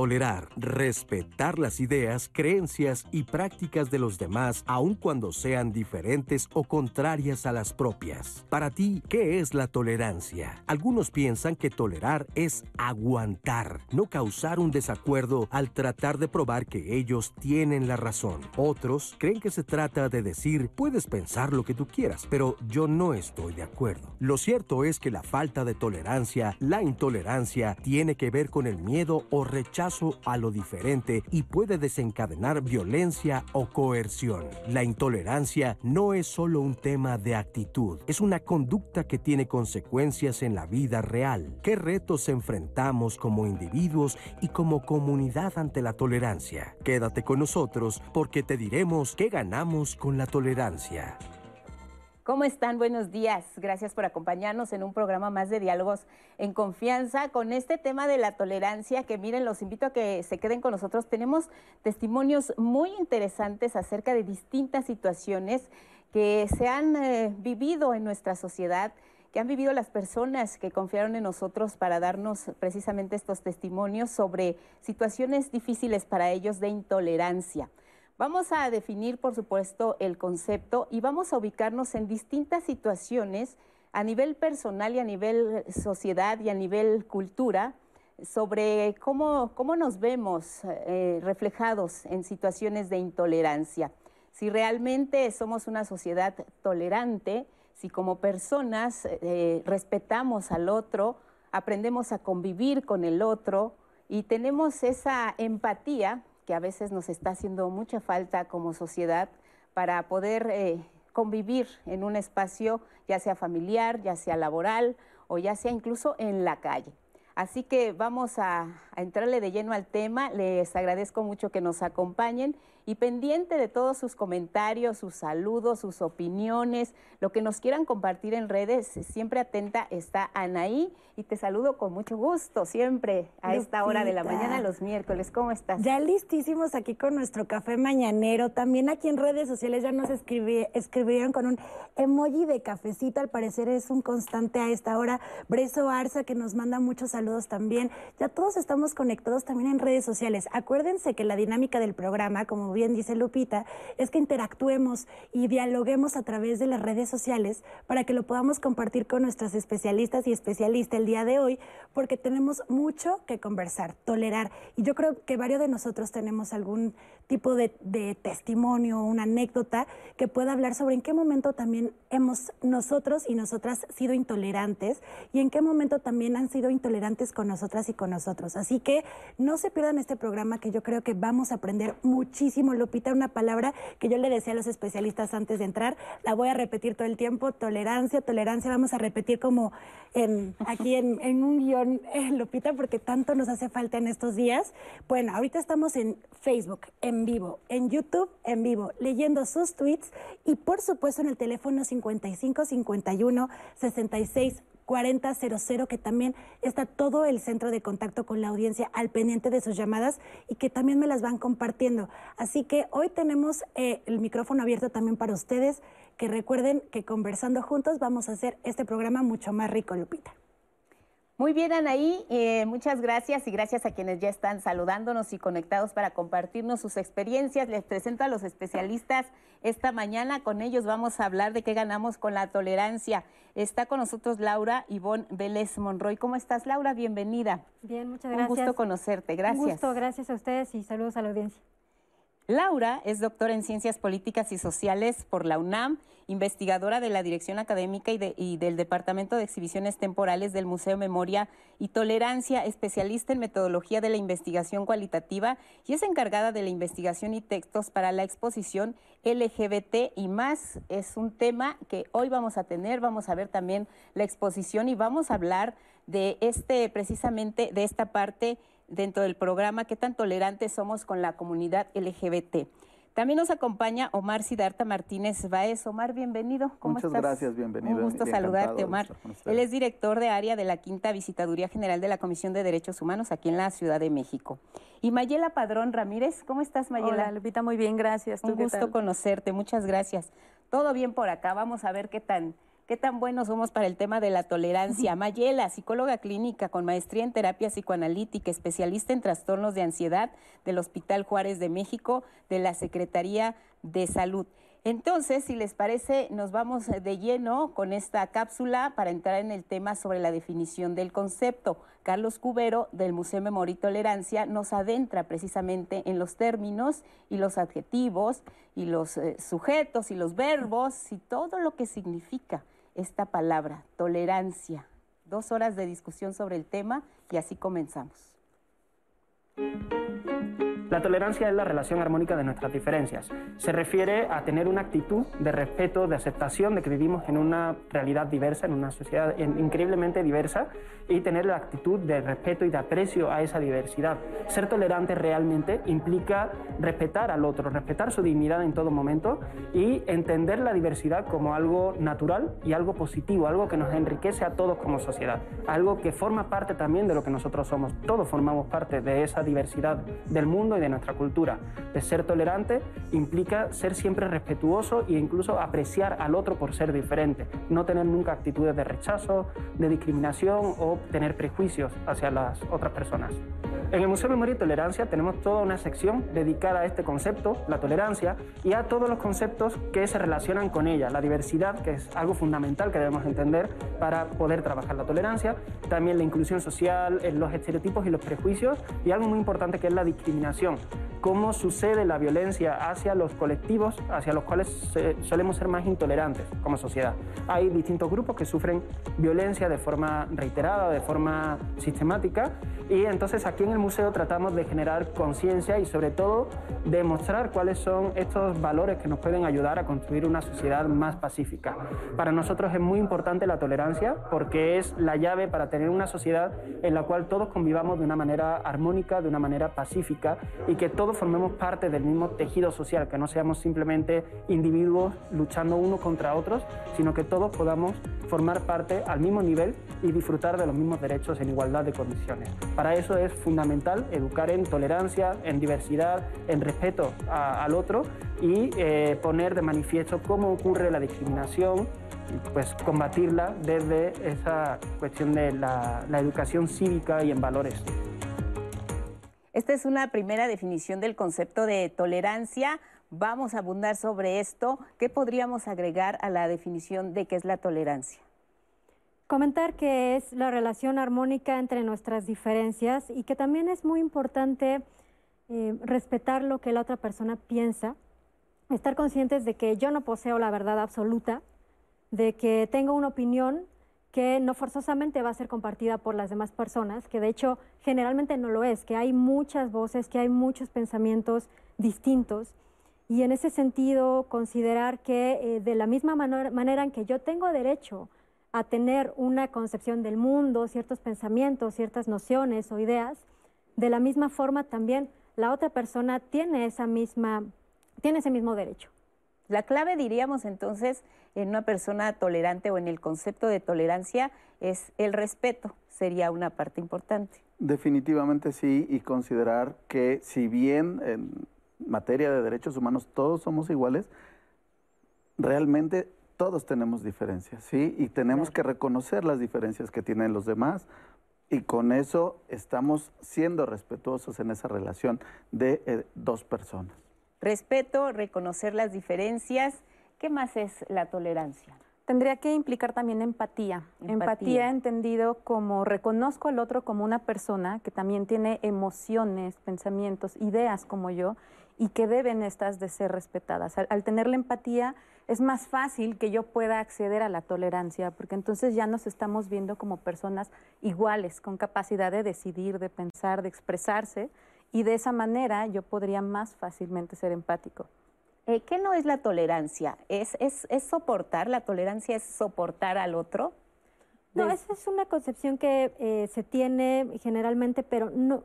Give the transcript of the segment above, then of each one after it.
Tolerar, respetar las ideas, creencias y prácticas de los demás, aun cuando sean diferentes o contrarias a las propias. Para ti, ¿qué es la tolerancia? Algunos piensan que tolerar es aguantar, no causar un desacuerdo al tratar de probar que ellos tienen la razón. Otros creen que se trata de decir, puedes pensar lo que tú quieras, pero yo no estoy de acuerdo. Lo cierto es que la falta de tolerancia, la intolerancia, tiene que ver con el miedo o rechazo a lo diferente y puede desencadenar violencia o coerción. La intolerancia no es solo un tema de actitud, es una conducta que tiene consecuencias en la vida real. ¿Qué retos enfrentamos como individuos y como comunidad ante la tolerancia? Quédate con nosotros porque te diremos qué ganamos con la tolerancia. ¿Cómo están? Buenos días. Gracias por acompañarnos en un programa más de diálogos en confianza con este tema de la tolerancia que miren, los invito a que se queden con nosotros. Tenemos testimonios muy interesantes acerca de distintas situaciones que se han eh, vivido en nuestra sociedad que han vivido las personas que confiaron en nosotros para darnos precisamente estos testimonios sobre situaciones difíciles para ellos de intolerancia. Vamos a definir, por supuesto, el concepto y vamos a ubicarnos en distintas situaciones a nivel personal y a nivel sociedad y a nivel cultura sobre cómo, cómo nos vemos eh, reflejados en situaciones de intolerancia. Si realmente somos una sociedad tolerante, si como personas eh, respetamos al otro, aprendemos a convivir con el otro y tenemos esa empatía que a veces nos está haciendo mucha falta como sociedad para poder eh, convivir en un espacio, ya sea familiar, ya sea laboral o ya sea incluso en la calle. Así que vamos a, entrarle de lleno al tema. Les agradezco mucho que nos acompañen y pendiente de todos sus comentarios, sus saludos, sus opiniones, lo que nos quieran compartir en redes, siempre atenta está Anaí y te saludo con mucho gusto siempre a esta hora de la mañana los miércoles. ¿Cómo estás? Ya listísimos aquí con nuestro café mañanero. También aquí en redes sociales ya nos escribieron con un emoji de cafecito. Al parecer es un constante a esta hora. Breso Arza que nos manda muchos saludos también. Ya todos estamos conectados también en redes sociales. Acuérdense que la dinámica del programa, como bien dice Lupita, es que interactuemos y dialoguemos a través de las redes sociales para que lo podamos compartir con nuestras especialistas y especialistas el día de hoy, porque tenemos mucho que conversar, tolerar. Y yo creo que varios de nosotros tenemos algún tipo de, de testimonio, una anécdota que pueda hablar sobre en qué momento también hemos nosotros y nosotras sido intolerantes y en qué momento también han sido intolerantes con nosotras y con nosotros. Así que no se pierdan este programa que yo creo que vamos a aprender muchísimo. Lupita, una palabra que yo le decía a los especialistas antes de entrar, la voy a repetir todo el tiempo, tolerancia, tolerancia, vamos a repetir como en, aquí en, un guion, eh, Lupita, porque tanto nos hace falta en estos días. Bueno, ahorita estamos en Facebook en vivo, en YouTube en vivo, leyendo sus tweets y por supuesto en el teléfono 55 51 66 4000, que también está todo el centro de contacto con la audiencia al pendiente de sus llamadas y que también me las van compartiendo. Así que hoy tenemos eh, el micrófono abierto también para ustedes, que recuerden que conversando juntos vamos a hacer este programa mucho más rico, Lupita. Muy bien, Anaí, eh, muchas gracias y gracias a quienes ya están saludándonos y conectados para compartirnos sus experiencias. Les presento a los especialistas esta mañana. Con ellos vamos a hablar de qué ganamos con la tolerancia. Está con nosotros Laura Ivonne Vélez Monroy. ¿Cómo estás, Laura? Bienvenida. Bien, muchas gracias. Un gusto conocerte. Gracias. Un gusto, gracias a ustedes y saludos a la audiencia. Laura es doctora en Ciencias Políticas y Sociales por la UNAM, investigadora de la Dirección Académica y, del Departamento de Exhibiciones Temporales del Museo Memoria y Tolerancia, especialista en metodología de la investigación cualitativa y es encargada de la investigación y textos para la exposición LGBT y más. Es un tema que hoy vamos a tener, vamos a ver también la exposición y vamos a hablar de este, precisamente de esta parte dentro del programa qué tan tolerantes somos con la comunidad LGBT. También nos acompaña Omar Sidarta Martínez Baez. Omar, bienvenido. ¿Cómo Muchas gracias, bienvenido. Un gusto saludarte, Omar. Él es director de área de la Quinta Visitaduría General de la Comisión de Derechos Humanos aquí en la Ciudad de México. Y Mayela Padrón Ramírez, ¿cómo estás, Mayela? Hola, Lupita, muy bien, gracias. Un gusto conocerte, muchas gracias. Todo bien por acá, vamos a ver qué tan ¿Qué tan buenos somos para el tema de la tolerancia? Mayela, psicóloga clínica con maestría en terapia psicoanalítica, especialista en trastornos de ansiedad del Hospital Juárez de México, de la Secretaría de Salud. Entonces, si les parece, nos vamos de lleno con esta cápsula para entrar en el tema sobre la definición del concepto. Carlos Cubero, del Museo Memoria y Tolerancia, nos adentra precisamente en los términos y los adjetivos y los eh, sujetos y los verbos y todo lo que significa esta palabra, tolerancia. Dos horas de discusión sobre el tema y así comenzamos. La tolerancia es la relación armónica de nuestras diferencias. Se refiere a tener una actitud de respeto, de aceptación de que vivimos en una realidad diversa, en una sociedad increíblemente diversa, y tener la actitud de respeto y de aprecio a esa diversidad. Ser tolerante realmente implica respetar al otro, respetar su dignidad en todo momento y entender la diversidad como algo natural y algo positivo, algo que nos enriquece a todos como sociedad, algo que forma parte también de lo que nosotros somos. Todos formamos parte de esa diversidad del mundo de nuestra cultura. De ser tolerante implica ser siempre respetuoso e incluso apreciar al otro por ser diferente, no tener nunca actitudes de rechazo, de discriminación o tener prejuicios hacia las otras personas. En el Museo de Memoria y Tolerancia tenemos toda una sección dedicada a este concepto, la tolerancia, y a todos los conceptos que se relacionan con ella, la diversidad, que es algo fundamental que debemos entender para poder trabajar la tolerancia, también la inclusión social, los estereotipos y los prejuicios, y algo muy importante que es la discriminación, cómo sucede la violencia hacia los colectivos hacia los cuales solemos ser más intolerantes como sociedad. Hay distintos grupos que sufren violencia de forma reiterada, de forma sistemática, y entonces aquí en el museo tratamos de generar conciencia y sobre todo de mostrar cuáles son estos valores que nos pueden ayudar a construir una sociedad más pacífica. Para nosotros es muy importante la tolerancia porque es la llave para tener una sociedad en la cual todos convivamos de una manera armónica, de una manera pacífica y que todos formemos parte del mismo tejido social, que no seamos simplemente individuos luchando unos contra otros, sino que todos podamos formar parte al mismo nivel y disfrutar de los mismos derechos en igualdad de condiciones. Para eso es fundamental educar en tolerancia, en diversidad, en respeto al otro y eh, poner de manifiesto cómo ocurre la discriminación, pues combatirla desde esa cuestión de la educación cívica y en valores. Esta es una primera definición del concepto de tolerancia. Vamos a abundar sobre esto. ¿Qué podríamos agregar a la definición de qué es la tolerancia? Comentar que es la relación armónica entre nuestras diferencias y que también es muy importante eh, respetar lo que la otra persona piensa, estar conscientes de que yo no poseo la verdad absoluta, de que tengo una opinión que no forzosamente va a ser compartida por las demás personas, que de hecho generalmente no lo es, que hay muchas voces, que hay muchos pensamientos distintos. Y en ese sentido, considerar que eh, de la misma manera en que yo tengo derecho a tener una concepción del mundo, ciertos pensamientos, ciertas nociones o ideas, de la misma forma también la otra persona tiene, esa misma, tiene ese mismo derecho. La clave, diríamos entonces, en una persona tolerante o en el concepto de tolerancia es el respeto, sería una parte importante. Definitivamente sí, y considerar que si bien en materia de derechos humanos todos somos iguales, realmente todos tenemos diferencias, ¿sí? Y tenemos que reconocer las diferencias que tienen los demás y con eso estamos siendo respetuosos en esa relación de eh, dos personas. Respeto, reconocer las diferencias. ¿Qué más es la tolerancia? Tendría que implicar también empatía. empatía. Empatía entendido como reconozco al otro como una persona que también tiene emociones, pensamientos, ideas como yo y que deben estas de ser respetadas. Al, tener la empatía es más fácil que yo pueda acceder a la tolerancia, porque entonces ya nos estamos viendo como personas iguales, con capacidad de decidir, de pensar, de expresarse y de esa manera yo podría más fácilmente ser empático. Eh, ¿Qué no es la tolerancia? ¿Es, es, soportar? ¿La tolerancia es soportar al otro? No, esa es una concepción que eh, se tiene generalmente, pero no.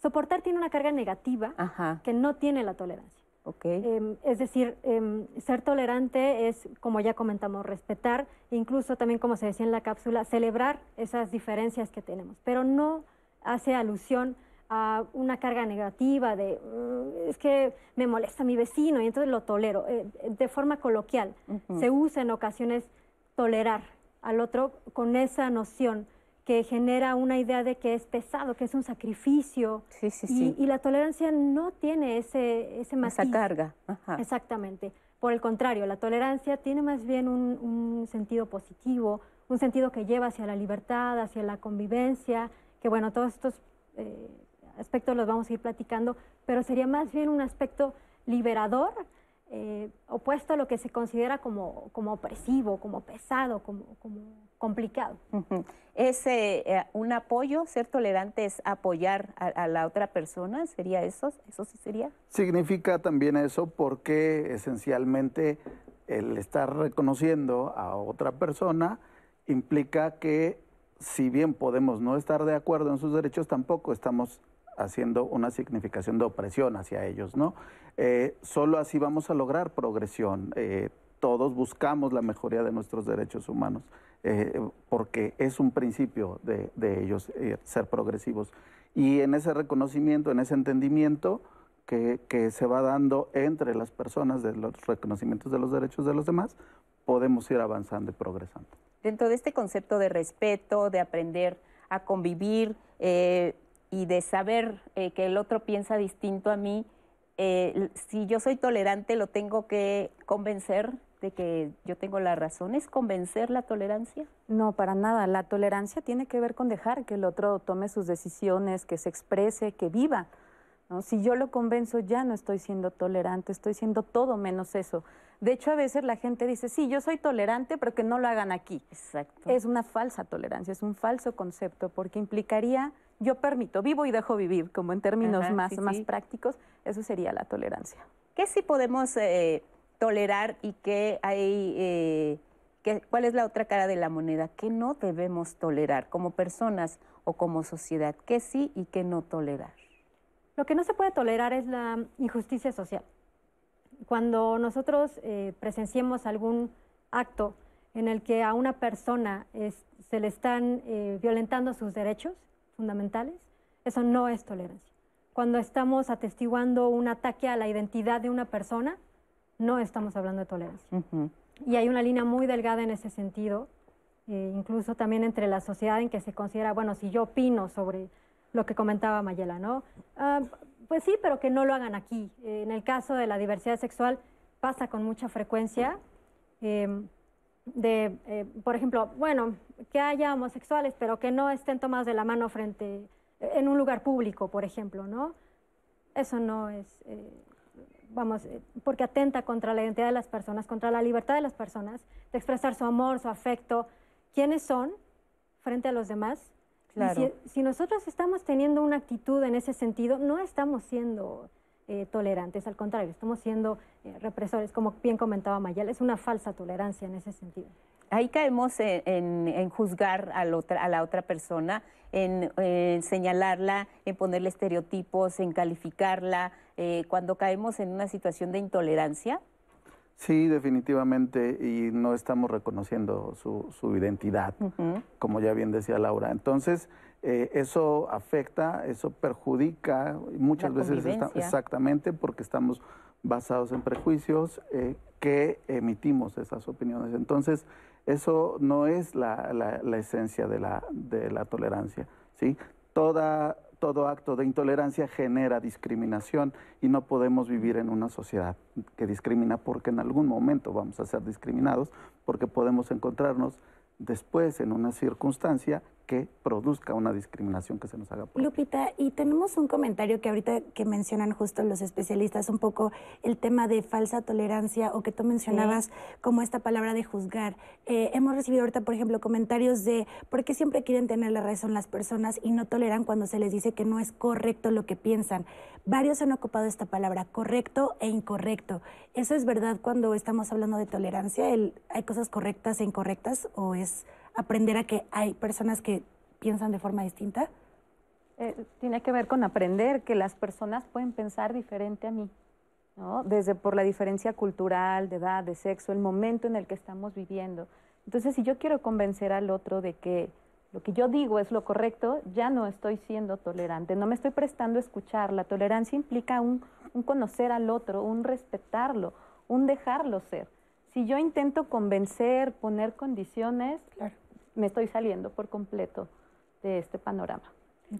Soportar tiene una carga negativa que no tiene la tolerancia. Okay. Em, es decir, em, ser tolerante es, como ya comentamos, respetar, incluso también, como se decía en la cápsula, celebrar esas diferencias que tenemos, pero no hace alusión a una carga negativa de mm, es que me molesta mi vecino y entonces lo tolero. Eh, de forma coloquial, se usa en ocasiones tolerar al otro con esa noción que genera una idea de que es pesado, que es un sacrificio. Sí, sí, sí. Y, la tolerancia no tiene ese, ese matiz. Esa carga. Exactamente. Por el contrario, la tolerancia tiene más bien un, sentido positivo, un sentido que lleva hacia la libertad, hacia la convivencia, que bueno, todos estos eh, aspectos los vamos a ir platicando, pero sería más bien un aspecto liberador eh, opuesto a lo que se considera como, como opresivo, como pesado, como, como complicado. ¿Es eh, eh, un apoyo? ¿Ser tolerante es apoyar a, la otra persona? ¿Sería eso? ¿Eso sí sería? Significa también eso porque esencialmente el estar reconociendo a otra persona implica que si bien podemos no estar de acuerdo en sus derechos, tampoco estamos haciendo una significación de opresión hacia ellos, ¿no? Eh, solo así vamos a lograr progresión. Eh, todos buscamos la mejoría de nuestros derechos humanos, eh, porque es un principio de, ellos ser progresivos. Y en ese reconocimiento, en ese entendimiento que, que se va dando entre las personas de los reconocimientos de los derechos de los demás, podemos ir avanzando y progresando. Dentro de este concepto de respeto, de aprender a convivir, y de saber eh, que el otro piensa distinto a mí, eh, si yo soy tolerante, lo tengo que convencer de que yo tengo la razón. ¿Es convencer la tolerancia? No, para nada. La tolerancia tiene que ver con dejar que el otro tome sus decisiones, que se exprese, que viva. Si yo lo convenzo, ya no estoy siendo tolerante, estoy siendo todo menos eso. De hecho, a veces la gente dice, sí, yo soy tolerante, pero que no lo hagan aquí. Exacto. Es una falsa tolerancia, es un falso concepto, porque implicaría yo permito, vivo y dejo vivir, como en términos más, más prácticos, eso sería la tolerancia. ¿Qué sí podemos eh, tolerar y qué hay, eh, qué, cuál es la otra cara de la moneda? ¿Qué no debemos tolerar como personas o como sociedad? ¿Qué sí y qué no tolerar? Lo que no se puede tolerar es la injusticia social. Cuando nosotros eh, presenciemos algún acto en el que a una persona se le están violentando sus derechos, fundamentales, eso no es tolerancia. Cuando estamos atestiguando un ataque a la identidad de una persona, no estamos hablando de tolerancia. Y hay una línea muy delgada en ese sentido, eh, incluso también entre la sociedad en que se considera, bueno, si yo opino sobre lo que comentaba Mayela, ¿no? Ah, pues sí, pero que no lo hagan aquí. en el caso de la diversidad sexual pasa con mucha frecuencia. Em, de, eh, por ejemplo, bueno, que haya homosexuales, pero que no estén tomados de la mano frente, en un lugar público, por ejemplo, ¿no? Eso no es, eh, vamos, eh, porque atenta contra la identidad de las personas, contra la libertad de las personas, de expresar su amor, su afecto, quiénes son frente a los demás. Claro. si, nosotros estamos teniendo una actitud en ese sentido, no estamos siendo eh, tolerantes, al contrario, estamos siendo eh, represores, como bien comentaba Mayal, es una falsa tolerancia en ese sentido. Ahí caemos en, juzgar a otra, a la otra persona, en, señalarla, en ponerle estereotipos, en calificarla, eh, cuando caemos en una situación de intolerancia. Sí, definitivamente, y no estamos reconociendo su, su identidad, como ya bien decía Laura. Entonces, eh, eso afecta, eso perjudica, muchas veces exactamente porque estamos basados en prejuicios eh, que emitimos esas opiniones. Entonces, eso no es la, la, esencia de la, de la tolerancia. ¿sí? Toda, todo acto de intolerancia genera discriminación y no podemos vivir en una sociedad que discrimina porque en algún momento vamos a ser discriminados, porque podemos encontrarnos después en una circunstancia que produzca una discriminación que se nos haga. Por Lupita, y tenemos un comentario que ahorita que mencionan justo los especialistas, un poco el tema de falsa tolerancia o que tú mencionabas como esta palabra de juzgar. Eh, hemos recibido ahorita, por ejemplo, comentarios de por qué siempre quieren tener la razón las personas y no toleran cuando se les dice que no es correcto lo que piensan. Varios han ocupado esta palabra, correcto e incorrecto. ¿Eso es verdad cuando estamos hablando de tolerancia? ¿Hay cosas correctas e incorrectas o es aprender a que hay personas que piensan de forma distinta? Eh, tiene que ver con aprender que las personas pueden pensar diferente a mí, ¿no? Desde por la diferencia cultural, de edad, de sexo, el momento en el que estamos viviendo. Entonces, si yo quiero convencer al otro de que lo que yo digo es lo correcto, ya no estoy siendo tolerante, no me estoy prestando a escuchar. La tolerancia implica un conocer al otro, un respetarlo, un dejarlo ser. Si yo intento convencer, poner condiciones, me estoy saliendo por completo de este panorama.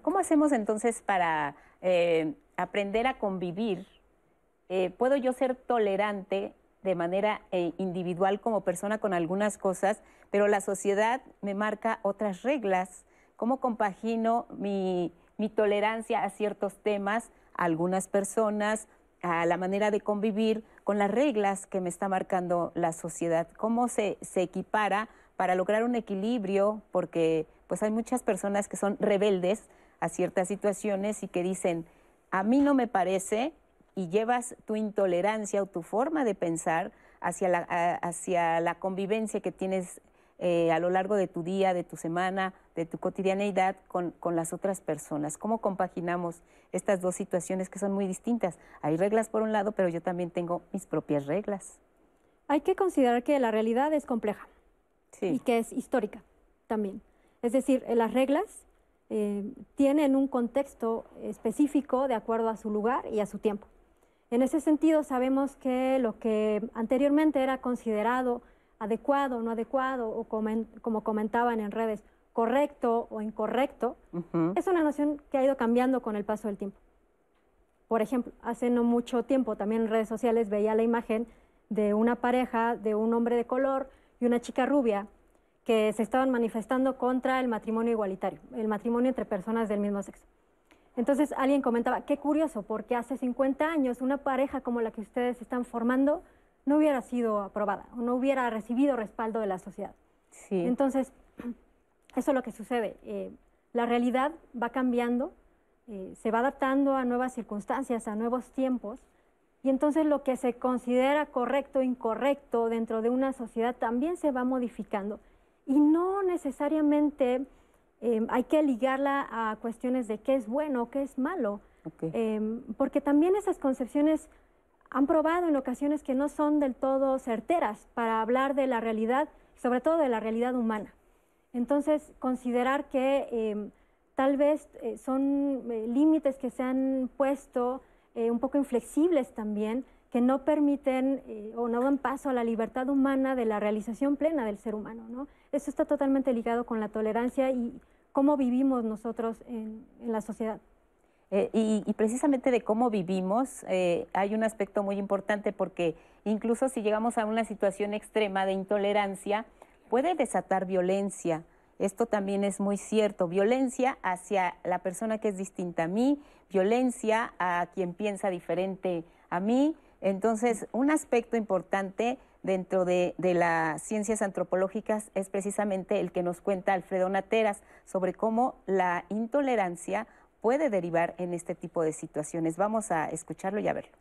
¿Cómo hacemos entonces para eh, aprender a convivir? Eh, ¿Puedo yo ser tolerante de manera eh, individual como persona con algunas cosas, pero la sociedad me marca otras reglas? ¿Cómo compagino mi, tolerancia a ciertos temas, a algunas personas, a la manera de convivir con las reglas que me está marcando la sociedad? ¿Cómo se equipara para lograr un equilibrio? Porque pues hay muchas personas que son rebeldes a ciertas situaciones y que dicen, a mí no me parece y llevas tu intolerancia o tu forma de pensar hacia la, hacia la convivencia que tienes eh, a lo largo de tu día, de tu semana, de tu cotidianeidad con, con, las otras personas. ¿Cómo compaginamos estas dos situaciones que son muy distintas? Hay reglas por un lado, pero yo también tengo mis propias reglas. Hay que considerar que la realidad es compleja y que es histórica también. Es decir, las reglas eh, tienen un contexto específico de acuerdo a su lugar y a su tiempo. En ese sentido, sabemos que lo que anteriormente era considerado adecuado o no adecuado, o como comentaban en redes, correcto o incorrecto, es una noción que ha ido cambiando con el paso del tiempo. Por ejemplo, hace no mucho tiempo también en redes sociales veía la imagen de una pareja de un hombre de color y una chica rubia que se estaban manifestando contra el matrimonio igualitario, el matrimonio entre personas del mismo sexo. Entonces alguien comentaba, qué curioso, porque hace 50 años una pareja como la que ustedes están formando no hubiera sido aprobada o no hubiera recibido respaldo de la sociedad. Sí. Entonces, eso es lo que sucede. Eh, la realidad va cambiando, eh, se va adaptando a nuevas circunstancias, a nuevos tiempos, y entonces lo que se considera correcto o incorrecto dentro de una sociedad también se va modificando. Y no necesariamente em, hay que ligarla a cuestiones de qué es bueno, qué es malo, em, porque también esas concepciones han probado en ocasiones que no son del todo certeras para hablar de la realidad, sobre todo de la realidad humana. Entonces, considerar que em, tal vez eh, son eh, límites que se han puesto eh, un poco inflexibles también, que no permiten eh, o no dan paso a la libertad humana de la realización plena del ser humano. ¿no? Eso está totalmente ligado con la tolerancia y cómo vivimos nosotros en, la sociedad. Eh, y, precisamente de cómo vivimos hay un aspecto muy importante porque incluso si llegamos a una situación extrema de intolerancia, puede desatar violencia. Esto también es muy cierto, violencia hacia la persona que es distinta a mí, violencia a quien piensa diferente a mí, entonces, un aspecto importante dentro de, las ciencias antropológicas es precisamente el que nos cuenta Alfredo Nateras sobre cómo la intolerancia puede derivar en este tipo de situaciones. Vamos a escucharlo y a verlo.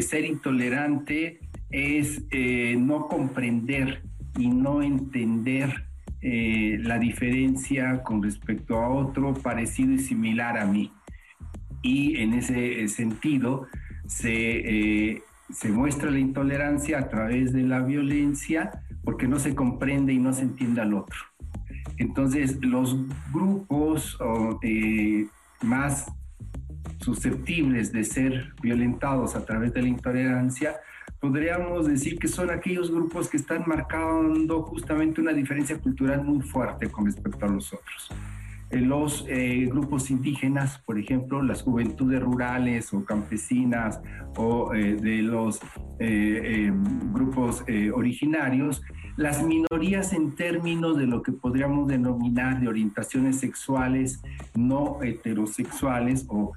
Ser intolerante es eh, no comprender y no entender eh, la diferencia con respecto a otro parecido y similar a mí y en ese sentido eh, se, muestra la intolerancia a través de la violencia porque no se comprende y no se entiende al otro. Entonces los grupos eh, más susceptibles de ser violentados a través de la intolerancia, podríamos decir que son aquellos grupos que están marcando justamente una diferencia cultural muy fuerte con respecto a los otros los eh, grupos indígenas, por ejemplo, las juventudes rurales o campesinas o eh, de los eh, em, grupos originarios, las minorías en términos de lo que podríamos denominar de orientaciones sexuales no heterosexuales o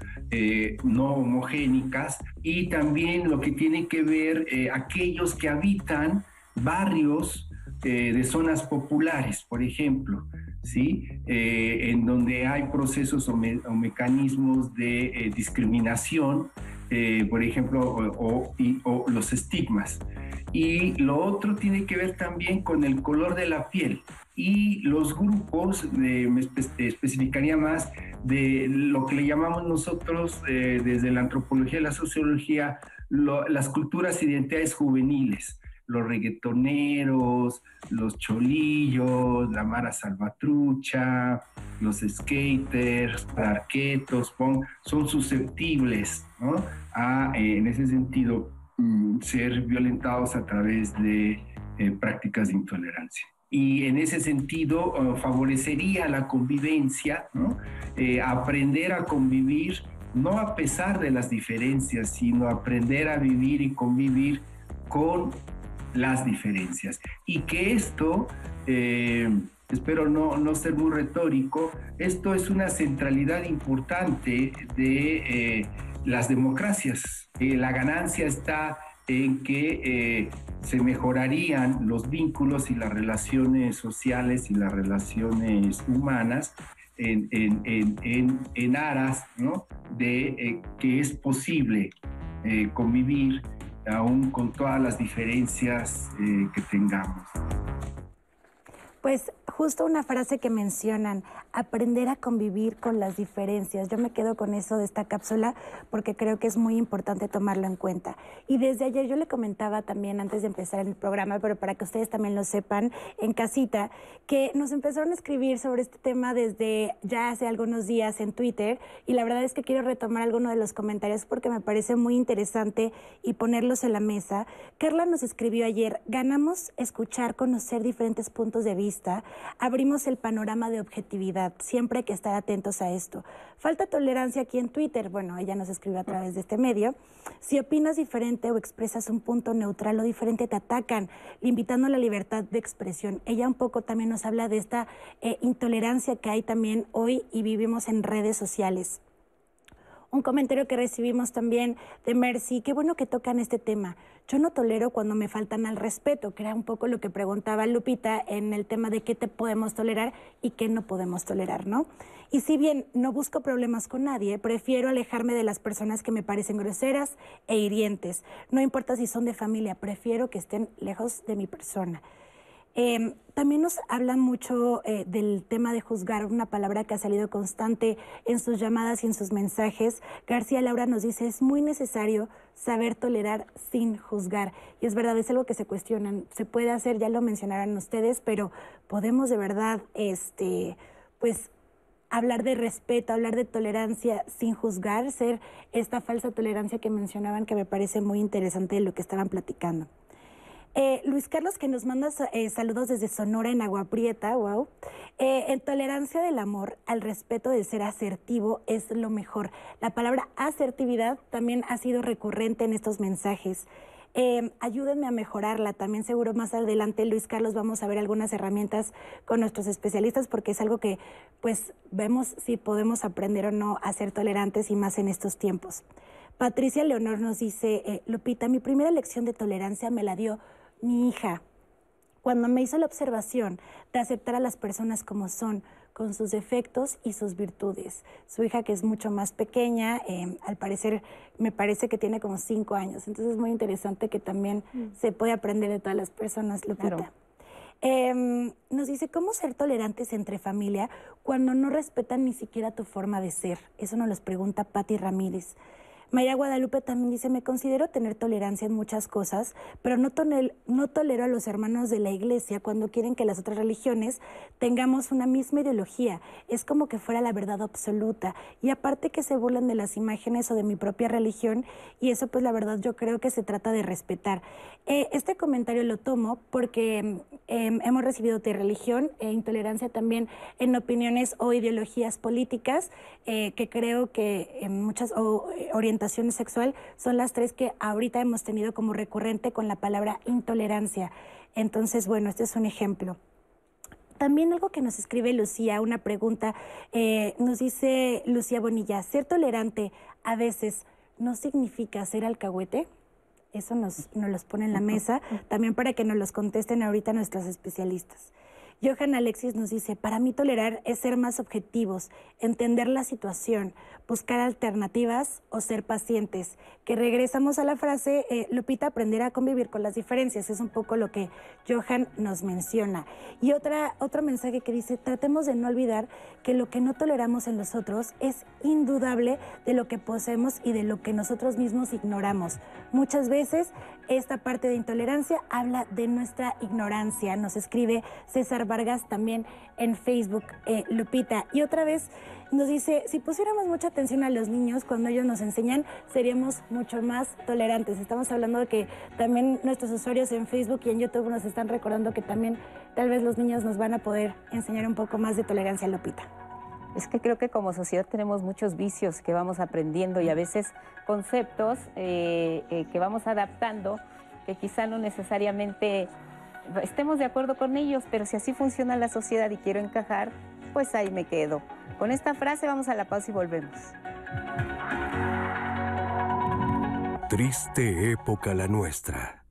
no homogénicas, y también lo que tiene que ver aquellos que habitan barrios de zonas populares, por ejemplo, ¿sí? Eh, en donde hay procesos o, mecanismos de eh, discriminación, eh, por ejemplo, o, los estigmas. Y lo otro tiene que ver también con el color de la piel. Y los grupos, me especificaría más de lo que le llamamos nosotros desde la antropología y la sociología, las culturas identidades juveniles los reggaetoneros, los cholillos, la Mara Salvatrucha, los skaters, arquetos, son susceptibles, ¿no? A, eh, en ese sentido, mm, ser violentados a través de eh, prácticas de intolerancia. Y en ese sentido eh, favorecería la convivencia, aprender a convivir no a pesar de las diferencias, sino aprender a vivir y convivir con las diferencias. Y que esto, espero no, no, ser muy retórico, esto es una centralidad importante de las democracias. la ganancia está en que eh, se mejorarían los vínculos y las relaciones sociales y las relaciones humanas en, en, aras ¿no? de eh, que es posible eh, convivir aún con todas las diferencias que tengamos. Pues justo una frase que mencionan, aprender a convivir con las diferencias. Yo me quedo con eso de esta cápsula porque creo que es muy importante tomarlo en cuenta. Y desde ayer yo le comentaba también antes de empezar el programa, pero para que ustedes también lo sepan en casita, que nos empezaron a escribir sobre este tema desde ya hace algunos días en Twitter y la verdad es que quiero retomar alguno de los comentarios porque me parece muy interesante y ponerlos en la mesa. Carla nos escribió ayer, ganamos escuchar, conocer diferentes puntos de vista abrimos el panorama de objetividad. Siempre hay que estar atentos a esto. Falta tolerancia aquí en Twitter. Bueno, ella nos escribe a través de este medio. Si opinas diferente o expresas un punto neutral o diferente, te atacan, limitando la libertad de expresión. Ella un poco también nos habla de esta eh, intolerancia que hay también hoy y vivimos en redes sociales. Un comentario que recibimos también de Mercy, qué bueno que tocan este tema. Yo no tolero cuando me faltan al respeto, que era un poco lo que preguntaba Lupita en el tema de qué te podemos tolerar y qué no podemos tolerar, ¿no? Y si bien no busco problemas con nadie, prefiero alejarme de las personas que me parecen groseras e hirientes. No importa si son de familia, prefiero que estén lejos de mi persona. Em, también nos habla mucho eh, del tema de juzgar, una palabra que ha salido constante en sus llamadas y en sus mensajes. García Laura nos dice, es muy necesario saber tolerar sin juzgar. Y es verdad, es algo que se cuestionan. Se puede hacer, ya lo mencionarán ustedes, pero podemos de verdad, este, pues, hablar de respeto, hablar de tolerancia sin juzgar, ser esta falsa tolerancia que mencionaban, que me parece muy interesante de lo que estaban platicando. Eh, Luis Carlos, que nos manda eh, saludos desde Sonora en Agua Prieta, wow. Eh, en tolerancia del amor, al respeto de ser asertivo es lo mejor. La palabra asertividad también ha sido recurrente en estos mensajes. ayúdenme a mejorarla. También seguro más adelante, Luis Carlos, vamos a ver algunas herramientas con nuestros especialistas porque es algo que pues vemos si podemos aprender o no a ser tolerantes y más en estos tiempos. Patricia Leonor nos dice, Lupita, mi primera lección de tolerancia me la dio mi hija, cuando me hizo la observación de aceptar a las personas como son, con sus defectos y sus virtudes. Su hija, que es mucho más pequeña, em, al parecer, me parece que tiene como cinco años. Entonces es muy interesante que también mm. se puede aprender de todas las personas, Lupita. Em, nos dice, ¿cómo ser tolerantes entre familia cuando no respetan ni siquiera tu forma de ser? Eso nos lo pregunta Patti Ramírez. María Guadalupe también dice, me considero tener tolerancia en muchas cosas, pero no, tolero a los hermanos de la iglesia cuando quieren que las otras religiones tengamos una misma ideología. Es como que fuera la verdad absoluta. Y aparte que se burlan de las imágenes o de mi propia religión, y eso pues la verdad yo creo que se trata de respetar. Eh, este comentario lo tomo porque em, hemos recibido de religión e intolerancia también en opiniones o ideologías políticas, eh, que creo que en muchas o, eh, orientación sexual son las tres que ahorita hemos tenido como recurrente con la palabra intolerancia. Entonces, bueno, este es un ejemplo. También algo que nos escribe Lucía, una pregunta, eh, nos dice Lucía Bonilla, ser tolerante a veces no significa ser alcahuete. Eso nos, nos los pone en la mesa, también para que nos los contesten ahorita nuestros especialistas. Johan Alexis nos dice, para mí tolerar es ser más objetivos, entender la situación, buscar alternativas o ser pacientes. Que regresamos a la frase, eh, Lupita, aprender a convivir con las diferencias, es un poco lo que Johan nos menciona. Y otra, otro mensaje que dice, tratemos de no olvidar que lo que no toleramos en los otros es indudable de lo que poseemos y de lo que nosotros mismos ignoramos. Muchas veces esta parte de intolerancia habla de nuestra ignorancia. Nos escribe César Vargas también en Facebook, eh, Lupita. Y otra vez nos dice, si pusiéramos mucha atención a los niños cuando ellos nos enseñan, seríamos mucho más tolerantes. Estamos hablando de que también nuestros usuarios en Facebook y en YouTube nos están recordando que también tal vez los niños nos van a poder enseñar un poco más de tolerancia, Lupita. Es que creo que como sociedad tenemos muchos vicios que vamos aprendiendo y a veces conceptos eh, eh, que vamos adaptando que quizá no necesariamente estemos de acuerdo con ellos, pero si así funciona la sociedad y quiero encajar, pues ahí me quedo. Con esta frase vamos a la pausa y volvemos. Triste época la nuestra.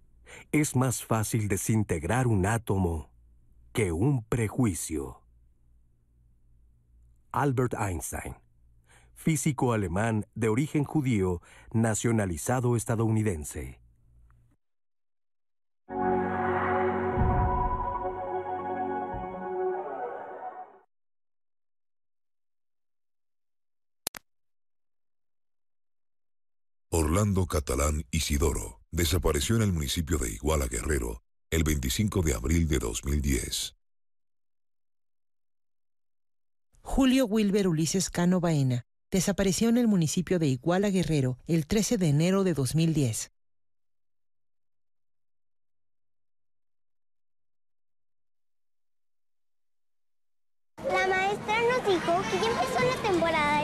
Es más fácil desintegrar un átomo que un prejuicio. Albert Einstein, físico alemán de origen judío, nacionalizado estadounidense. Orlando Catalán Isidoro desapareció en el municipio de Iguala Guerrero el 25 de abril de 2010. Julio Wilber Ulises Cano Baena desapareció en el municipio de Iguala Guerrero el 13 de enero de 2010. La maestra nos dijo que ya empezó la temporada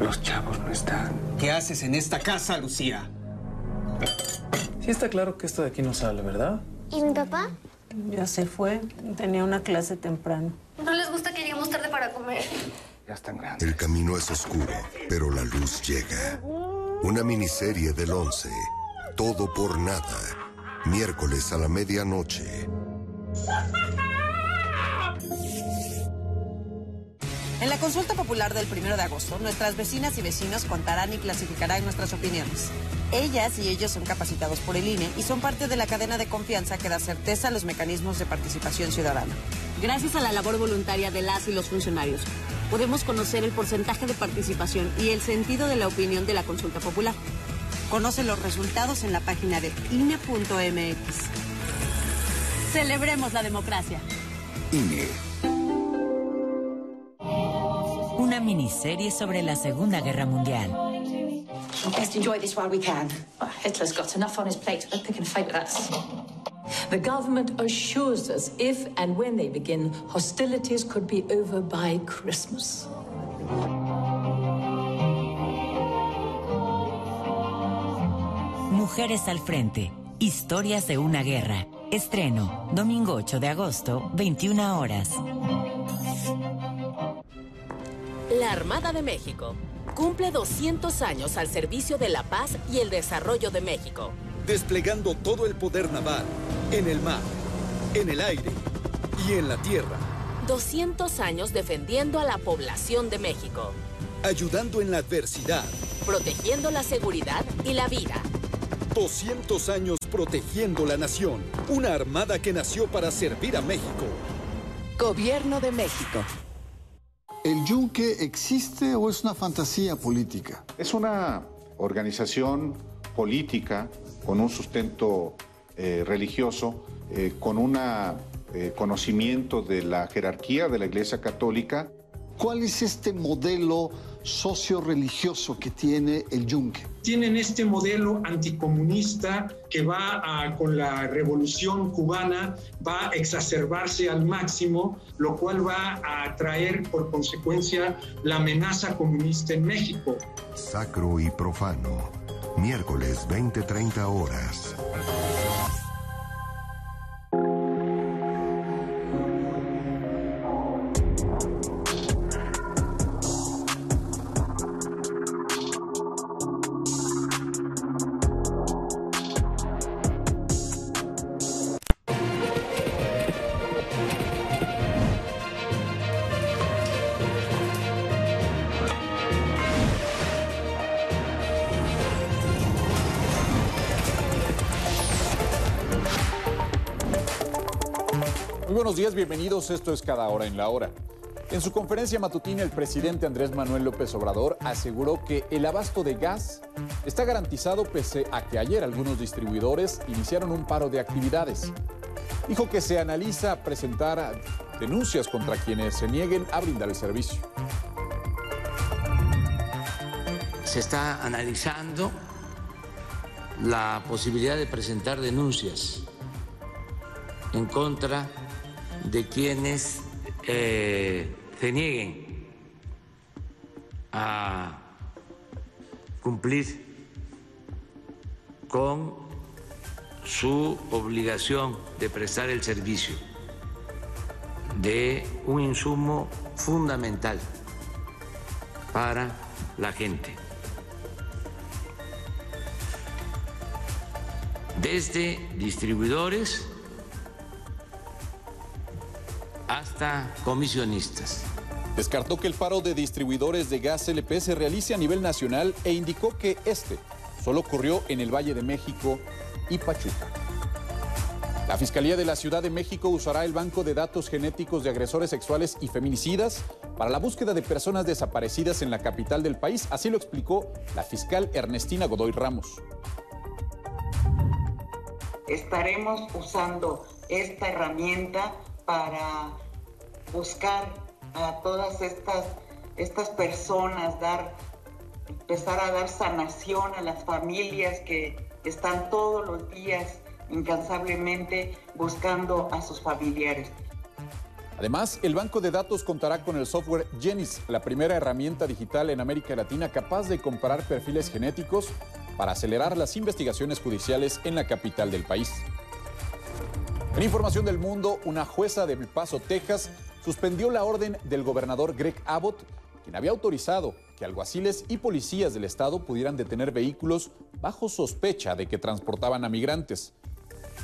Los chavos no están. ¿Qué haces en esta casa, Lucía? Sí está claro que esto de aquí no sale, ¿verdad? ¿Y mi papá? Ya se fue. Tenía una clase temprano. ¿No les gusta que lleguemos tarde para comer? Ya están grandes. El camino es oscuro, pero la luz llega. Una miniserie del 11. Todo por nada. Miércoles a la medianoche. En la consulta popular del 1 de agosto, nuestras vecinas y vecinos contarán y clasificarán nuestras opiniones. Ellas y ellos son capacitados por el INE y son parte de la cadena de confianza que da certeza a los mecanismos de participación ciudadana. Gracias a la labor voluntaria de las y los funcionarios, podemos conocer el porcentaje de participación y el sentido de la opinión de la consulta popular. Conoce los resultados en la página de INE.mx. Celebremos la democracia. INE. Una miniserie sobre la Segunda Guerra Mundial. Best enjoy this while we can. Well, Hitler's got enough on his plate to pick and fight with us. The government assures us if and when they begin, hostilities could be over by Christmas. Mujeres al frente. Historias de una guerra. Estreno, domingo 8 de agosto, 21 horas. La Armada de México cumple 200 años al servicio de la paz y el desarrollo de México. Desplegando todo el poder naval, en el mar, en el aire y en la tierra. 200 años defendiendo a la población de México. Ayudando en la adversidad. Protegiendo la seguridad y la vida. 200 años protegiendo la nación. Una armada que nació para servir a México. Gobierno de México. ¿El yunque existe o es una fantasía política? Es una organización política con un sustento eh, religioso, eh, con un eh, conocimiento de la jerarquía de la Iglesia Católica. ¿Cuál es este modelo socio-religioso que tiene el yunque? Tienen este modelo anticomunista que va a, con la revolución cubana, va a exacerbarse al máximo, lo cual va a traer por consecuencia la amenaza comunista en México. Sacro y profano. Miércoles 20-30 horas. Esto es Cada Hora en la Hora. En su conferencia matutina, el presidente Andrés Manuel López Obrador aseguró que el abasto de gas está garantizado pese a que ayer algunos distribuidores iniciaron un paro de actividades. Dijo que se analiza presentar denuncias contra quienes se nieguen a brindar el servicio. Se está analizando la posibilidad de presentar denuncias en contra de quienes eh, se nieguen a cumplir con su obligación de prestar el servicio de un insumo fundamental para la gente. Desde distribuidores hasta comisionistas. Descartó que el paro de distribuidores de gas LP se realice a nivel nacional e indicó que este solo ocurrió en el Valle de México y Pachuca. La Fiscalía de la Ciudad de México usará el banco de datos genéticos de agresores sexuales y feminicidas para la búsqueda de personas desaparecidas en la capital del país, así lo explicó la fiscal Ernestina Godoy Ramos. Estaremos usando esta herramienta para buscar a todas estas, estas personas, dar, empezar a dar sanación a las familias que están todos los días incansablemente buscando a sus familiares. Además, el banco de datos contará con el software Genis, la primera herramienta digital en América Latina capaz de comparar perfiles genéticos para acelerar las investigaciones judiciales en la capital del país. En información del mundo, una jueza de El Paso, Texas, suspendió la orden del gobernador Greg Abbott, quien había autorizado que alguaciles y policías del estado pudieran detener vehículos bajo sospecha de que transportaban a migrantes.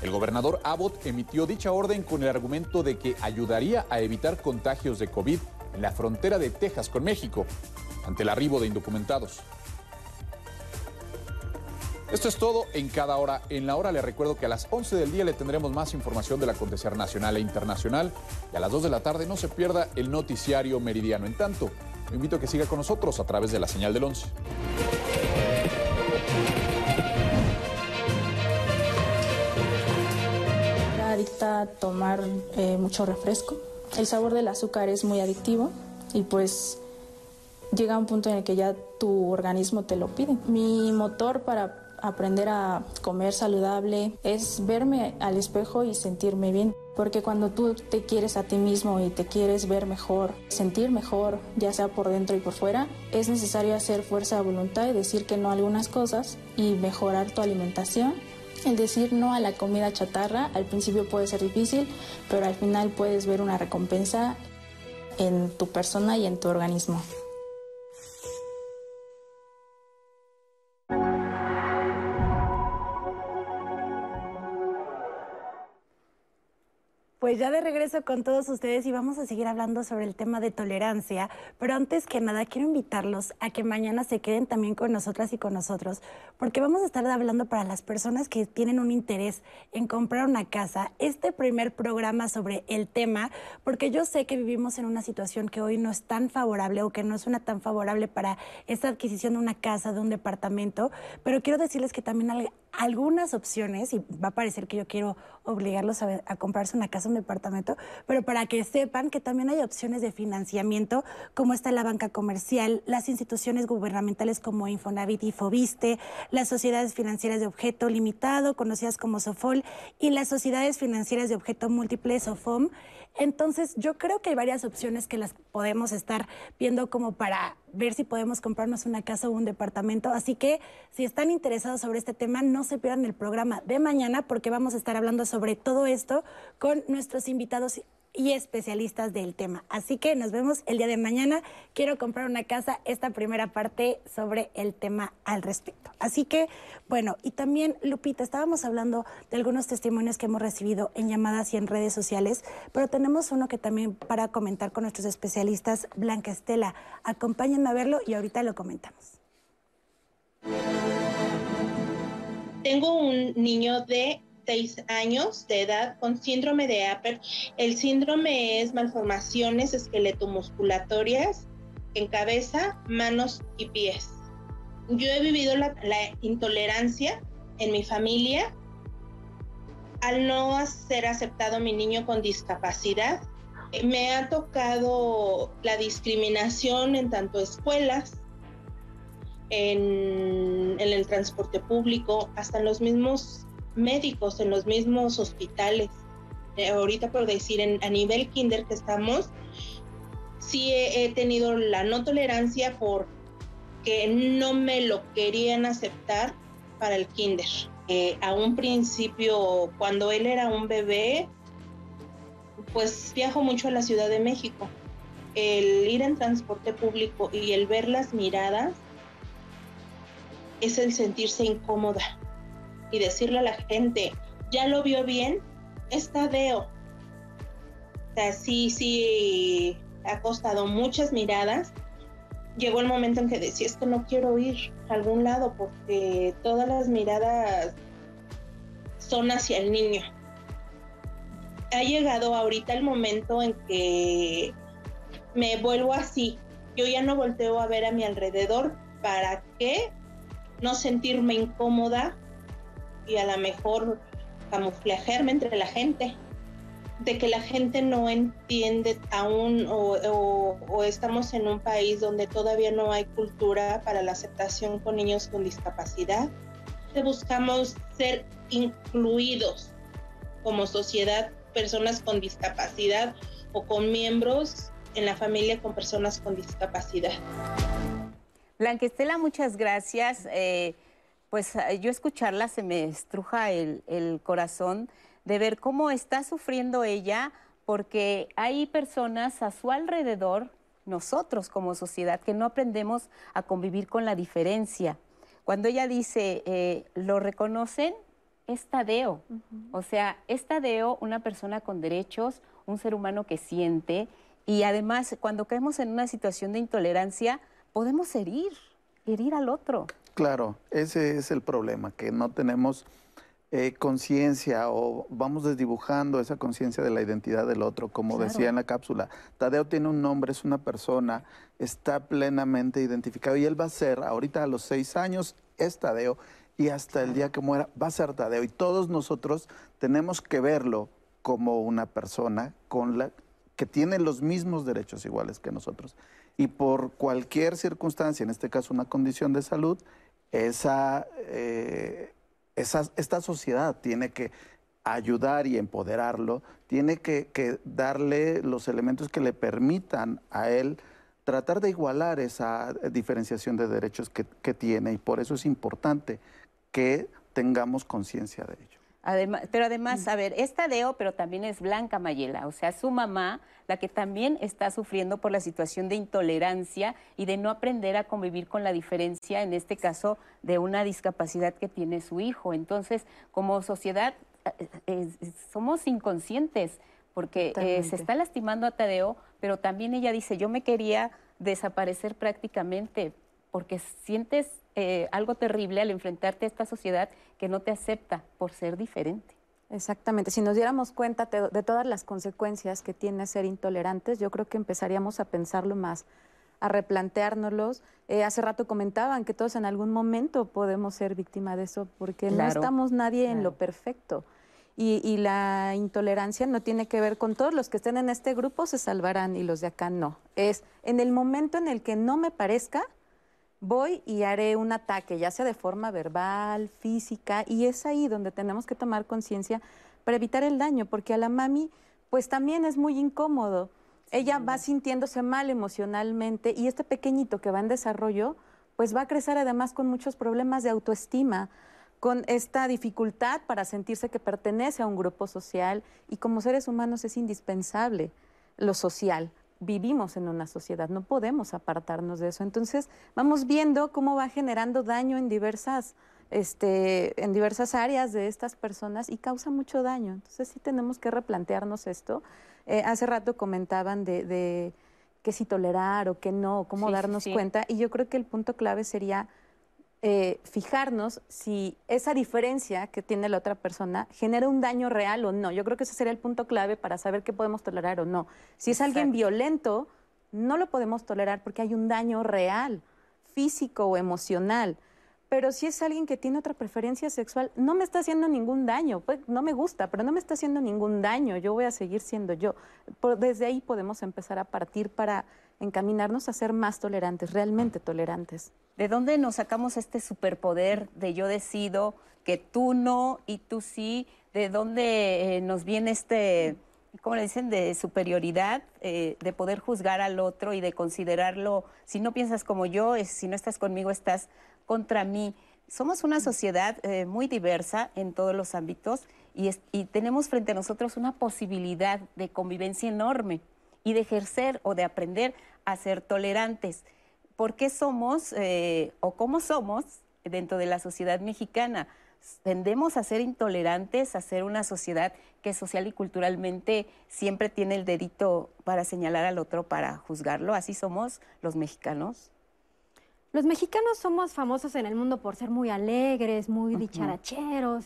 El gobernador Abbott emitió dicha orden con el argumento de que ayudaría a evitar contagios de COVID en la frontera de Texas con México, ante el arribo de indocumentados. Esto es todo en cada hora. En la hora le recuerdo que a las 11 del día le tendremos más información del acontecer nacional e internacional y a las 2 de la tarde no se pierda el noticiario meridiano. En tanto, lo invito a que siga con nosotros a través de la señal del 11. Era adicta a tomar eh, mucho refresco. El sabor del azúcar es muy adictivo y pues llega un punto en el que ya tu organismo te lo pide. Mi motor para aprender a comer saludable es verme al espejo y sentirme bien. Porque cuando tú te quieres a ti mismo y te quieres ver mejor, sentir mejor, ya sea por dentro y por fuera, es necesario hacer fuerza de voluntad y decir que no a algunas cosas y mejorar tu alimentación. El decir no a la comida chatarra al principio puede ser difícil, pero al final puedes ver una recompensa en tu persona y en tu organismo. Pues ya de regreso con todos ustedes y vamos a seguir hablando sobre el tema de tolerancia, pero antes que nada quiero invitarlos a que mañana se queden también con nosotras y con nosotros, porque vamos a estar hablando para las personas que tienen un interés en comprar una casa, este primer programa sobre el tema, porque yo sé que vivimos en una situación que hoy no es tan favorable o que no es una tan favorable para esta adquisición de una casa, de un departamento, pero quiero decirles que también hay algunas opciones, y va a parecer que yo quiero obligarlos a, comprarse una casa, departamento, pero para que sepan que también hay opciones de financiamiento, como está la banca comercial, las instituciones gubernamentales como Infonavit y Fobiste, las sociedades financieras de objeto limitado, conocidas como SOFOL, y las sociedades financieras de objeto múltiple, SOFOM. Entonces, yo creo que hay varias opciones que las podemos estar viendo como para ver si podemos comprarnos una casa o un departamento. Así que, si están interesados sobre este tema, no se pierdan el programa de mañana porque vamos a estar hablando sobre todo esto con nuestros invitados y especialistas del tema. Así que nos vemos el día de mañana. Quiero comprar una casa, esta primera parte sobre el tema al respecto. Así que, bueno, y también, Lupita, estábamos hablando de algunos testimonios que hemos recibido en llamadas y en redes sociales, pero tenemos uno que también para comentar con nuestros especialistas, Blanca Estela. Acompáñenme a verlo y ahorita lo comentamos. Tengo un niño de 6 años de edad con síndrome de Apert. El síndrome es malformaciones esqueletomusculatorias en cabeza, manos y pies. Yo he vivido la, la intolerancia en mi familia al no ser aceptado mi niño con discapacidad. Me ha tocado la discriminación en tanto escuelas, en, en el transporte público, hasta en los mismos médicos, en los mismos hospitales. Eh, ahorita por decir, en, a nivel kinder que estamos, sí he, tenido la no tolerancia porque no me lo querían aceptar para el kinder. Eh, a un principio, cuando él era un bebé, pues viajo mucho a la Ciudad de México. El ir en transporte público y el ver las miradas es el sentirse incómoda y decirle a la gente, ya lo vio bien, está Deo. O sea, sí, sí, ha costado muchas miradas. Llegó el momento en que decía, es que no quiero ir a algún lado porque todas las miradas son hacia el niño. Ha llegado ahorita el momento en que me vuelvo así. Yo ya no volteo a ver a mi alrededor. ¿Para qué? No sentirme incómoda y a lo mejor camuflajearme entre la gente, de que la gente no entiende aún o, o, o, estamos en un país donde todavía no hay cultura para la aceptación con niños con discapacidad. Buscamos ser incluidos como sociedad, personas con discapacidad o con miembros en la familia con personas con discapacidad. Blanquestela, muchas gracias. Eh, pues yo escucharla se me estruja el, el corazón de ver cómo está sufriendo ella, porque hay personas a su alrededor, nosotros como sociedad, que no aprendemos a convivir con la diferencia. Cuando ella dice, eh, lo reconocen, es Tadeo. Uh -huh. O sea, es Tadeo una persona con derechos, un ser humano que siente, y además cuando caemos en una situación de intolerancia, podemos herir, herir al otro. Claro, ese es el problema, que no tenemos eh, conciencia o vamos desdibujando esa conciencia de la identidad del otro, como claro. decía en la cápsula. Tadeo tiene un nombre, es una persona, está plenamente identificado y él va a ser, ahorita a los seis años, es Tadeo y hasta el día que muera va a ser Tadeo. Y todos nosotros tenemos que verlo como una persona con la, que tiene los mismos derechos iguales que nosotros. Y por cualquier circunstancia, en este caso una condición de salud, esa... Eh, esa, esta sociedad tiene que ayudar y empoderarlo, tiene que, darle los elementos que le permitan a él tratar de igualar esa diferenciación de derechos que tiene y por eso es importante que tengamos conciencia de ello. Además, pero además, a ver, es Tadeo, pero también es Blanca Mayela, o sea, su mamá, la que también está sufriendo por la situación de intolerancia y de no aprender a convivir con la diferencia, en este caso, de una discapacidad que tiene su hijo. Entonces, como sociedad, eh, eh, somos inconscientes, porque eh, se está lastimando a Tadeo, pero también ella dice, yo me quería desaparecer prácticamente, porque sientes eh, algo terrible al enfrentarte a esta sociedad que no te acepta por ser diferente. Exactamente. Si nos diéramos cuenta de, todas las consecuencias que tiene ser intolerantes, yo creo que empezaríamos a pensarlo más, a replanteárnoslos. Eh, hace rato comentaban que todos en algún momento podemos ser víctima de eso, porque claro, no estamos nadie claro. en lo perfecto. Y, y, la intolerancia no tiene que ver con todos los que estén en este grupo se salvarán y los de acá no. Es en el momento en el que no me parezca, voy y haré un ataque, ya sea de forma verbal, física, y es ahí donde tenemos que tomar conciencia para evitar el daño, porque a la mami pues también es muy incómodo. Sí, Ella va sintiéndose mal emocionalmente y este pequeñito que va en desarrollo pues va a crecer además con muchos problemas de autoestima, con esta dificultad para sentirse que pertenece a un grupo social y como seres humanos es indispensable lo social, vivimos en una sociedad, no podemos apartarnos de eso. Entonces, vamos viendo cómo va generando daño en diversas, este, en diversas áreas de estas personas y causa mucho daño. Entonces, sí tenemos que replantearnos esto. Eh, hace rato comentaban de, de qué si tolerar o qué no, cómo sí, darnos sí. cuenta, y yo creo que el punto clave sería eh, fijarnos si esa diferencia que tiene la otra persona genera un daño real o no. Yo creo que ese sería el punto clave para saber qué podemos tolerar o no. Si es alguien violento, no lo podemos tolerar porque hay un daño real, físico o emocional. Pero si es alguien que tiene otra preferencia sexual, no me está haciendo ningún daño. Pues no me gusta, pero no me está haciendo ningún daño. Yo voy a seguir siendo yo. desde ahí podemos empezar a partir para encaminarnos a ser más tolerantes, realmente tolerantes. ¿De dónde nos sacamos este superpoder de yo decido que tú no y tú sí? ¿De dónde eh, nos viene este, ¿cómo le dicen?, de superioridad, eh, de poder juzgar al otro y de considerarlo, si no piensas como yo, si no estás conmigo, estás contra mí. Somos una sociedad eh, muy diversa en todos los ámbitos y tenemos frente a nosotros una posibilidad de convivencia enorme y de ejercer o de aprender a ser tolerantes. ¿Por qué somos eh, o cómo somos dentro de la sociedad mexicana? Tendemos a ser intolerantes, a ser una sociedad que social y culturalmente siempre tiene el dedito para señalar al otro, para juzgarlo. Así somos los mexicanos. Los mexicanos somos famosos en el mundo por ser muy alegres, muy dicharacheros.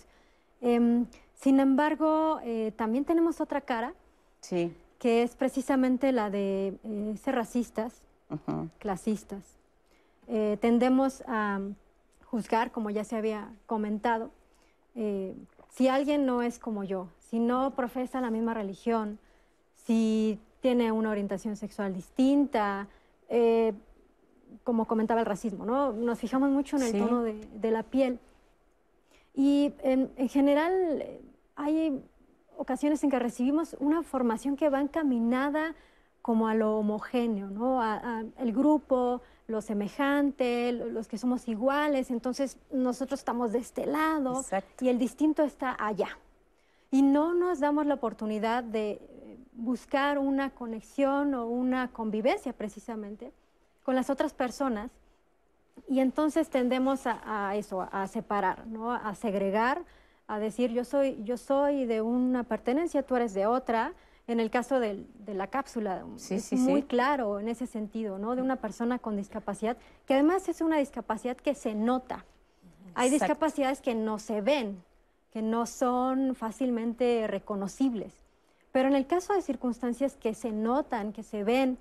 Em, sin embargo, eh, también tenemos otra cara. Sí que es precisamente la de eh, ser racistas, clasistas. Eh, tendemos a juzgar, como ya se había comentado, eh, si alguien no es como yo, si no profesa la misma religión, si tiene una orientación sexual distinta, como comentaba el racismo, ¿no? Nos fijamos mucho en el tono de, la piel. Y en, en general hay ocasiones en que recibimos una formación que va encaminada como a lo homogéneo, ¿no? A, el grupo, lo semejante, los que somos iguales, entonces nosotros estamos de este lado y el distinto está allá. Y no nos damos la oportunidad de buscar una conexión o una convivencia precisamente con las otras personas y entonces tendemos a, a eso, a separar, ¿no? a segregar, a decir yo soy, yo soy de una pertenencia, tú eres de otra. En el caso de la cápsula, es muy claro en ese sentido, ¿no? De una persona con discapacidad, que además es una discapacidad que se nota. Hay discapacidades que no se ven, que no son fácilmente reconocibles. Pero en el caso de circunstancias que se notan, que se ven,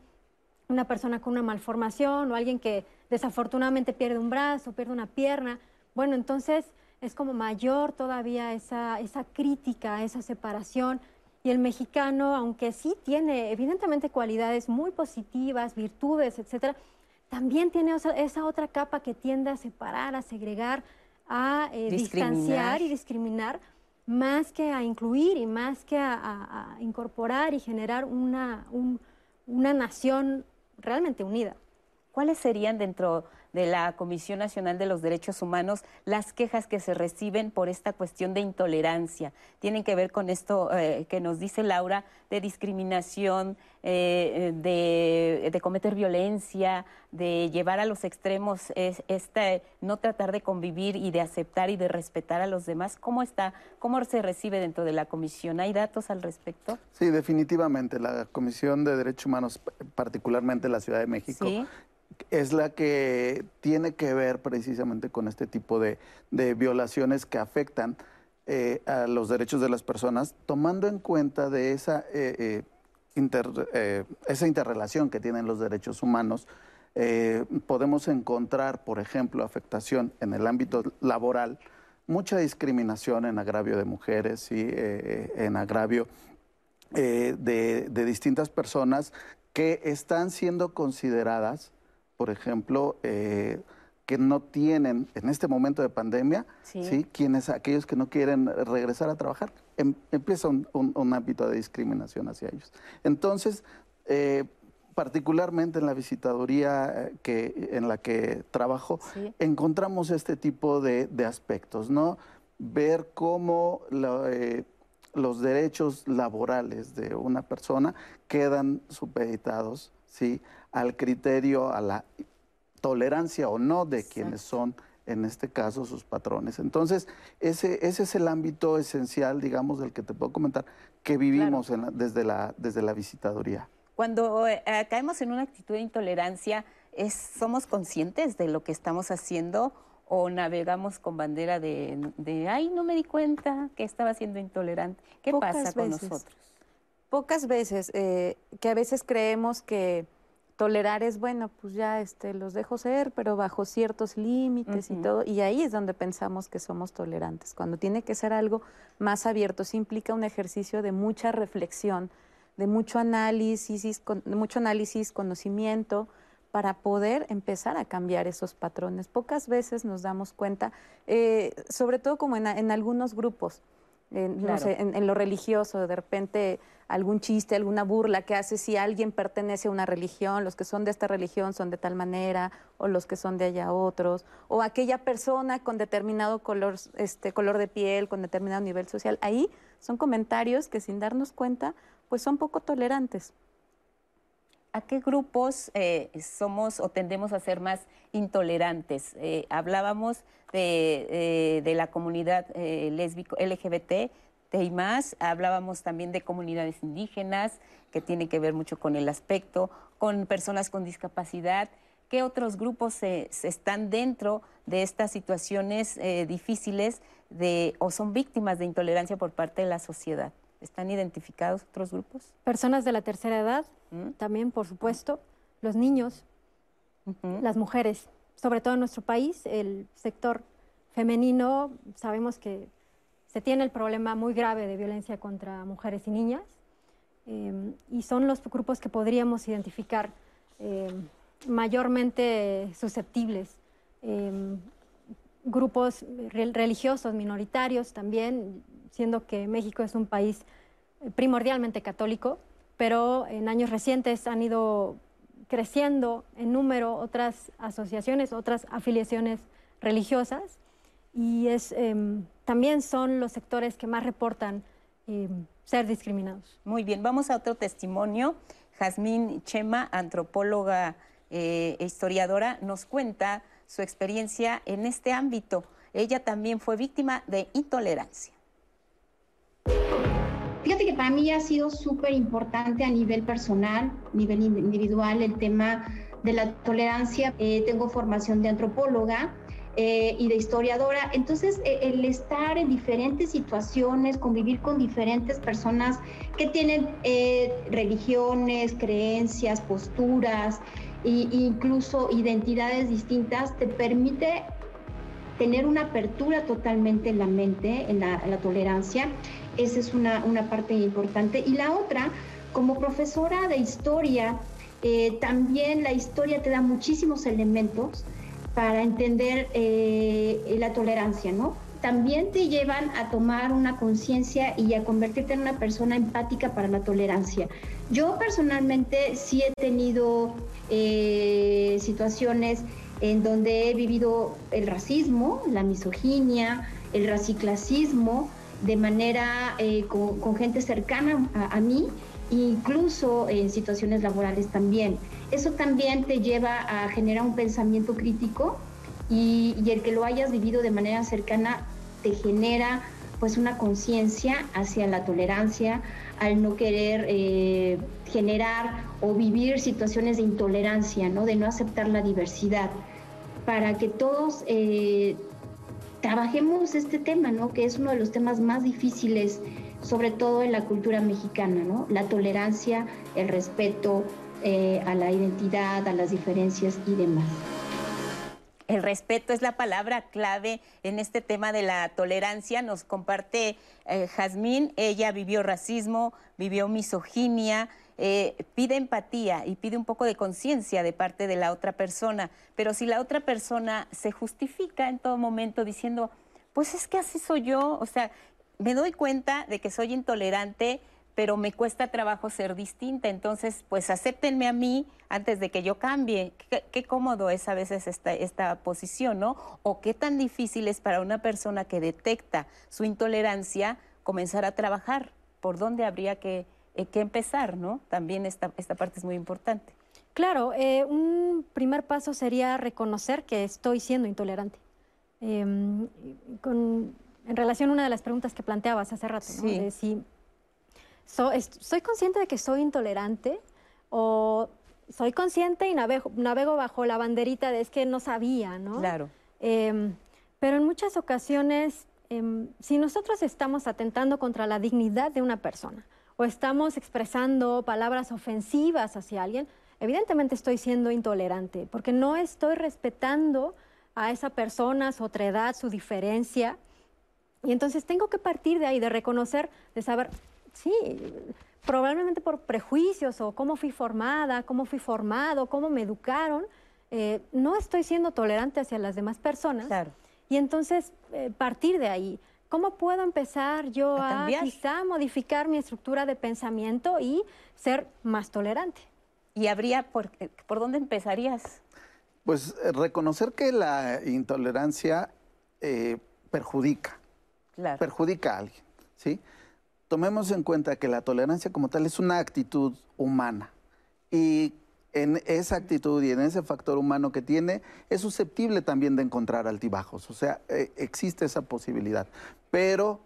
una persona con una malformación o alguien que desafortunadamente pierde un brazo, pierde una pierna, bueno, entonces es como mayor todavía esa, esa crítica, esa separación. Y el mexicano, aunque sí tiene evidentemente cualidades muy positivas, virtudes, etcétera, también tiene esa, otra capa que tiende a separar, a segregar, a eh, distanciar y discriminar, más que a incluir y más que a, incorporar y generar una, una nación realmente unida. ¿Cuáles serían dentro de la Comisión Nacional de los Derechos Humanos las quejas que se reciben por esta cuestión de intolerancia. Tienen que ver con esto eh, que nos dice Laura de discriminación, eh, de, cometer violencia, de llevar a los extremos este, no tratar de convivir y de aceptar y de respetar a los demás. ¿Cómo está? ¿Cómo se recibe dentro de la comisión? ¿Hay datos al respecto? Sí, definitivamente. La Comisión de Derechos Humanos, particularmente la Ciudad de México, es la que tiene que ver precisamente con este tipo de, violaciones que afectan eh, a los derechos de las personas, tomando en cuenta de esa, eh, eh, esa interrelación que tienen los derechos humanos. podemos encontrar, por ejemplo, afectación en el ámbito laboral, mucha discriminación en agravio de mujeres y en agravio de, de distintas personas que están siendo consideradas por ejemplo, eh, que no tienen en este momento de pandemia, sí. Quienes, aquellos que no quieren regresar a trabajar, em, empieza un, ámbito de discriminación hacia ellos. Entonces, eh, particularmente en la visitaduría eh, que, en la que trabajo, encontramos este tipo de, aspectos, ¿no? Ver cómo los derechos laborales de una persona quedan supeditados ¿sí? Al criterio, a la tolerancia o no de quienes son, en este caso, sus patrones. Entonces, ese, ese es el ámbito esencial, digamos, del que te puedo comentar, que vivimos desde, la, desde la visitaduría. Cuando eh, caemos en una actitud de intolerancia, es, ¿somos conscientes de lo que estamos haciendo o navegamos con bandera de, de ay, no me di cuenta que estaba siendo intolerante. ¿Qué pasa con nosotros? Pocas veces, eh, que a veces creemos que tolerar es bueno, pues ya este, los dejo ser, pero bajo ciertos límites y todo, y ahí es donde pensamos que somos tolerantes. Cuando tiene que ser algo más abierto, implica un ejercicio de mucha reflexión, de mucho análisis, de mucho análisis, conocimiento, para poder empezar a cambiar esos patrones. Pocas veces nos damos cuenta, eh, sobre todo como en, algunos grupos, no sé, en, lo religioso, de repente algún chiste, alguna burla que hace si alguien pertenece a una religión, los que son de esta religión son de tal manera, o los que son de allá otros, o aquella persona con determinado color, este, color de piel, con determinado nivel social. Ahí son comentarios que sin darnos cuenta, pues son poco tolerantes. ¿A qué grupos eh, somos o tendemos a ser más intolerantes? Eh, hablábamos de, eh, la comunidad lésbico LGBT, y más, hablábamos también de comunidades indígenas, que tiene que ver mucho con el aspecto, con personas con discapacidad. ¿Qué otros grupos se, están dentro de estas situaciones difíciles de, o son víctimas de intolerancia por parte de la sociedad? ¿Están identificados otros grupos? Personas de la tercera edad, ¿Mm? también, por supuesto, los niños, las mujeres, sobre todo en nuestro país, el sector femenino, sabemos que se tiene el problema muy grave de violencia contra mujeres y niñas, em, y son los grupos que podríamos identificar em, mayormente susceptibles. Em, grupos religiosos minoritarios también, siendo que México es un país eh, primordialmente católico, pero en años recientes han ido creciendo en número otras asociaciones, otras afiliaciones religiosas y es, em, también son los sectores que más reportan em, ser discriminados. Muy bien, vamos a otro testimonio. Jazmín Chema, antropóloga e historiadora, nos cuenta su experiencia en este ámbito. Ella también fue víctima de intolerancia. Fíjate que para mí ha sido súper importante a nivel personal, a nivel individual, el tema de la tolerancia. Eh, tengo formación de antropóloga eh, y de historiadora. Entonces, eh, el estar en diferentes situaciones, convivir con diferentes personas que tienen religiones, creencias, posturas e incluso identidades distintas, te permite tener una apertura totalmente en la mente, en la, tolerancia. Esa es una, parte importante. Y la otra, como profesora de historia, eh, también la historia te da muchísimos elementos para entender eh, la tolerancia, ¿no? También te llevan a tomar una conciencia y a convertirte en una persona empática para la tolerancia. Yo personalmente sí he tenido eh, situaciones en donde he vivido el racismo, la misoginia, el raciclasismo de manera eh, con, gente cercana a, mí, incluso en situaciones laborales también. Eso también te lleva a generar un pensamiento crítico y, el que lo hayas vivido de manera cercana te genera pues una conciencia hacia la tolerancia, al no querer eh, generar o vivir situaciones de intolerancia, ¿no? de no aceptar la diversidad para que todos eh, trabajemos este tema, ¿no? Que es uno de los temas más difíciles, sobre todo en la cultura mexicana, ¿no? La tolerancia, el respeto eh, a la identidad, a las diferencias y demás. El respeto es la palabra clave en este tema de la tolerancia. Nos comparte eh, Jazmín, ella vivió racismo, vivió misoginia, eh, pide empatía y pide un poco de conciencia de parte de la otra persona, pero si la otra persona se justifica en todo momento diciendo, pues es que así soy yo, o sea, me doy cuenta de que soy intolerante, pero me cuesta trabajo ser distinta, entonces pues acéptenme a mí antes de que yo cambie. Qué, cómodo es a veces esta, esta posición, ¿no? O qué tan difícil es para una persona que detecta su intolerancia comenzar a trabajar, por dónde habría que eh, que empezar, ¿no? También esta, esta parte es muy importante. Claro, eh, un primer paso sería reconocer que estoy siendo intolerante. Em, en relación a una de las preguntas que planteabas hace rato, de si soy consciente de que soy intolerante o soy consciente y navego, navego, bajo la banderita de es que no sabía, ¿no? Claro. Em, pero en muchas ocasiones, em, si nosotros estamos atentando contra la dignidad de una persona o estamos expresando palabras ofensivas hacia alguien, evidentemente estoy siendo intolerante porque no estoy respetando a esa persona, su otra edad, su diferencia. Y entonces tengo que partir de ahí, de reconocer, de saber, sí, probablemente por prejuicios o cómo fui formada, cómo fui formado, cómo me educaron, eh, no estoy siendo tolerante hacia las demás personas. Claro. Y entonces eh, partir de ahí. ¿Cómo puedo empezar yo a, quizá modificar mi estructura de pensamiento y ser más tolerante? ¿Y habría por, eh, por dónde empezarías? Pues reconocer que la intolerancia perjudica, perjudica a alguien, ¿sí? Tomemos en cuenta que la tolerancia como tal es una actitud humana y en esa actitud y en ese factor humano que tiene, es susceptible también de encontrar altibajos. O sea, eh, existe esa posibilidad. Pero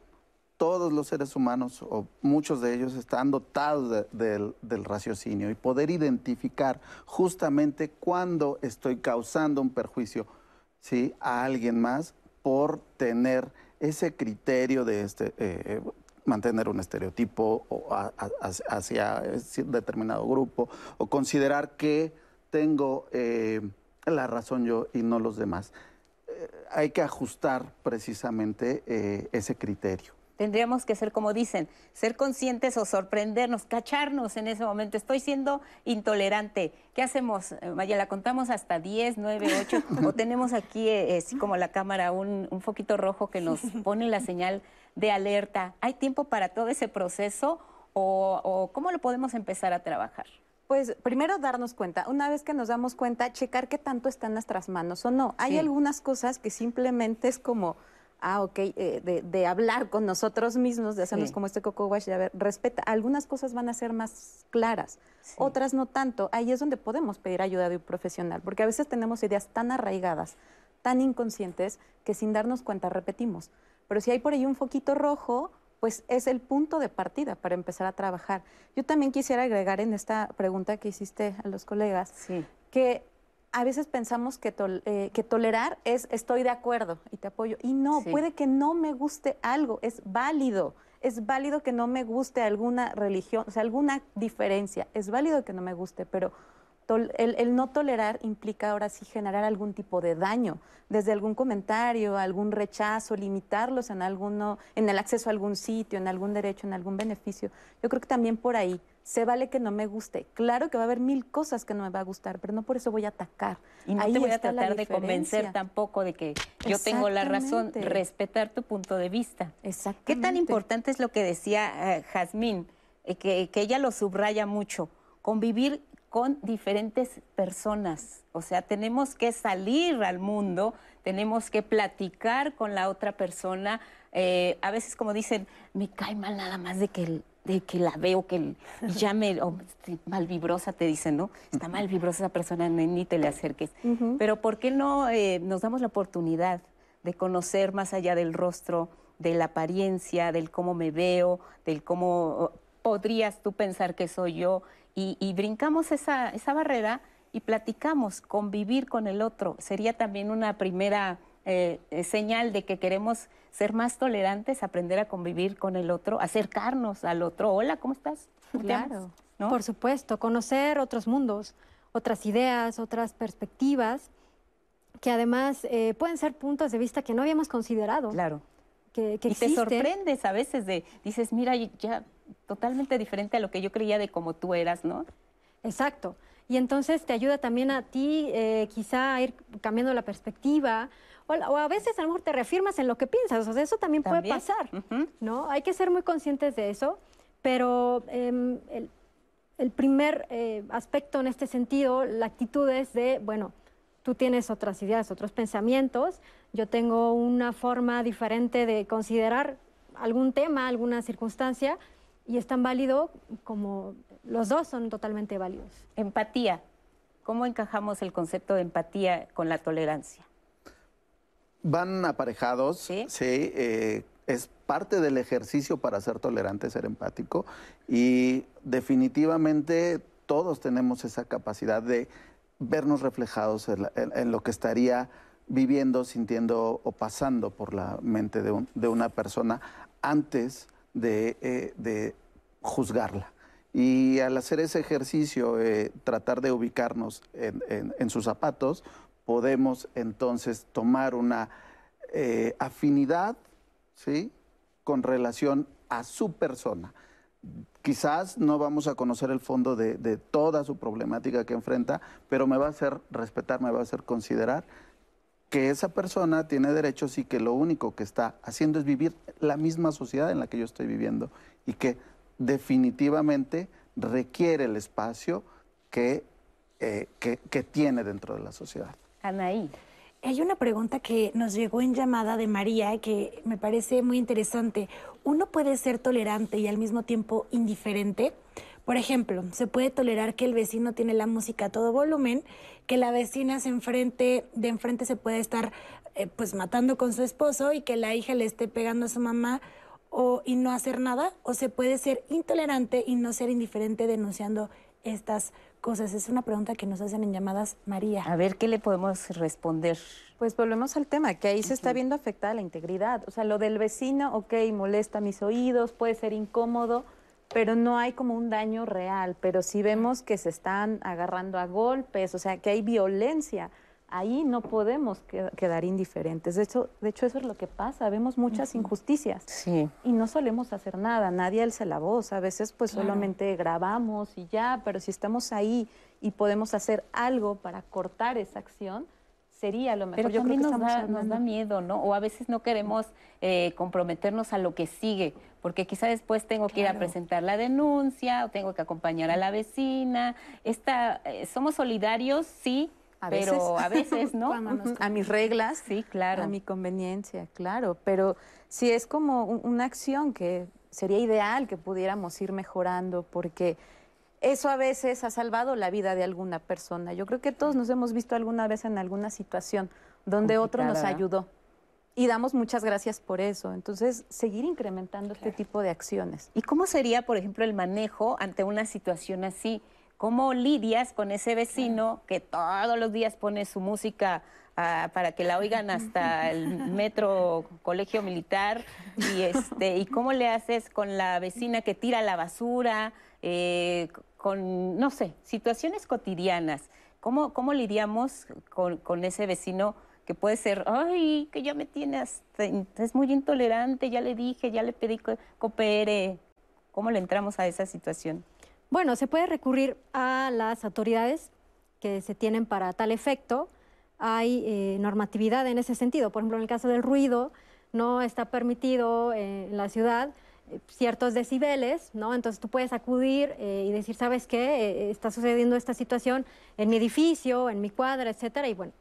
todos los seres humanos, o muchos de ellos, están dotados del, raciocinio y poder identificar justamente cuando estoy causando un perjuicio ¿sí? a alguien más por tener ese criterio de este, eh, mantener un estereotipo hacia determinado grupo o considerar que tengo eh, la razón yo y no los demás. Eh, hay que ajustar precisamente eh, ese criterio. Tendríamos que ser, como dicen, ser conscientes o sorprendernos, cacharnos en ese momento. Estoy siendo intolerante. ¿Qué hacemos? Maya, ¿la contamos hasta 10, 9, 8? ¿O tenemos aquí, así como la cámara, un, un foquito rojo que nos pone la señal de alerta? ¿Hay tiempo para todo ese proceso o, cómo lo podemos empezar a trabajar? Pues primero darnos cuenta, una vez que nos damos cuenta, checar qué tanto está en nuestras manos o no. Hay algunas cosas que simplemente es como, ah, ok, eh, de, hablar con nosotros mismos, de hacernos como este coco wash, de a ver, respeta. Algunas cosas van a ser más claras, otras no tanto. Ahí es donde podemos pedir ayuda de un profesional, porque a veces tenemos ideas tan arraigadas, tan inconscientes, que sin darnos cuenta repetimos. Pero si hay por ahí un foquito rojo, pues es el punto de partida para empezar a trabajar. Yo también quisiera agregar en esta pregunta que hiciste a los colegas, que a veces pensamos que, eh, que, tolerar es estoy de acuerdo y te apoyo. Y no, puede que no me guste algo, es válido. Es válido que no me guste alguna religión, o sea, alguna diferencia. Es válido que no me guste, pero el, no tolerar implica ahora sí generar algún tipo de daño, desde algún comentario, algún rechazo, limitarlos en alguno, en el acceso a algún sitio, en algún derecho, en algún beneficio. Yo creo que también por ahí se vale que no me guste. Claro que va a haber mil cosas que no me va a gustar, pero no por eso voy a atacar. Y no te voy a tratar de convencer tampoco de que yo tengo la razón, respetar tu punto de vista. Exactamente. ¿Qué tan importante es lo que decía eh, Jazmín, eh, que, que ella lo subraya mucho? Convivir con diferentes personas. O sea, tenemos que salir al mundo, tenemos que platicar con la otra persona. Eh, a veces, como dicen, me cae mal nada más de que, de que la veo, que ya me, mal vibrosa, te dicen, ¿no? Está mal vibrosa esa persona, ni te le acerques. Pero ¿por qué no eh, nos damos la oportunidad de conocer más allá del rostro, de la apariencia, del cómo me veo, del cómo podrías tú pensar que soy yo? Y, brincamos esa, esa barrera y platicamos, convivir con el otro. Sería también una primera eh, eh, señal de que queremos ser más tolerantes, aprender a convivir con el otro, acercarnos al otro. Hola, ¿cómo estás? Claro, por supuesto, conocer otros mundos, otras ideas, otras perspectivas, que además eh, pueden ser puntos de vista que no habíamos considerado. Claro. Que, que y te sorprendes a veces de, dices, mira, ya totalmente diferente a lo que yo creía de cómo tú eras, ¿no? Exacto. Y entonces te ayuda también a ti eh, quizá a ir cambiando la perspectiva o, a veces a lo mejor te reafirmas en lo que piensas, o sea, eso también, puede pasar, ¿no? Hay que ser muy conscientes de eso, pero em, el, primer eh, aspecto en este sentido, la actitud es de, bueno, tú tienes otras ideas, otros pensamientos, yo tengo una forma diferente de considerar algún tema, alguna circunstancia, y es tan válido como los dos son totalmente válidos. Empatía. ¿Cómo encajamos el concepto de empatía con la tolerancia? Van aparejados, sí. Eh, es parte del ejercicio para ser tolerante, ser empático y definitivamente todos tenemos esa capacidad de vernos reflejados en, lo que estaría viviendo, sintiendo o pasando por la mente de, una persona antes de, de, juzgarla. Y al hacer ese ejercicio, tratar de ubicarnos en, sus zapatos, podemos entonces tomar una afinidad, ¿sí? Con relación a su persona. Quizás no vamos a conocer el fondo de, toda su problemática que enfrenta, pero me va a hacer respetar, me va a hacer considerar que esa persona tiene derechos y que lo único que está haciendo es vivir la misma sociedad en la que yo estoy viviendo y que definitivamente requiere el espacio que, eh, que, que tiene dentro de la sociedad. Anaí. Hay una pregunta que nos llegó en llamada de María que me parece muy interesante. ¿Uno puede ser tolerante y al mismo tiempo indiferente? Por ejemplo, se puede tolerar que el vecino tiene la música a todo volumen, que la vecina se enfrente, de enfrente se puede estar eh, pues matando con su esposo y que la hija le esté pegando a su mamá o, y no hacer nada, o se puede ser intolerante y no ser indiferente denunciando estas cosas? Es una pregunta que nos hacen en llamadas María. A ver, ¿qué le podemos responder? Pues volvemos al tema, que ahí se está viendo afectada la integridad. O sea, lo del vecino, ok, molesta mis oídos, puede ser incómodo, pero no hay como un daño real. Pero si vemos que se están agarrando a golpes, o sea, que hay violencia ahí no podemos quedar indiferentes. De hecho, de hecho, eso es lo que pasa. Vemos muchas injusticias sí. y no solemos hacer nada. Nadie alza la voz. A veces, pues solamente grabamos y ya. Pero si estamos ahí y podemos hacer algo para cortar esa acción, sería lo mejor. Pero también nos, da, nos, da, miedo, ¿no? O a veces no queremos eh, comprometernos a lo que sigue, porque quizá después tengo que ir a presentar la denuncia o tengo que acompañar a la vecina. Esta, eh, somos solidarios, sí, pero a veces, ¿no? a mis reglas, sí, claro. a mi conveniencia, claro. Pero sí es como una acción que sería ideal que pudiéramos ir mejorando porque eso a veces ha salvado la vida de alguna persona. Yo creo que todos nos hemos visto alguna vez en alguna situación donde otro nos ayudó. Y damos muchas gracias por eso. Entonces, seguir incrementando este tipo de acciones. ¿Y cómo sería, por ejemplo, el manejo ante una situación así? ¿Cómo lidias con ese vecino que todos los días pone su música ah, para que la oigan hasta el metro colegio militar? Y, este, ¿y cómo le haces con la vecina que tira la basura? Eh, con, no sé, situaciones cotidianas. ¿Cómo, cómo lidiamos con, ese vecino que puede ser, ay, que ya me tienes, es muy intolerante, ya le dije, ya le pedí que coopere? ¿Cómo le entramos a esa situación? Bueno, se puede recurrir a las autoridades que se tienen para tal efecto. Hay eh, normatividad en ese sentido. Por ejemplo, en el caso del ruido, no está permitido eh, en la ciudad ciertos decibeles, ¿no? Entonces tú puedes acudir y decir, ¿sabes qué? está sucediendo esta situación en mi edificio, en mi cuadra, etcétera, y bueno,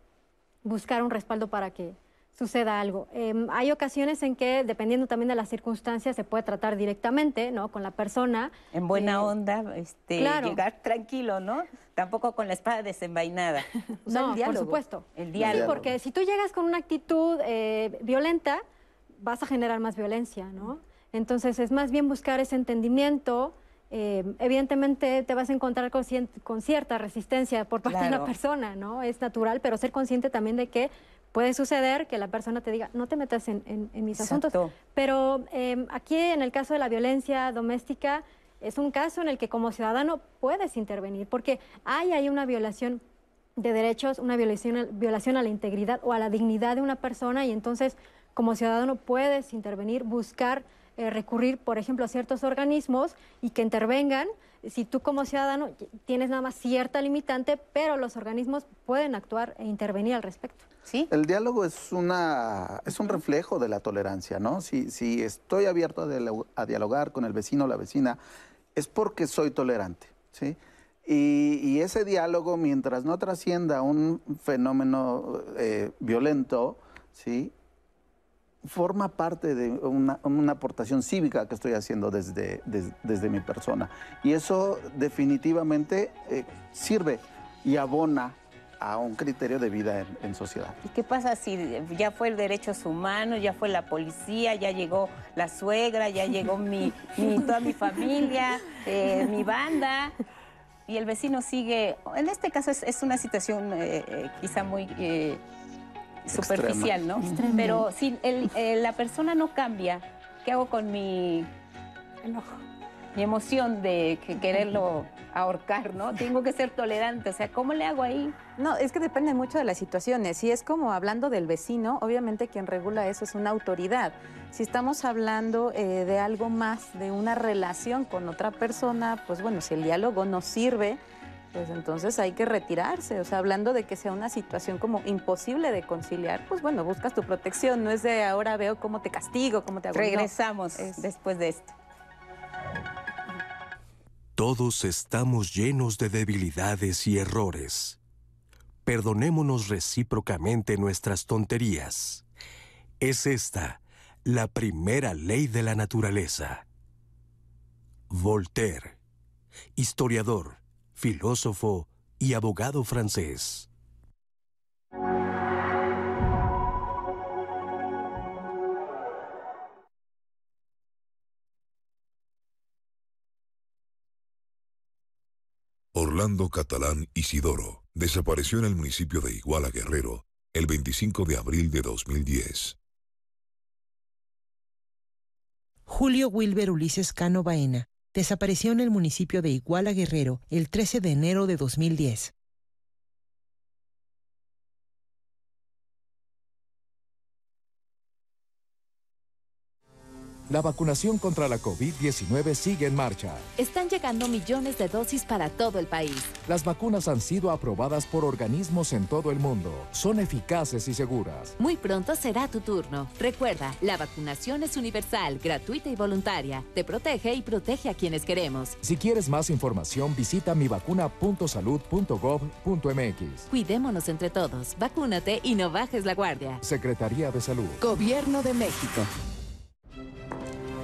buscar un respaldo para que suceda algo. Em, hay ocasiones en que, dependiendo también de las circunstancias, se puede tratar directamente, ¿no? Con la persona. En buena eh, onda, este, llegar tranquilo, ¿no? Tampoco con la espada desenvainada. no, por supuesto. El diálogo. porque si tú llegas con una actitud eh, violenta, vas a generar más violencia, ¿no? Entonces es más bien buscar ese entendimiento. Em, evidentemente te vas a encontrar con, con, cierta resistencia por parte de la persona, ¿no? Es natural, pero ser consciente también de que Puede suceder que la persona te diga, no te metas en, mis asuntos. Pero em, aquí, en el caso de la violencia doméstica, es un caso en el que como ciudadano puedes intervenir, porque hay, hay una violación de derechos, una violación, violación a la integridad o a la dignidad de una persona y entonces como ciudadano puedes intervenir, buscar eh, recurrir, por ejemplo, a ciertos organismos y que intervengan. Si tú como ciudadano tienes nada más cierta limitante, pero los organismos pueden actuar e intervenir al respecto. ¿Sí? El diálogo es, una, es un reflejo de la tolerancia, ¿no? Si, si estoy abierto a, dialogar con el vecino o la vecina, es porque soy tolerante, ¿sí? Y, ese diálogo, mientras no trascienda un fenómeno eh, violento, ¿sí? Forma parte de una, aportación cívica que estoy haciendo desde, desde, mi persona. Y eso definitivamente eh, sirve y abona a un criterio de vida en, sociedad. ¿Y qué pasa si ya fue el derechos humanos, ya fue la policía, ya llegó la suegra, ya llegó mi, toda mi familia, eh, mi banda? Y el vecino sigue, en este caso es, una situación eh, quizá muy superficial, ¿no? Pero si la persona no cambia, ¿qué hago con mi enojo? Mi emoción de quererlo ahorcar, ¿no? Tengo que ser tolerante, o sea, ¿cómo le hago ahí? No, es que depende mucho de las situaciones. Si es como hablando del vecino, obviamente quien regula eso es una autoridad. Si estamos hablando eh, de algo más, de una relación con otra persona, pues bueno, si el diálogo no sirve, pues entonces hay que retirarse. O sea, hablando de que sea una situación como imposible de conciliar, pues bueno, buscas tu protección. No es de ahora veo cómo te castigo, cómo te hago. Regresamos después de esto. Todos estamos llenos de debilidades y errores. Perdonémonos recíprocamente nuestras tonterías. Es esta la primera ley de la naturaleza. Voltaire, historiador, filósofo y abogado francés. Orlando Catalán Isidoro desapareció en el municipio de Iguala Guerrero el 25 de abril de 2010. Julio Wilber Ulises Cano Baena desapareció en el municipio de Iguala Guerrero el 13 de enero de 2010. La vacunación contra la COVID-19 sigue en marcha. Están llegando millones de dosis para todo el país. Las vacunas han sido aprobadas por organismos en todo el mundo. Son eficaces y seguras. Muy pronto será tu turno. Recuerda, la vacunación es universal, gratuita y voluntaria. Te protege y protege a quienes queremos. Si quieres más información, visita mivacuna.salud.gov.mx. Cuidémonos entre todos. Vacúnate y no bajes la guardia. Secretaría de Salud. Gobierno de México.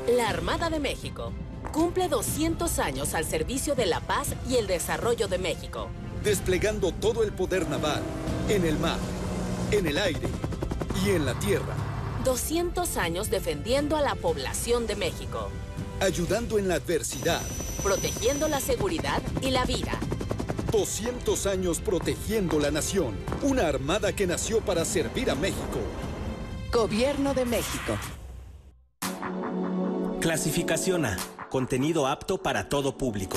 La Armada de México cumple 200 años al servicio de la paz y el desarrollo de México. Desplegando todo el poder naval, en el mar, en el aire y en la tierra. 200 años defendiendo a la población de México. Ayudando en la adversidad. Protegiendo la seguridad y la vida. 200 años protegiendo la nación. Una armada que nació para servir a México. Gobierno de México. Clasificación A. Contenido apto para todo público.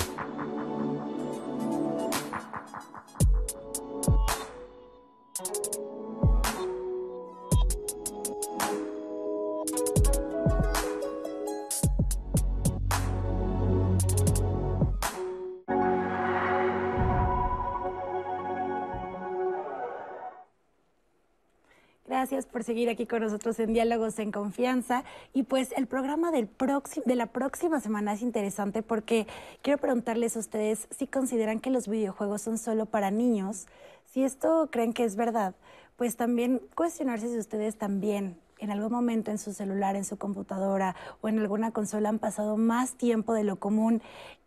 Gracias por seguir aquí con nosotros en Diálogos en Confianza. Y pues el programa del de la próxima semana es interesante porque quiero preguntarles a ustedes si consideran que los videojuegos son solo para niños. Si esto creen que es verdad, pues también cuestionarse si ustedes también en algún momento en su celular, en su computadora o en alguna consola han pasado más tiempo de lo común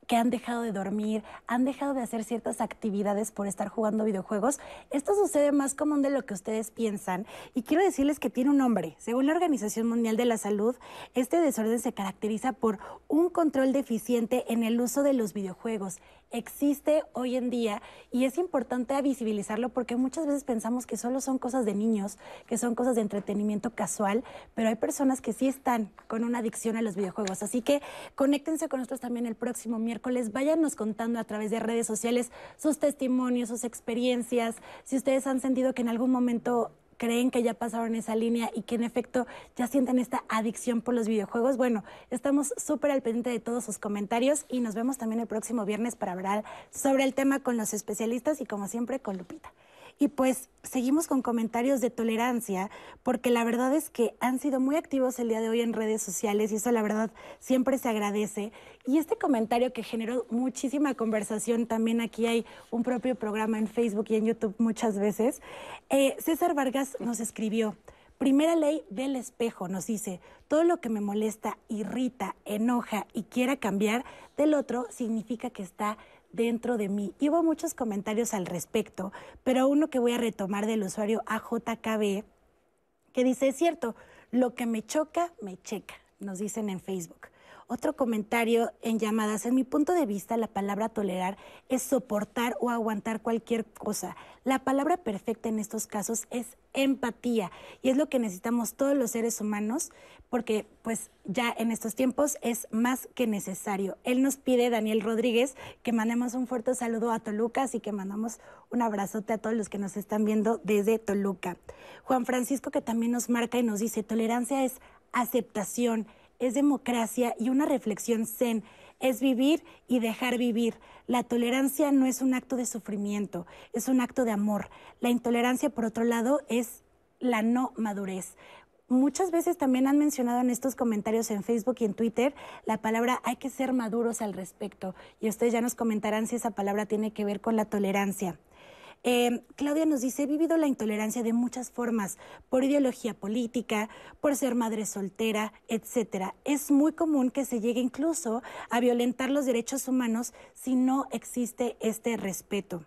que han dejado de dormir, han dejado de hacer ciertas actividades por estar jugando videojuegos. Esto sucede más común de lo que ustedes piensan y quiero decirles que tiene un nombre. Según la Organización Mundial de la Salud, este desorden se caracteriza por un control deficiente en el uso de los videojuegos existe hoy en día y es importante visibilizarlo porque muchas veces pensamos que solo son cosas de niños, que son cosas de entretenimiento casual, pero hay personas que sí están con una adicción a los videojuegos. Así que conéctense con nosotros también el próximo miércoles, váyanos contando a través de redes sociales sus testimonios, sus experiencias, si ustedes han sentido que en algún momento creen que ya pasaron esa línea y que en efecto ya sienten esta adicción por los videojuegos. Bueno, estamos súper al pendiente de todos sus comentarios y nos vemos también el próximo viernes para hablar sobre el tema con los especialistas y como siempre con Lupita. Y pues seguimos con comentarios de tolerancia, porque la verdad es que han sido muy activos el día de hoy en redes sociales y eso la verdad siempre se agradece. Y este comentario que generó muchísima conversación, también aquí hay un propio programa en Facebook y en YouTube muchas veces. Eh, César Vargas nos escribió. Primera ley del espejo nos dice, todo lo que me molesta, irrita, enoja y quiera cambiar del otro significa que está dentro de mí. Y hubo muchos comentarios al respecto, pero uno que voy a retomar del usuario AJKB, que dice, es cierto, lo que me choca, me checa, nos dicen en Facebook. Otro comentario en llamadas. En mi punto de vista, la palabra tolerar es soportar o aguantar cualquier cosa. La palabra perfecta en estos casos es empatía y es lo que necesitamos todos los seres humanos porque pues ya en estos tiempos es más que necesario. Él nos pide, Daniel Rodríguez, que mandemos un fuerte saludo a Toluca, así que mandamos un abrazote a todos los que nos están viendo desde Toluca. Juan Francisco que también nos marca y nos dice, tolerancia es aceptación, es democracia y una reflexión zen, es vivir y dejar vivir. La tolerancia no es un acto de sufrimiento, es un acto de amor. La intolerancia, por otro lado, es la no madurez. Muchas veces también han mencionado en estos comentarios en Facebook y en Twitter la palabra hay que ser maduros al respecto. Y ustedes ya nos comentarán si esa palabra tiene que ver con la tolerancia. Eh, Claudia nos dice, he vivido la intolerancia de muchas formas, por ideología política, por ser madre soltera, etcétera. Es muy común que se llegue incluso a violentar los derechos humanos si no existe este respeto.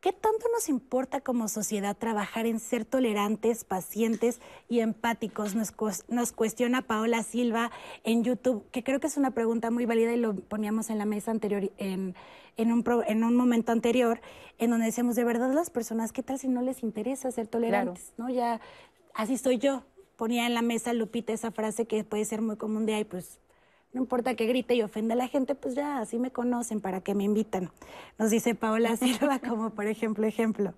¿Qué tanto nos importa como sociedad trabajar en ser tolerantes, pacientes y empáticos? Nos, nos, cuestiona Paola Silva en YouTube, que creo que es una pregunta muy válida y lo poníamos en la mesa anterior, en, en, un, en un momento anterior, en donde decíamos, de verdad las personas, ¿qué tal si no les interesa ser tolerantes? ¿No? Ya, así soy yo. Ponía en la mesa Lupita esa frase que puede ser muy común de, ahí, pues no importa que grite y ofenda a la gente, pues ya así me conocen, para que me invitan. Nos dice Paola Silva como por ejemplo, ejemplo.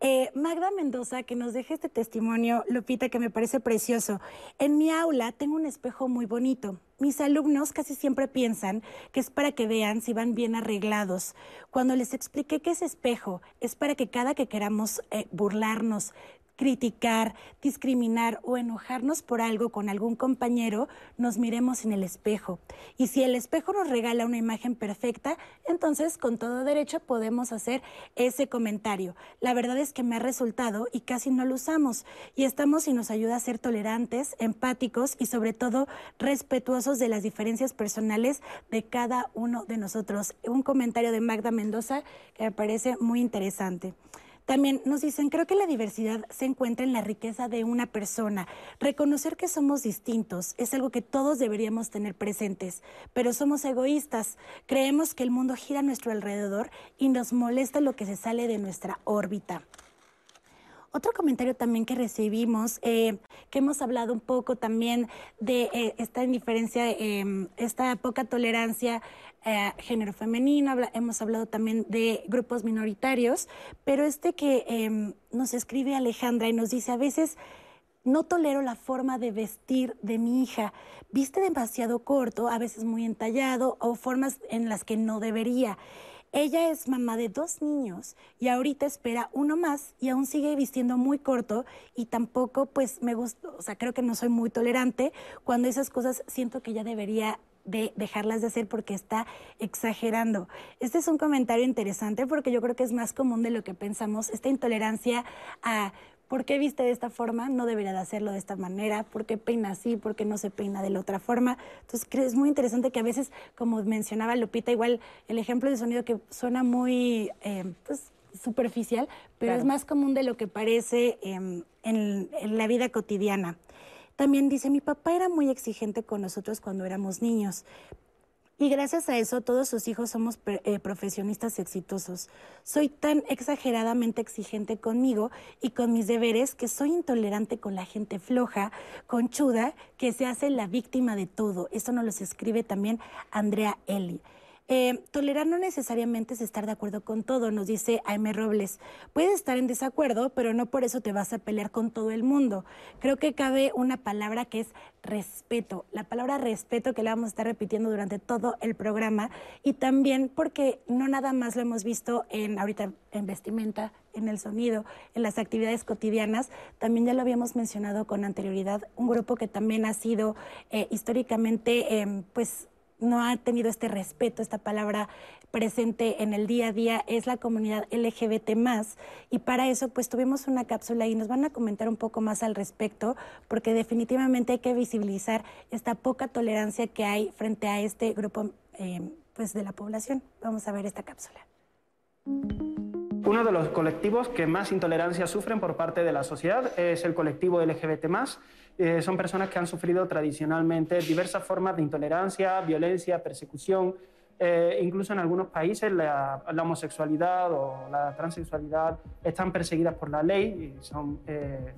Eh, Magda Mendoza, que nos deje este testimonio, Lupita, que me parece precioso. En mi aula tengo un espejo muy bonito. Mis alumnos casi siempre piensan que es para que vean si van bien arreglados. Cuando les expliqué que ese espejo es para que cada que queramos eh, burlarnos, criticar, discriminar o enojarnos por algo con algún compañero, nos miremos en el espejo. Y si el espejo nos regala una imagen perfecta, entonces con todo derecho podemos hacer ese comentario. La verdad es que me ha resultado y casi no lo usamos. Y estamos y nos ayuda a ser tolerantes, empáticos y sobre todo respetuosos de las diferencias personales de cada uno de nosotros. Un comentario de Magda Mendoza que me parece muy interesante. También nos dicen, creo que la diversidad se encuentra en la riqueza de una persona. Reconocer que somos distintos es algo que todos deberíamos tener presentes, pero somos egoístas. Creemos que el mundo gira a nuestro alrededor y nos molesta lo que se sale de nuestra órbita. Otro comentario también que recibimos, eh, que hemos hablado un poco también de eh, esta indiferencia, eh, esta poca tolerancia a género femenino, hemos hablado también de grupos minoritarios, pero este que em, nos escribe Alejandra y nos dice a veces... No tolero la forma de vestir de mi hija. Viste demasiado corto, a veces muy entallado o formas en las que no debería. Ella es mamá de dos niños y ahorita espera uno más y aún sigue vistiendo muy corto y tampoco pues me gusta, o sea, creo que no soy muy tolerante cuando esas cosas siento que ya debería de dejarlas de hacer porque está exagerando. Este es un comentario interesante porque yo creo que es más común de lo que pensamos, esta intolerancia a ¿Por qué viste de esta forma? No debería de hacerlo de esta manera. ¿Por qué peina así? ¿Por qué no se peina de la otra forma? Entonces, es muy interesante que a veces, como mencionaba Lupita, igual el ejemplo de sonido que suena muy eh, pues, superficial, pero es más común de lo que parece em, en la vida cotidiana. También dice, mi papá era muy exigente con nosotros cuando éramos niños, y gracias a eso todos sus hijos somos eh, profesionistas exitosos. Soy tan exageradamente exigente conmigo y con mis deberes que soy intolerante con la gente floja, conchuda, que se hace la víctima de todo. Esto nos lo escribe también Andrea Eli. Eh, tolerar no necesariamente es estar de acuerdo con todo, nos dice Aime Robles. Puedes estar en desacuerdo, pero no por eso te vas a pelear con todo el mundo. Creo que cabe una palabra que es respeto. La palabra respeto que la vamos a estar repitiendo durante todo el programa y también porque no nada más lo hemos visto en ahorita en vestimenta, en el sonido, en las actividades cotidianas, también ya lo habíamos mencionado con anterioridad, un grupo que también ha sido eh, históricamente em, pues no ha tenido este respeto, esta palabra presente en el día a día es la comunidad LGBT y para eso pues tuvimos una cápsula y nos van a comentar un poco más al respecto porque definitivamente hay que visibilizar esta poca tolerancia que hay frente a este grupo eh, pues de la población. Vamos a ver esta cápsula. Uno de los colectivos que más intolerancia sufren por parte de la sociedad es el colectivo LGBT+. Eh, son personas que han sufrido tradicionalmente diversas formas de intolerancia, violencia, persecución. Eh, incluso en algunos países la, homosexualidad o la transexualidad están perseguidas por la ley y son, eh,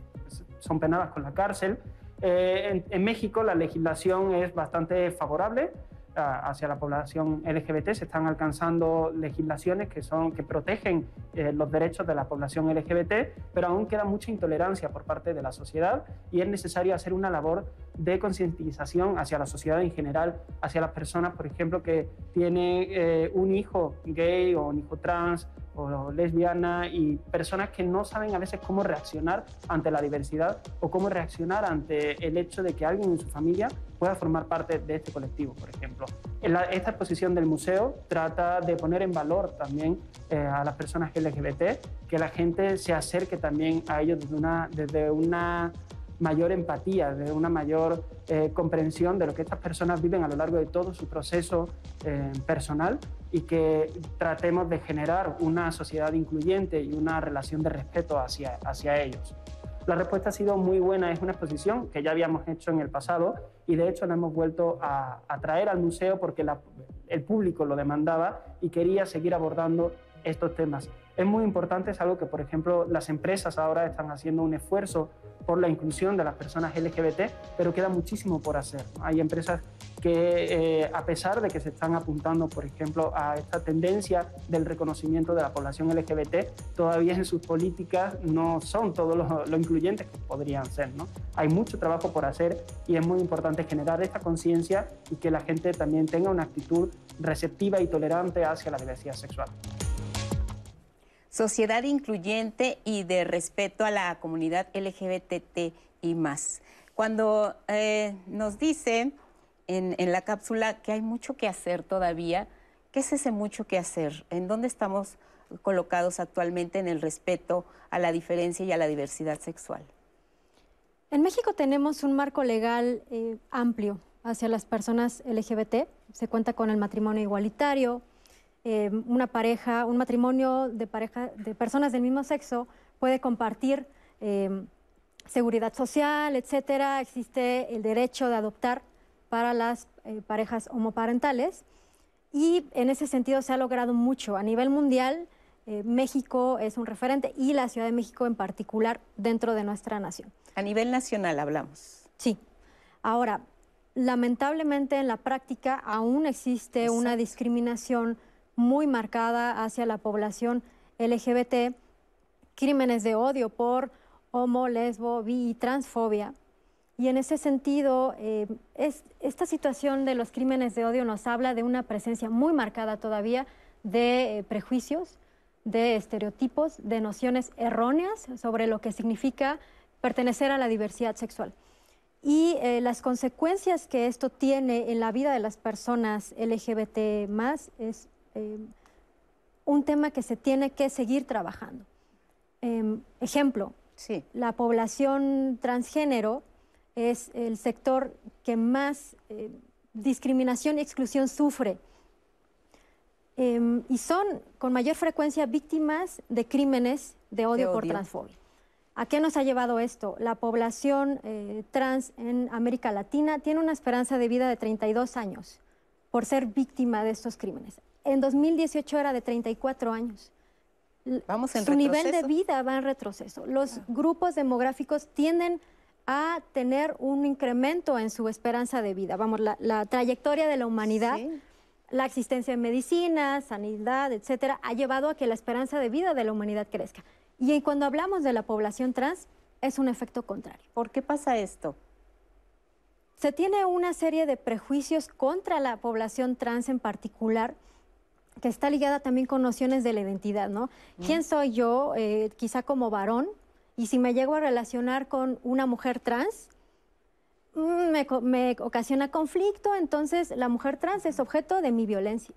son penadas con la cárcel. En, en México la legislación es bastante favorable hacia la población LGBT. Se están alcanzando legislaciones que, son, que protegen eh, los derechos de la población LGBT, pero aún queda mucha intolerancia por parte de la sociedad y es necesario hacer una labor de concientización hacia la sociedad en general, hacia las personas, por ejemplo, que tienen eh, un hijo gay o un hijo trans o lesbiana y personas que no saben a veces cómo reaccionar ante la diversidad o cómo reaccionar ante el hecho de que alguien en su familia pueda formar parte de este colectivo, por ejemplo. esta exposición del museo trata de poner en valor también eh, a las personas LGBT, que la gente se acerque también a ellos desde una, desde una mayor empatía, de una mayor eh, comprensión de lo que estas personas viven a lo largo de todo su proceso eh, personal y que tratemos de generar una sociedad incluyente y una relación de respeto hacia, hacia ellos. La respuesta ha sido muy buena, es una exposición que ya habíamos hecho en el pasado y de hecho la hemos vuelto a, traer al museo porque el público lo demandaba y quería seguir abordando estos temas. Es muy importante, es algo que, por ejemplo, las empresas ahora están haciendo un esfuerzo por la inclusión de las personas LGBT, pero queda muchísimo por hacer. Hay empresas que, eh, a pesar de que se están apuntando, por ejemplo, a esta tendencia del reconocimiento de la población LGBT, todavía en sus políticas no son todos lo, incluyentes que podrían ser. Hay mucho trabajo por hacer y es muy importante generar esta conciencia y que la gente también tenga una actitud receptiva y tolerante hacia la diversidad sexual sociedad incluyente y de respeto a la comunidad LGBT y más. Cuando eh, nos dice en, la cápsula que hay mucho que hacer todavía, ¿qué es ese mucho que hacer? ¿En dónde estamos colocados actualmente en el respeto a la diferencia y a la diversidad sexual? En México tenemos un marco legal eh, amplio hacia las personas LGBT. Se cuenta con el matrimonio igualitario, eh, una pareja, un matrimonio de, pareja, de personas del mismo sexo puede compartir eh, seguridad social, etcétera. Existe el derecho de adoptar para las eh, parejas homoparentales y en ese sentido se ha logrado mucho. A nivel mundial, México es un referente y la Ciudad de México en particular dentro de nuestra nación. A nivel nacional hablamos. Sí. Ahora, lamentablemente en la práctica aún existe una discriminación muy marcada hacia la población LGBT, crímenes de odio por homo, lesbo, bi y transfobia. Y en ese sentido, eh, esta situación de los crímenes de odio nos habla de una presencia muy marcada todavía de eh, prejuicios, de estereotipos, de nociones erróneas sobre lo que significa pertenecer a la diversidad sexual. Y eh, las consecuencias que esto tiene en la vida de las personas LGBT más es eh, un tema que se tiene que seguir trabajando. Em, ejemplo, sí. la población transgénero es el sector que más eh, discriminación y exclusión sufre. Em, y son con mayor frecuencia víctimas de crímenes de odio, por transfobia. ¿A qué nos ha llevado esto? La población eh, trans en América Latina tiene una esperanza de vida de 32 años por ser víctima de estos crímenes en 2018 era de 34 años. Vamos en Su nivel de vida va en retroceso. Los grupos demográficos tienden a tener un incremento en su esperanza de vida. Vamos, la, trayectoria de la humanidad, la existencia de medicina, sanidad, etcétera, ha llevado a que la esperanza de vida de la humanidad crezca. Y cuando hablamos de la población trans, es un efecto contrario. ¿Por qué pasa esto? Se tiene una serie de prejuicios contra la población trans en particular que está ligada también con nociones de la identidad, ¿no? ¿Quién soy yo, eh, quizá como varón? Y si me llego a relacionar con una mujer trans, mm, me, ocasiona conflicto, entonces la mujer trans es objeto de mi violencia.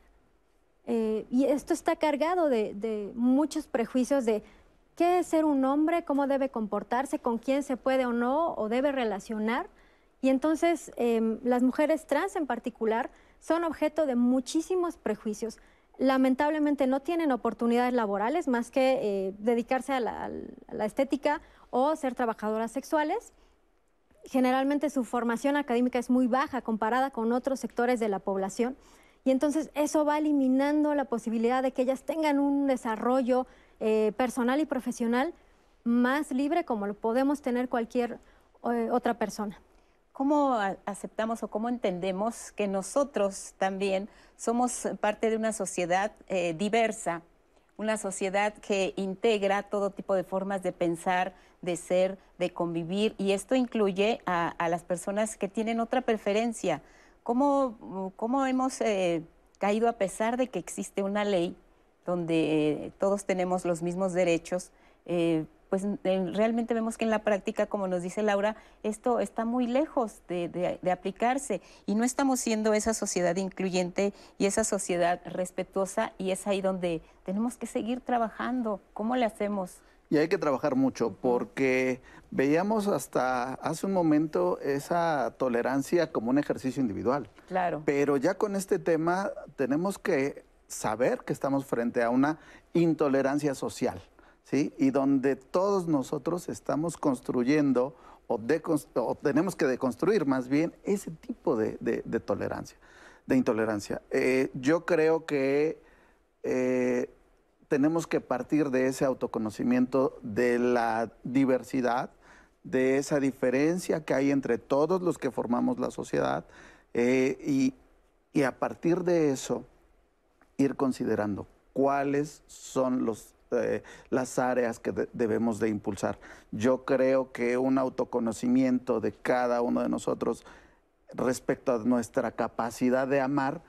Eh, y esto está cargado de, muchos prejuicios de qué es ser un hombre, cómo debe comportarse, con quién se puede o no, o debe relacionar. Y entonces em, las mujeres trans en particular son objeto de muchísimos prejuicios lamentablemente no tienen oportunidades laborales más que eh, dedicarse a la, estética o ser trabajadoras sexuales. Generalmente su formación académica es muy baja comparada con otros sectores de la población y entonces eso va eliminando la posibilidad de que ellas tengan un desarrollo eh, personal y profesional más libre como lo podemos tener cualquier eh, otra persona. ¿Cómo aceptamos o cómo entendemos que nosotros también somos parte de una sociedad eh, diversa, una sociedad que integra todo tipo de formas de pensar, de ser, de convivir, y esto incluye a, las personas que tienen otra preferencia? ¿Cómo, cómo hemos caído a pesar de que existe una ley donde todos tenemos los mismos derechos? Pues realmente vemos que en la práctica, como nos dice Laura, esto está muy lejos de, aplicarse y no estamos siendo esa sociedad incluyente y esa sociedad respetuosa y es ahí donde tenemos que seguir trabajando. ¿Cómo le hacemos? Y hay que trabajar mucho porque veíamos hasta hace un momento esa tolerancia como un ejercicio individual. Claro. Pero ya con este tema tenemos que saber que estamos frente a una intolerancia social. Y donde todos nosotros estamos construyendo o, tenemos que deconstruir más bien ese tipo de, tolerancia, de intolerancia. Eh, yo creo que eh, tenemos que partir de ese autoconocimiento de la diversidad, de esa diferencia que hay entre todos los que formamos la sociedad eh, y, y a partir de eso ir considerando cuáles son los eh, las áreas que debemos de impulsar. Yo creo que un autoconocimiento de cada uno de nosotros respecto a nuestra capacidad de amar,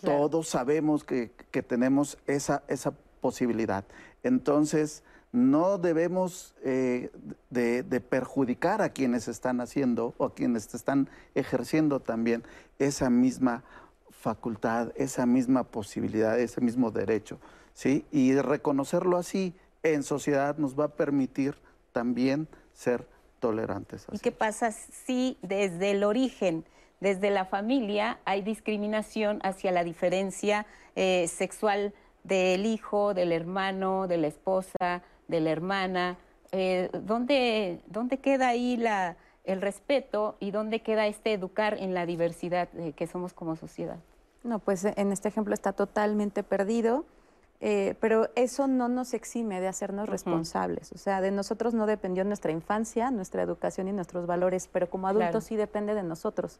todos sabemos que, tenemos esa, esa posibilidad. Entonces, no debemos eh, de, de, perjudicar a quienes están haciendo o a quienes están ejerciendo también esa misma facultad, esa misma posibilidad, ese mismo derecho. ¿Sí? Y reconocerlo así en sociedad nos va a permitir también ser tolerantes. ¿Y qué pasa si desde el origen, desde la familia, hay discriminación hacia la diferencia eh, sexual del hijo, del hermano, de la esposa, de la hermana? Eh, ¿dónde, ¿Dónde queda ahí la, el respeto y dónde queda este educar en la diversidad eh, que somos como sociedad? No, pues en este ejemplo está totalmente perdido. Eh, pero eso no nos exime de hacernos responsables. O sea, de nosotros no dependió nuestra infancia, nuestra educación y nuestros valores, pero como adultos sí depende de nosotros.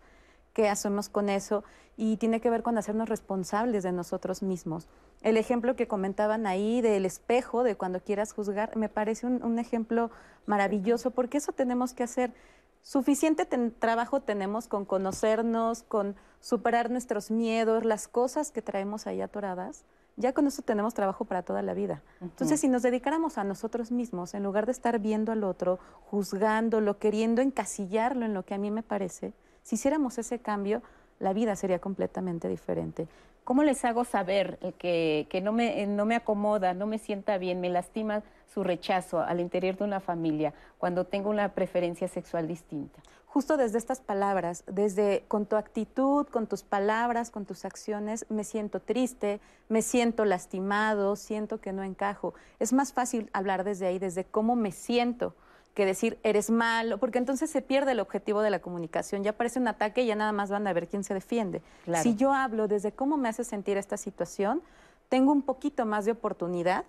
¿Qué hacemos con eso? Y tiene que ver con hacernos responsables de nosotros mismos. El ejemplo que comentaban ahí del espejo, de cuando quieras juzgar, me parece un, ejemplo maravilloso, porque eso tenemos que hacer. Suficiente trabajo tenemos con conocernos, con superar nuestros miedos, las cosas que traemos ahí atoradas ya con eso tenemos trabajo para toda la vida. Entonces, si nos dedicáramos a nosotros mismos, en lugar de estar viendo al otro, juzgándolo, queriendo encasillarlo en lo que a mí me parece, si hiciéramos ese cambio, la vida sería completamente diferente. ¿Cómo les hago saber que, que no, me, no me acomoda, no me sienta bien, me lastima su rechazo al interior de una familia cuando tengo una preferencia sexual distinta? justo desde estas palabras, desde con tu actitud, con tus palabras, con tus acciones, me siento triste, me siento lastimado, siento que no encajo. Es más fácil hablar desde ahí, desde cómo me siento, que decir eres malo, porque entonces se pierde el objetivo de la comunicación, ya parece un ataque y ya nada más van a ver quién se defiende. Si yo hablo desde cómo me hace sentir esta situación, tengo un poquito más de oportunidad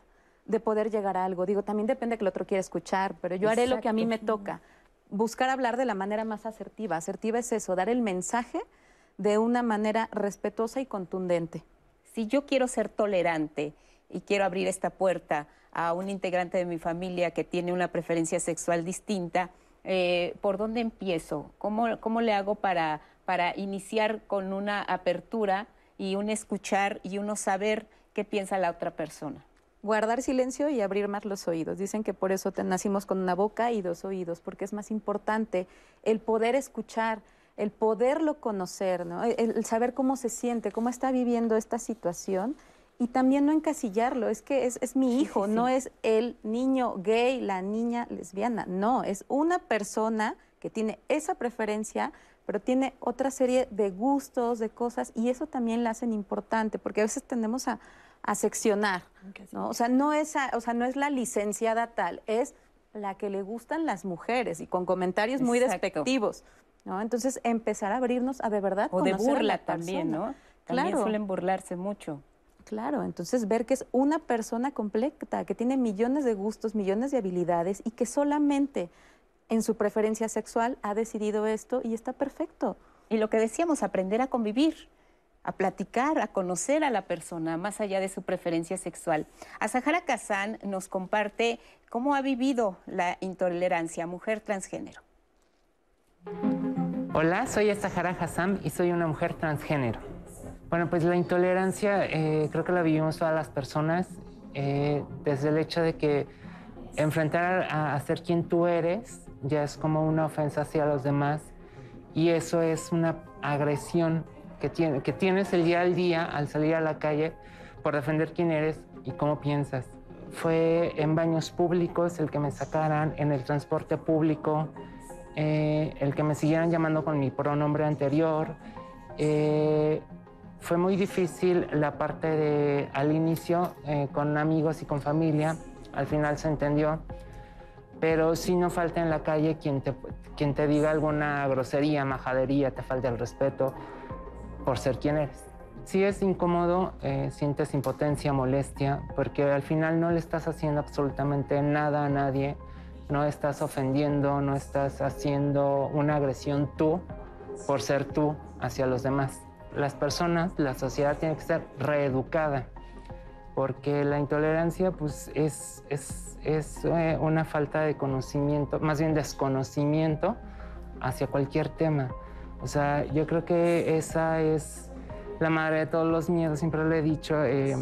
de poder llegar a algo. Digo, también depende que el otro quiera escuchar, pero yo haré lo que a mí me toca buscar hablar de la manera más asertiva. Asertiva es eso, dar el mensaje de una manera respetuosa y contundente. Si yo quiero ser tolerante y quiero abrir esta puerta a un integrante de mi familia que tiene una preferencia sexual distinta, eh, ¿por dónde empiezo? ¿Cómo, ¿Cómo, le hago para, para iniciar con una apertura y un escuchar y uno saber qué piensa la otra persona? guardar silencio y abrir más los oídos. Dicen que por eso te nacimos con una boca y dos oídos, porque es más importante el poder escuchar, el poderlo conocer, el, saber cómo se siente, cómo está viviendo esta situación y también no encasillarlo. Es que es, mi hijo, no es el niño gay, la niña lesbiana, no, es una persona que tiene esa preferencia, pero tiene otra serie de gustos, de cosas, y eso también la hacen importante, porque a veces tendemos a, a seccionar, ¿no? O sea, no es, a- o sea, no es la licenciada tal, es la que le gustan las mujeres y con comentarios muy Exacto. despectivos, ¿no? Entonces, empezar a abrirnos a de verdad O de a burla la también. ¿no? También Claro. suelen burlarse mucho. Claro, entonces ver que es una persona completa, que tiene millones de gustos, millones de habilidades y que solamente en su preferencia sexual ha decidido esto y está perfecto. Y lo que decíamos, aprender a convivir, a platicar, a conocer a la persona más allá de su preferencia sexual. Azahara Kazán nos comparte cómo ha vivido la intolerancia, mujer transgénero. Hola, soy Azahara Hassan y soy una mujer transgénero. Bueno, pues la intolerancia eh, creo que la vivimos todas las personas eh, desde el hecho de que enfrentar a, a ser quien tú eres ya es como una ofensa hacia los demás y eso es una agresión que, tiene, que tienes el día al día al salir a la calle por defender quién eres y cómo piensas. Fue en baños públicos el que me sacaran, en el transporte público, eh, el que me siguieran llamando con mi pronombre anterior. Eh, fue muy difícil la parte de al inicio eh, con amigos y con familia, al final se entendió, pero sí no falta en la calle quien te, quien te diga alguna grosería, majadería, te falta el respeto por ser quien eres. Sí es incómodo, eh, sientes impotencia, molestia, porque al final no le estás haciendo absolutamente nada a nadie, no estás ofendiendo, no estás haciendo una agresión tú por ser tú hacia los demás. Las personas, la sociedad tiene que ser reeducada, porque la intolerancia pues, es, es, es eh, una falta de conocimiento, más bien desconocimiento hacia cualquier tema. O sea, yo creo que esa es la madre de todos los miedos, siempre lo he dicho. eh,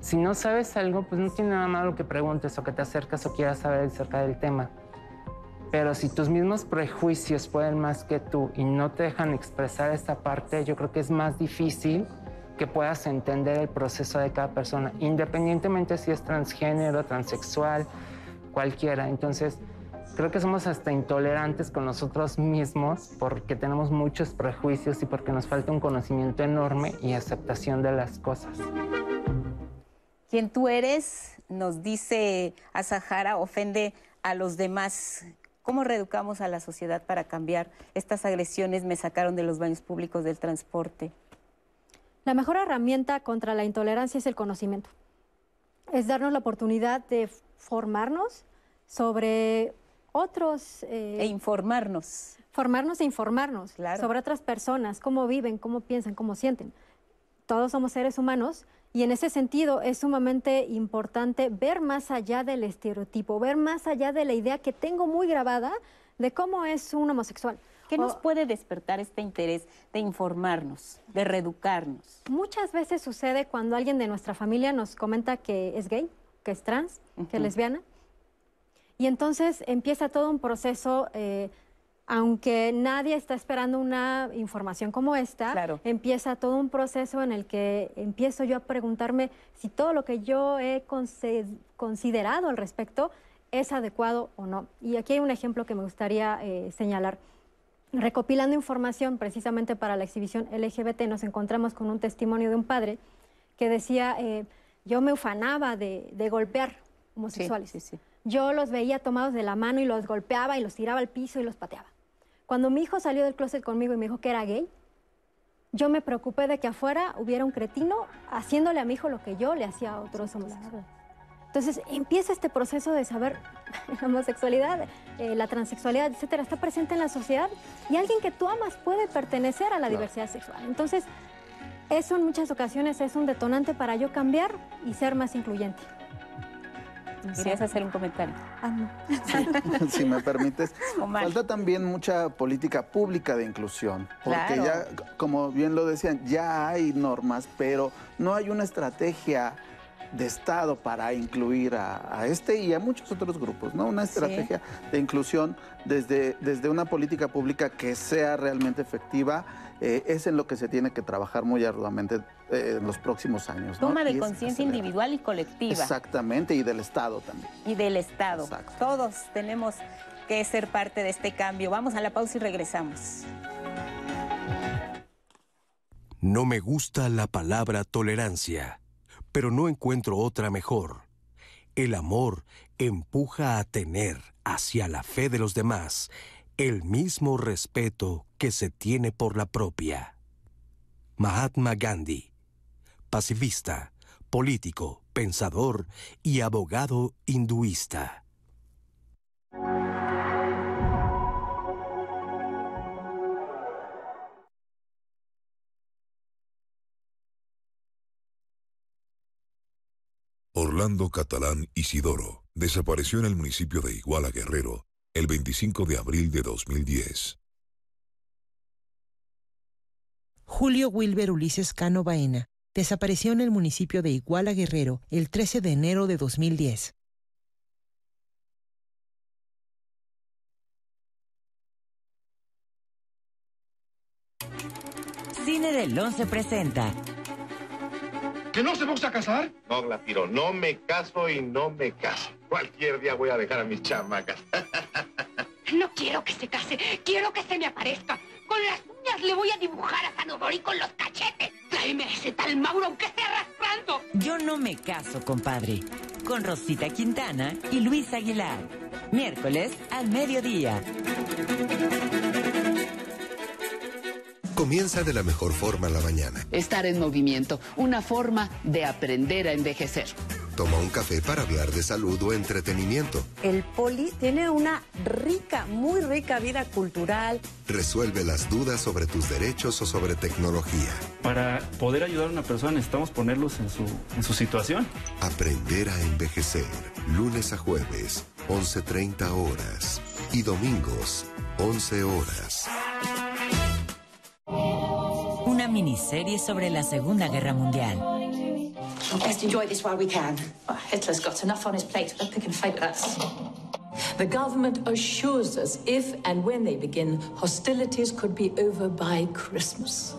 si no sabes algo, pues no tiene nada malo que preguntes o que te acercas o quieras saber acerca del tema. Pero si tus mismos prejuicios pueden más que tú y no te dejan expresar esta parte, yo creo que es más difícil que puedas entender el proceso de cada persona, independientemente si es transgénero, transexual, cualquiera. Entonces, creo que somos hasta intolerantes con nosotros mismos porque tenemos muchos prejuicios y porque nos falta un conocimiento enorme y aceptación de las cosas. Quien tú eres, nos dice Azahara, ofende a los demás. ¿Cómo reeducamos a la sociedad para cambiar estas agresiones? Me sacaron de los baños públicos del transporte. La mejor herramienta contra la intolerancia es el conocimiento. Es darnos la oportunidad de formarnos sobre otros... E informarnos. Formarnos e informarnos sobre otras personas, cómo viven, cómo piensan, cómo sienten. Todos somos seres humanos y en ese sentido es sumamente importante ver más allá del estereotipo, ver más allá de la idea que tengo muy grabada de cómo es un homosexual. ¿Qué nos puede despertar este interés de informarnos, de reeducarnos? Muchas veces sucede cuando alguien de nuestra familia nos comenta que es gay, que es trans, que es lesbiana. Y entonces empieza todo un proceso, eh, aunque nadie está esperando una información como esta, empieza todo un proceso en el que empiezo yo a preguntarme si todo lo que yo he considerado al respecto es adecuado o no. Y aquí hay un ejemplo que me gustaría eh, señalar. Recopilando información precisamente para la exhibición LGBT, nos encontramos con un testimonio de un padre que decía, eh, yo me ufanaba de, de golpear homosexuales. Yo los veía tomados de la mano y los golpeaba y los tiraba al piso y los pateaba. Cuando mi hijo salió del closet conmigo y me dijo que era gay, yo me preocupé de que afuera hubiera un cretino haciéndole a mi hijo lo que yo le hacía a otros homosexuales. Entonces empieza este proceso de saber la homosexualidad, eh, la transexualidad, etcétera, está presente en la sociedad y alguien que tú amas puede pertenecer a la diversidad sexual. Entonces, eso en muchas ocasiones es un detonante para yo cambiar y ser más incluyente. ¿Querías hacer un comentario? Ah, no. si me permites. Omar. Falta también mucha política pública de inclusión, porque Claro. ya, como bien lo decían, ya hay normas, pero no hay una estrategia de Estado para incluir a, a este y a muchos otros grupos, ¿no? Una estrategia de inclusión desde, desde una política pública que sea realmente efectiva, eh, es en lo que se tiene que trabajar muy arduamente eh, en los próximos años. ¿no? Toma de conciencia individual y colectiva. Exactamente, y del Estado también. y del Estado. Todos tenemos que ser parte de este cambio. Vamos a la pausa y regresamos. No me gusta la palabra tolerancia, pero no encuentro otra mejor. El amor empuja a tener hacia la fe de los demás el mismo respeto que se tiene por la propia. Mahatma Gandhi, pacifista, político, pensador y abogado hinduista. Orlando Catalán Isidoro desapareció en el municipio de Iguala Guerrero el 25 de abril de 2010. Julio Wilber Ulises Cano Baena desapareció en el municipio de Iguala Guerrero el 13 de enero de 2010. Cine del 11 presenta ¿Que no se vamos a casar? No, Glatiro, no me caso y no me caso. Cualquier día voy a dejar a mis chamacas. No quiero que se case, quiero que se me aparezca. Con las uñas le voy a dibujar a Sanodori con los cachetes. Tráeme a ese tal Mauro, aunque esté arrastrando. Yo no me caso, compadre. Con Rosita Quintana y Luis Aguilar. Miércoles al mediodía. Comienza de la mejor forma la mañana. Estar en movimiento, una forma de aprender a envejecer. Toma un café para hablar de salud o entretenimiento. El Poli tiene una rica, muy rica vida cultural. Resuelve las dudas sobre tus derechos o sobre tecnología. Para poder ayudar a una persona necesitamos ponerlos en su, en su situación. Aprender a envejecer. Lunes a jueves, 11.30 horas. Y domingos, 11 horas. Miniserie sobre la Segunda Guerra Mundial. Best enjoy this while we can. Hitler's got enough on his plate. Pick and fight with us. The government assures us if and when they begin, hostilities could be over by Christmas.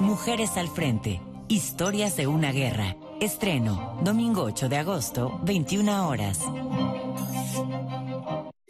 Mujeres al frente. Historias de una guerra. Estreno, domingo 8 de agosto, 21 horas.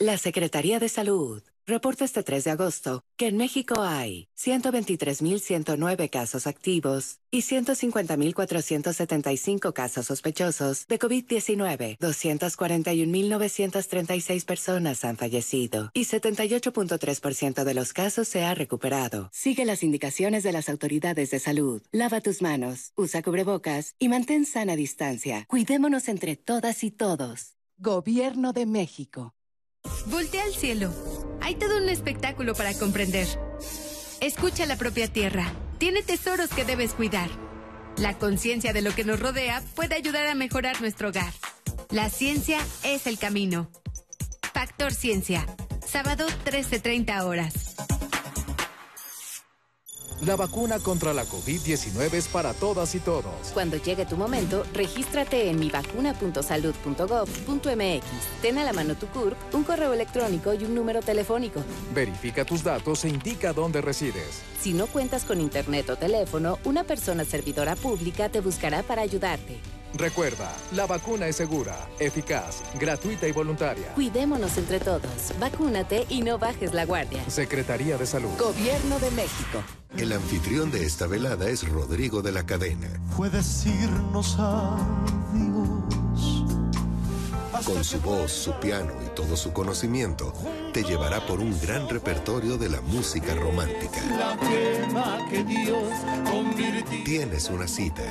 La Secretaría de Salud reporta este 3 de agosto que en México hay 123.109 casos activos y 150.475 casos sospechosos de COVID-19. 241.936 personas han fallecido y 78.3% de los casos se ha recuperado. Sigue las indicaciones de las autoridades de salud. Lava tus manos, usa cubrebocas y mantén sana distancia. Cuidémonos entre todas y todos. Gobierno de México. Voltea al cielo. Hay todo un espectáculo para comprender. Escucha la propia tierra. Tiene tesoros que debes cuidar. La conciencia de lo que nos rodea puede ayudar a mejorar nuestro hogar. La ciencia es el camino. Factor Ciencia. Sábado 13.30 horas. La vacuna contra la COVID-19 es para todas y todos. Cuando llegue tu momento, regístrate en mivacuna.salud.gov.mx. Ten a la mano tu CURP, un correo electrónico y un número telefónico. Verifica tus datos e indica dónde resides. Si no cuentas con internet o teléfono, una persona servidora pública te buscará para ayudarte. Recuerda, la vacuna es segura, eficaz, gratuita y voluntaria. Cuidémonos entre todos. Vacúnate y no bajes la guardia. Secretaría de Salud. Gobierno de México. El anfitrión de esta velada es Rodrigo de la Cadena. Puedes irnos adiós. Con su voz, su piano y todo su conocimiento, te llevará por un gran repertorio de la música romántica. La quema que Dios convirtió. Tienes una cita.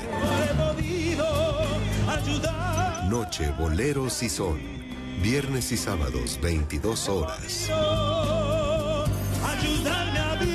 Noche, boleros y son. Viernes y sábados, 22 horas. Ayudarme a vivir.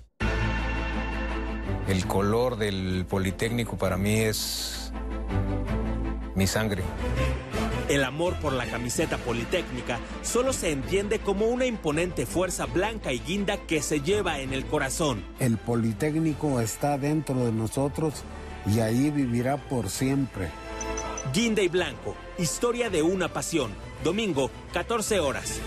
El color del Politécnico para mí es mi sangre. El amor por la camiseta politécnica solo se entiende como una imponente fuerza blanca y guinda que se lleva en el corazón. El Politécnico está dentro de nosotros y ahí vivirá por siempre. Guinda y Blanco, historia de una pasión. Domingo, 14 horas.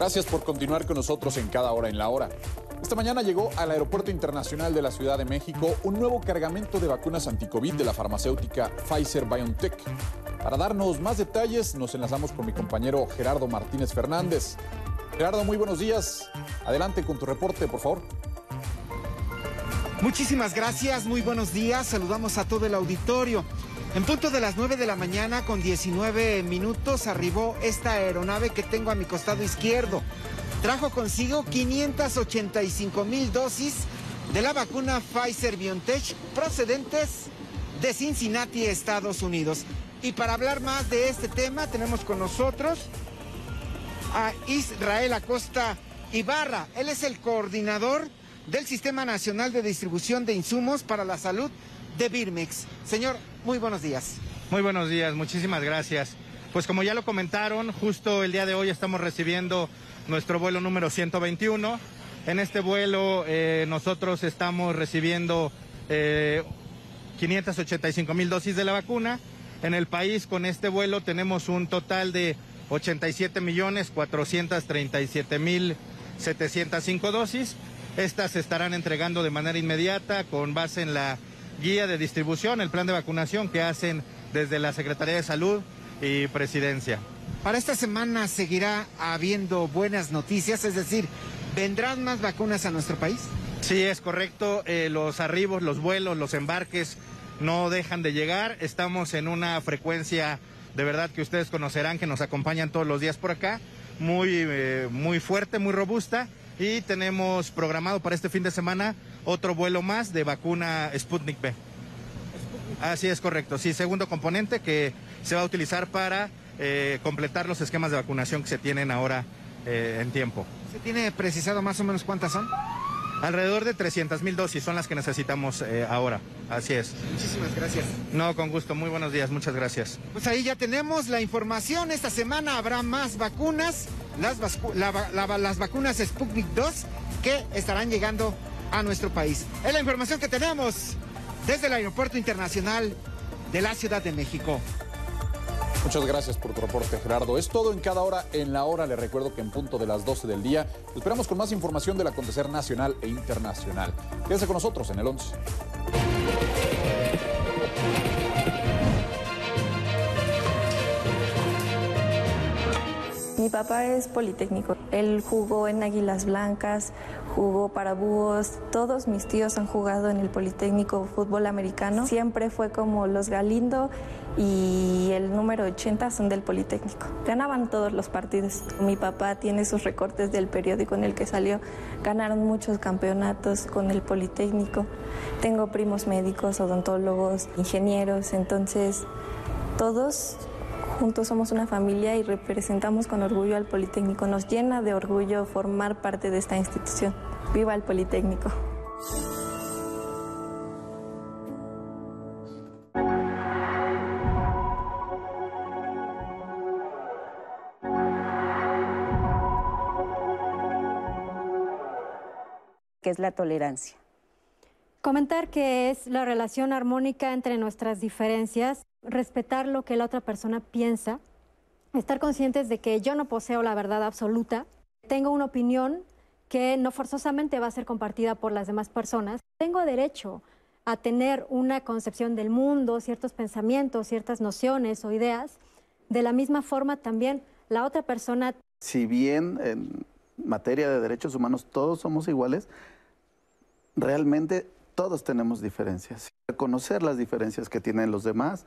Gracias por continuar con nosotros en cada hora en la hora. Esta mañana llegó al Aeropuerto Internacional de la Ciudad de México un nuevo cargamento de vacunas anticovid de la farmacéutica Pfizer BioNTech. Para darnos más detalles, nos enlazamos con mi compañero Gerardo Martínez Fernández. Gerardo, muy buenos días. Adelante con tu reporte, por favor. Muchísimas gracias, muy buenos días. Saludamos a todo el auditorio. En punto de las 9 de la mañana con 19 minutos arribó esta aeronave que tengo a mi costado izquierdo. Trajo consigo 585 mil dosis de la vacuna Pfizer BioNTech procedentes de Cincinnati, Estados Unidos. Y para hablar más de este tema tenemos con nosotros a Israel Acosta Ibarra. Él es el coordinador del Sistema Nacional de Distribución de Insumos para la Salud de Birmex. Señor, muy buenos días. Muy buenos días, muchísimas gracias. Pues como ya lo comentaron, justo el día de hoy estamos recibiendo nuestro vuelo número 121. En este vuelo eh, nosotros estamos recibiendo 585 eh, mil dosis de la vacuna. En el país con este vuelo tenemos un total de 87 millones 437 mil 705 dosis. Estas se estarán entregando de manera inmediata con base en la guía de distribución, el plan de vacunación que hacen desde la Secretaría de Salud y Presidencia. Para esta semana seguirá habiendo buenas noticias, es decir, ¿vendrán más vacunas a nuestro país? Sí, es correcto. Eh, los arribos, los vuelos, los embarques no dejan de llegar. Estamos en una frecuencia de verdad que ustedes conocerán, que nos acompañan todos los días por acá, muy, eh, muy fuerte, muy robusta. Y tenemos programado para este fin de semana otro vuelo más de vacuna Sputnik B. Así es correcto, sí, segundo componente que se va a utilizar para eh, completar los esquemas de vacunación que se tienen ahora eh, en tiempo. ¿Se tiene precisado más o menos cuántas son? Alrededor de 300 mil dosis son las que necesitamos eh, ahora. Así es. Muchísimas gracias. No, con gusto. Muy buenos días. Muchas gracias. Pues ahí ya tenemos la información. Esta semana habrá más vacunas, las, las vacunas Sputnik 2 que estarán llegando a nuestro país. Es la información que tenemos desde el Aeropuerto Internacional de la Ciudad de México. Muchas gracias por tu reporte, Gerardo. Es todo en cada hora. En la hora le recuerdo que en punto de las 12 del día esperamos con más información del acontecer nacional e internacional. Quédese con nosotros en el 11. Mi papá es politécnico. Él jugó en Águilas Blancas, jugó para Búhos. Todos mis tíos han jugado en el Politécnico fútbol americano. Siempre fue como los Galindo y el número 80 son del Politécnico. Ganaban todos los partidos. Mi papá tiene sus recortes del periódico en el que salió. Ganaron muchos campeonatos con el Politécnico. Tengo primos médicos, odontólogos, ingenieros, entonces todos Juntos somos una familia y representamos con orgullo al Politécnico. Nos llena de orgullo formar parte de esta institución. Viva el Politécnico. ¿Qué es la tolerancia? Comentar que es la relación armónica entre nuestras diferencias respetar lo que la otra persona piensa, estar conscientes de que yo no poseo la verdad absoluta, tengo una opinión que no forzosamente va a ser compartida por las demás personas. Tengo derecho a tener una concepción del mundo, ciertos pensamientos, ciertas nociones o ideas. De la misma forma también la otra persona... Si bien en materia de derechos humanos todos somos iguales, realmente todos tenemos diferencias. Reconocer las diferencias que tienen los demás,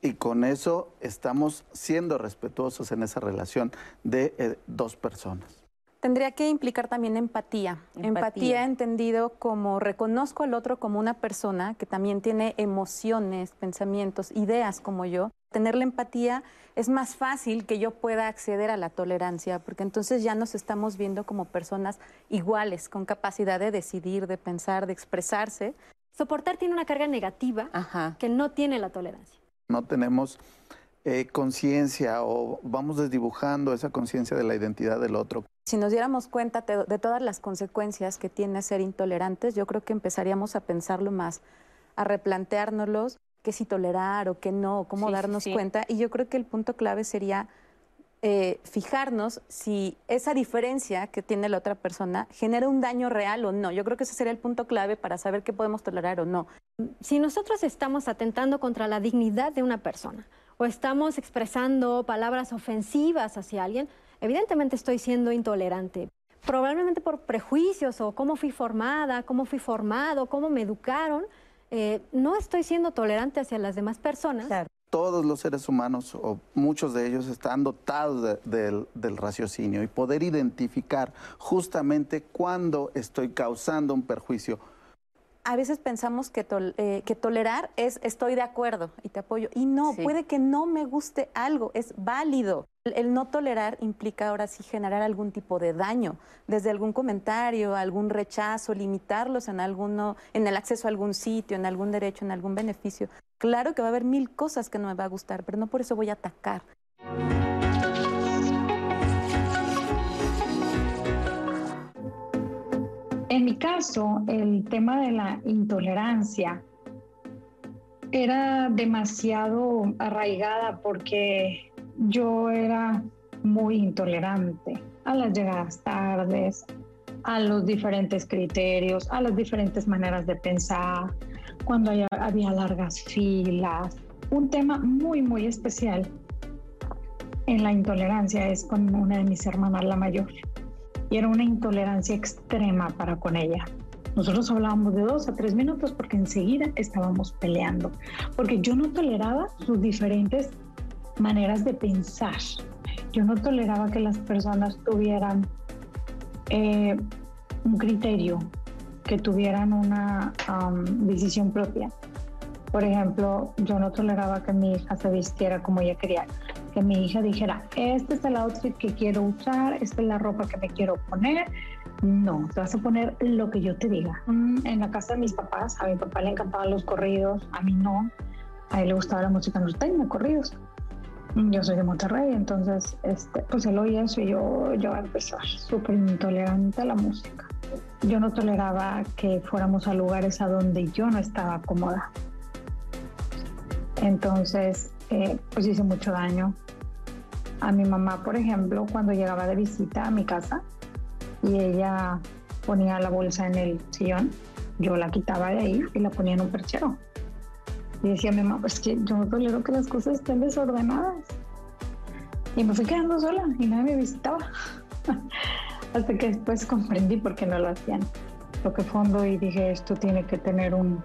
y con eso estamos siendo respetuosos en esa relación de eh, dos personas. Tendría que implicar también empatía. empatía. Empatía entendido como reconozco al otro como una persona que también tiene emociones, pensamientos, ideas como yo. Tener la empatía es más fácil que yo pueda acceder a la tolerancia, porque entonces ya nos estamos viendo como personas iguales, con capacidad de decidir, de pensar, de expresarse. Soportar tiene una carga negativa que no tiene la tolerancia. No tenemos eh, conciencia o vamos desdibujando esa conciencia de la identidad del otro. Si nos diéramos cuenta de, todas las consecuencias que tiene ser intolerantes, yo creo que empezaríamos a pensarlo más, a replanteárnoslos, qué sí tolerar o qué no, cómo darnos cuenta. Y yo creo que el punto clave sería eh, fijarnos si esa diferencia que tiene la otra persona genera un daño real o no. Yo creo que ese sería el punto clave para saber qué podemos tolerar o no. Si nosotros estamos atentando contra la dignidad de una persona o estamos expresando palabras ofensivas hacia alguien, evidentemente estoy siendo intolerante. Probablemente por prejuicios o cómo fui formada, cómo fui formado, cómo me educaron, eh, no estoy siendo tolerante hacia las demás personas todos los seres humanos, o muchos de ellos, están dotados del, raciocinio y poder identificar justamente cuándo estoy causando un perjuicio. A veces pensamos que, eh, que tolerar es estoy de acuerdo y te apoyo. Y no, puede que no me guste algo, es válido. El, no tolerar implica ahora sí generar algún tipo de daño, desde algún comentario, algún rechazo, limitarlos en alguno, en el acceso a algún sitio, en algún derecho, en algún beneficio. Claro que va a haber mil cosas que no me va a gustar, pero no por eso voy a atacar. En mi caso, el tema de la intolerancia era demasiado arraigada porque yo era muy intolerante a las llegadas tardes, a los diferentes criterios, a las diferentes maneras de pensar, cuando había largas filas. Un tema muy, muy especial en la intolerancia es con una de mis hermanas, la mayor. Y era una intolerancia extrema para con ella. Nosotros hablábamos de dos a tres minutos porque enseguida estábamos peleando, porque yo no toleraba sus diferentes maneras de pensar. Yo no toleraba que las personas tuvieran eh, un criterio, que tuvieran una decisión propia. Por ejemplo, yo no toleraba que mi hija se vistiera como ella quería, que mi hija dijera, este es el outfit que quiero usar, esta es la ropa que me quiero poner. No, te vas a poner lo que yo te diga. Mm, en la casa de mis papás, a mi papá le encantaban los corridos, a mí no. A él le gustaba la música norteña, corridos. Yo soy de Monterrey, entonces, este, pues él oía eso y yo, yo a empezar súper intolerante a la música. Yo no toleraba que fuéramos a lugares a donde yo no estaba cómoda. Entonces, eh, pues hice mucho daño. A mi mamá, por ejemplo, cuando llegaba de visita a mi casa y ella ponía la bolsa en el sillón, yo la quitaba de ahí y la ponía en un perchero. Y decía mi mamá, pues que yo no tolero que las cosas estén desordenadas. Y me fui quedando sola y nadie me visitaba. Hasta que después comprendí por qué no lo hacían. Toqué fondo y dije, esto tiene que tener un,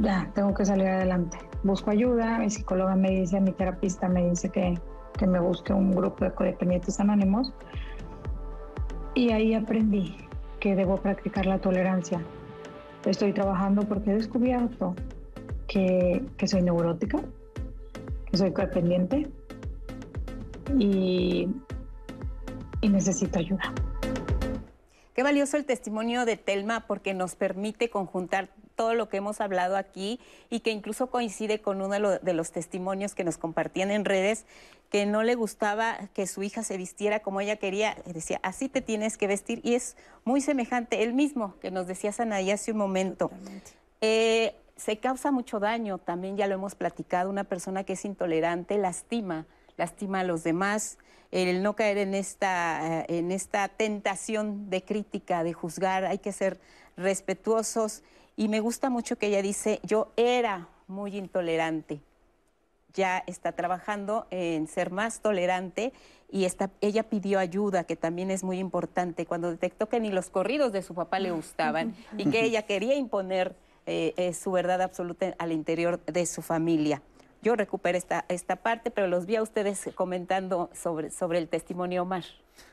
ya, tengo que salir adelante. Busco ayuda, mi psicóloga me dice, mi terapista me dice que, que me busque un grupo de codependientes anónimos. Y ahí aprendí que debo practicar la tolerancia. Estoy trabajando porque he descubierto que, soy neurótica, que soy codependiente y, y necesito ayuda. Qué valioso el testimonio de Telma porque nos permite conjuntar todo lo que hemos hablado aquí y que incluso coincide con uno de, los testimonios que nos compartían en redes, que no le gustaba que su hija se vistiera como ella quería. Decía, así te tienes que vestir. Y es muy semejante, el mismo que nos decía Sanaí hace un momento se causa mucho daño, también ya lo hemos platicado, una persona que es intolerante lastima, lastima a los demás, el no caer en esta, eh, en esta tentación de crítica, de juzgar, hay que ser respetuosos. Y me gusta mucho que ella dice, yo era muy intolerante, ya está trabajando en ser más tolerante y está, ella pidió ayuda, que también es muy importante, cuando detectó que ni los corridos de su papá le gustaban y que ella quería imponer eh, su verdad absoluta al interior de su familia. Yo recuperé esta, esta parte, pero los vi a ustedes comentando sobre, sobre el testimonio Omar.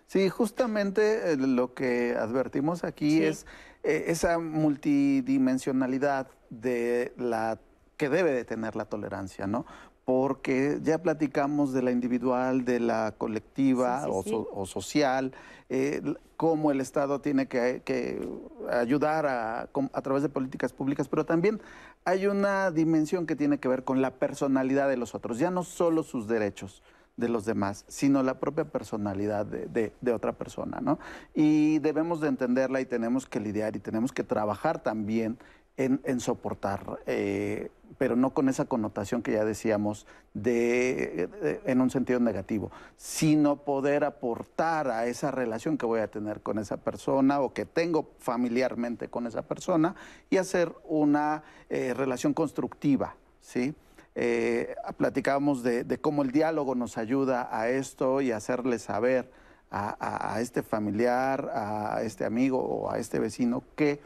Sí, justamente eh, lo que advertimos aquí es eh, esa multidimensionalidad de la que debe de tener la tolerancia, ¿no? Porque ya platicamos de la individual, de la colectiva o, social, eh, cómo el Estado tiene que, ayudar a, a través de políticas públicas, pero también hay una dimensión que tiene que ver con la personalidad de los otros, ya no solo sus derechos de los demás, sino la propia personalidad de, otra persona, ¿no? Y debemos de entenderla y tenemos que lidiar y tenemos que trabajar también en, soportar, eh, pero no con esa connotación que ya decíamos de, en un sentido negativo, sino poder aportar a esa relación que voy a tener con esa persona o que tengo familiarmente con esa persona y hacer una eh, relación constructiva, ¿sí? Eh, platicábamos de, cómo el diálogo nos ayuda a esto y hacerle saber a, este familiar, a este amigo o a este vecino que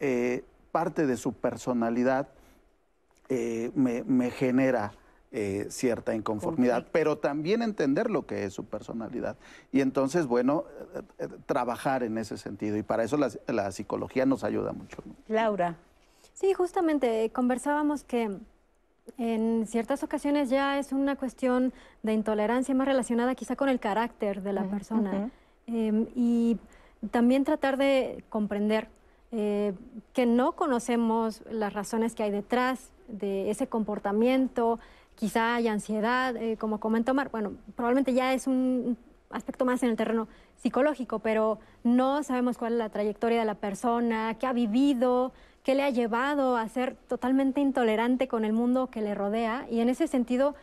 eh, parte de su personalidad eh, me, genera cierta inconformidad, pero también entender lo que es su personalidad. Y entonces, bueno, trabajar en ese sentido. Y para eso la psicología nos ayuda mucho. Laura. Sí, justamente conversábamos que en ciertas ocasiones ya es una cuestión de intolerancia más relacionada quizá con el carácter de la persona. Em, y también tratar de comprender eh, que no conocemos las razones que hay detrás de ese comportamiento, quizá hay ansiedad, eh, como comentó Mar, bueno, probablemente ya es un aspecto más en el terreno psicológico, pero no sabemos cuál es la trayectoria de la persona, qué ha vivido, qué le ha llevado a ser totalmente intolerante con el mundo que le rodea. Y en ese sentido,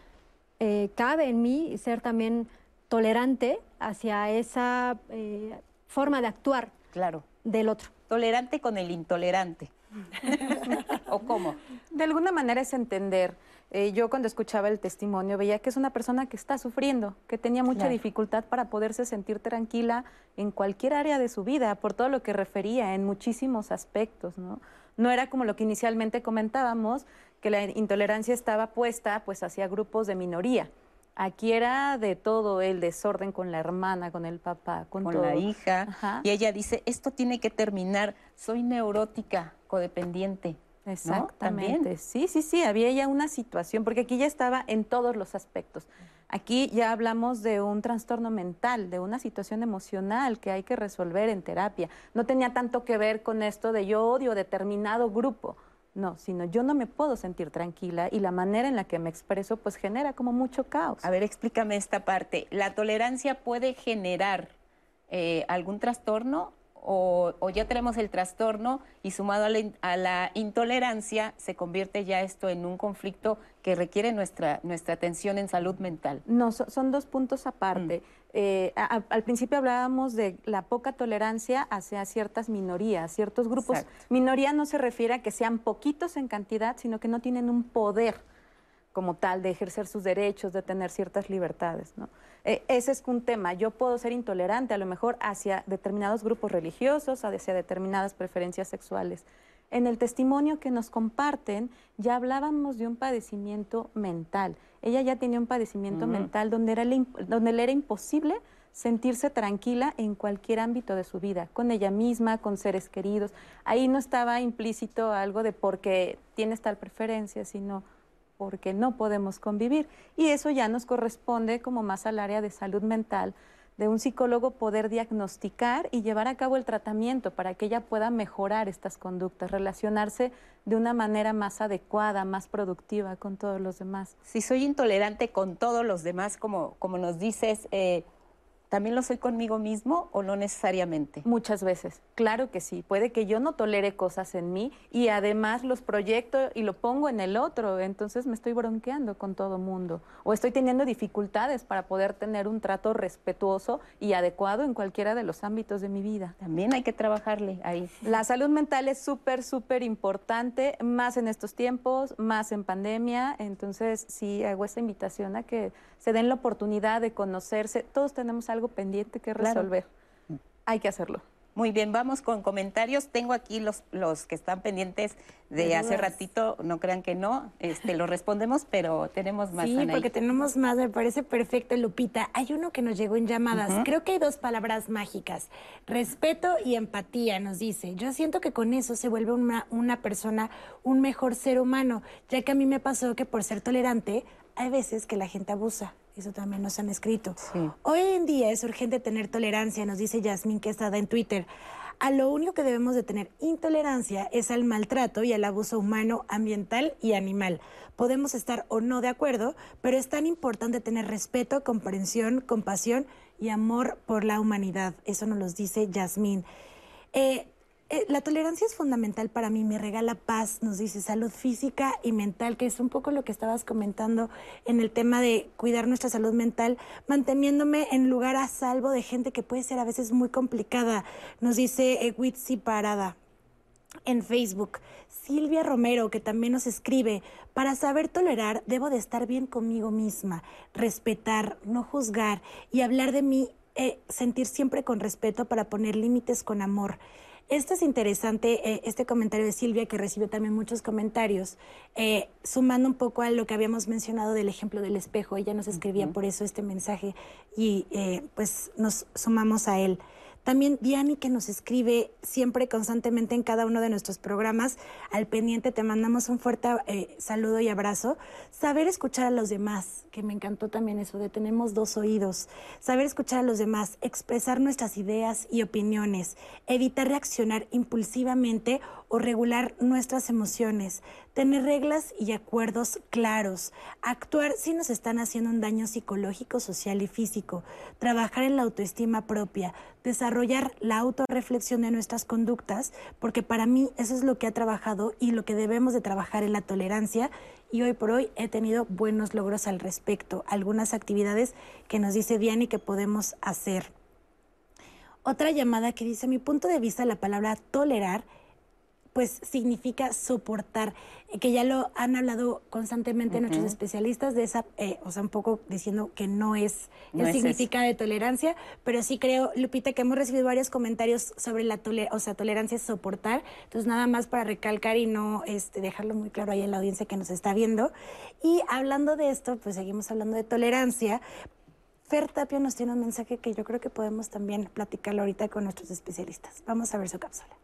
eh, cabe en mí ser también tolerante hacia esa eh, forma de actuar claro. del otro. Tolerante con el intolerante. ¿O cómo? De alguna manera es entender. Eh, yo cuando escuchaba el testimonio veía que es una persona que está sufriendo, que tenía mucha dificultad para poderse sentir tranquila en cualquier área de su vida, por todo lo que refería en muchísimos aspectos, ¿no? No era como lo que inicialmente comentábamos, que la intolerancia estaba puesta pues hacia grupos de minoría. Aquí era de todo el desorden con la hermana, con el papá, con, con la hija. Y ella dice, esto tiene que terminar, soy neurótica, codependiente. Exactamente. Sí, sí, sí, había ya una situación, porque aquí ya estaba en todos los aspectos. Aquí ya hablamos de un trastorno mental, de una situación emocional que hay que resolver en terapia. No tenía tanto que ver con esto de yo odio determinado grupo. No, sino yo no me puedo sentir tranquila y la manera en la que me expreso pues genera como mucho caos. A ver, explícame esta parte. ¿La tolerancia puede generar eh, algún trastorno o, ya tenemos el trastorno y sumado a la, intolerancia se convierte ya esto en un conflicto que requiere nuestra, nuestra atención en salud mental. No, son dos puntos aparte. Mm. Eh, al principio hablábamos de la poca tolerancia hacia ciertas minorías, ciertos grupos. Minoría no se refiere a que sean poquitos en cantidad, sino que no tienen un poder como tal de ejercer sus derechos, de tener ciertas libertades. ¿no? Eh, ese es un tema. Yo puedo ser intolerante a lo mejor hacia determinados grupos religiosos, hacia determinadas preferencias sexuales. En el testimonio que nos comparten ya hablábamos de un padecimiento mental. Ella ya tenía un padecimiento mental donde, era donde le era imposible sentirse tranquila en cualquier ámbito de su vida, con ella misma, con seres queridos. Ahí no estaba implícito algo de porque tienes tal preferencia, sino porque no podemos convivir. Y eso ya nos corresponde como más al área de salud mental, de un psicólogo poder diagnosticar y llevar a cabo el tratamiento para que ella pueda mejorar estas conductas, relacionarse de una manera más adecuada, más productiva con todos los demás. Si soy intolerante con todos los demás, como, como nos dices, eh, ¿También lo soy conmigo mismo o no necesariamente? Muchas veces, claro que sí. Puede que yo no tolere cosas en mí y además los proyecto y lo pongo en el otro, entonces me estoy bronqueando con todo mundo o estoy teniendo dificultades para poder tener un trato respetuoso y adecuado en cualquiera de los ámbitos de mi vida. También hay que trabajarle ahí. La salud mental es súper, súper importante, más en estos tiempos, más en pandemia, entonces sí hago esta invitación a que se den la oportunidad de conocerse. Todos tenemos algo pendiente que resolver. Hay que hacerlo. Muy bien, vamos con comentarios. Tengo aquí los, los que están pendientes de hace ratito, no crean que no, este, lo respondemos, pero tenemos más. Sí, porque tenemos más, me parece perfecto, Lupita. Hay uno que nos llegó en llamadas. Creo que hay dos palabras mágicas. Respeto y empatía, nos dice. Yo siento que con eso se vuelve una, una persona un mejor ser humano, ya que a mí me pasó que por ser tolerante, hay veces que la gente abusa. Eso también nos han escrito. Hoy en día es urgente tener tolerancia, nos dice Yasmín Quesada en Twitter. A lo único que debemos de tener intolerancia es al maltrato y al abuso humano, ambiental y animal. Podemos estar o no de acuerdo, pero es tan importante tener respeto, comprensión, compasión y amor por la humanidad. Eso nos lo dice Yasmín. Eh, eh, la tolerancia es fundamental para mí, me regala paz, nos dice salud física y mental, que es un poco lo que estabas comentando en el tema de cuidar nuestra salud mental, manteniéndome en lugar a salvo de gente que puede ser a veces muy complicada, nos dice eh, Witsi Parada en Facebook. Silvia Romero, que también nos escribe, para saber tolerar debo de estar bien conmigo misma, respetar, no juzgar y hablar de mí, eh, sentir siempre con respeto para poner límites con amor. Esto es interesante, eh, este comentario de Silvia, que recibió también muchos comentarios, eh, sumando un poco a lo que habíamos mencionado del ejemplo del espejo. Ella nos escribía por eso este mensaje y eh, pues nos sumamos a él. También Diani que nos escribe siempre constantemente en cada uno de nuestros programas. Al pendiente te mandamos un fuerte eh, saludo y abrazo. Saber escuchar a los demás, que me encantó también eso de tenemos dos oídos. Saber escuchar a los demás, expresar nuestras ideas y opiniones, evitar reaccionar impulsivamente o regular nuestras emociones, tener reglas y acuerdos claros, actuar si nos están haciendo un daño psicológico, social y físico, trabajar en la autoestima propia, desarrollar la autorreflexión de nuestras conductas, porque para mí eso es lo que ha trabajado y lo que debemos de trabajar en la tolerancia y hoy por hoy he tenido buenos logros al respecto, algunas actividades que nos dice Diani que podemos hacer. Otra llamada que dice, mi punto de vista, la palabra tolerar pues significa soportar, que ya lo han hablado constantemente nuestros especialistas de esa, eh, o sea, un poco diciendo que no es el significado de tolerancia, pero sí creo, Lupita, que hemos recibido varios comentarios sobre la tolerancia, o sea, tolerancia es soportar, entonces nada más para recalcar y no este, dejarlo muy claro ahí en la audiencia que nos está viendo. Y hablando de esto, pues seguimos hablando de tolerancia, Fer Tapio nos tiene un mensaje que yo creo que podemos también platicarlo ahorita con nuestros especialistas. Vamos a ver su cápsula.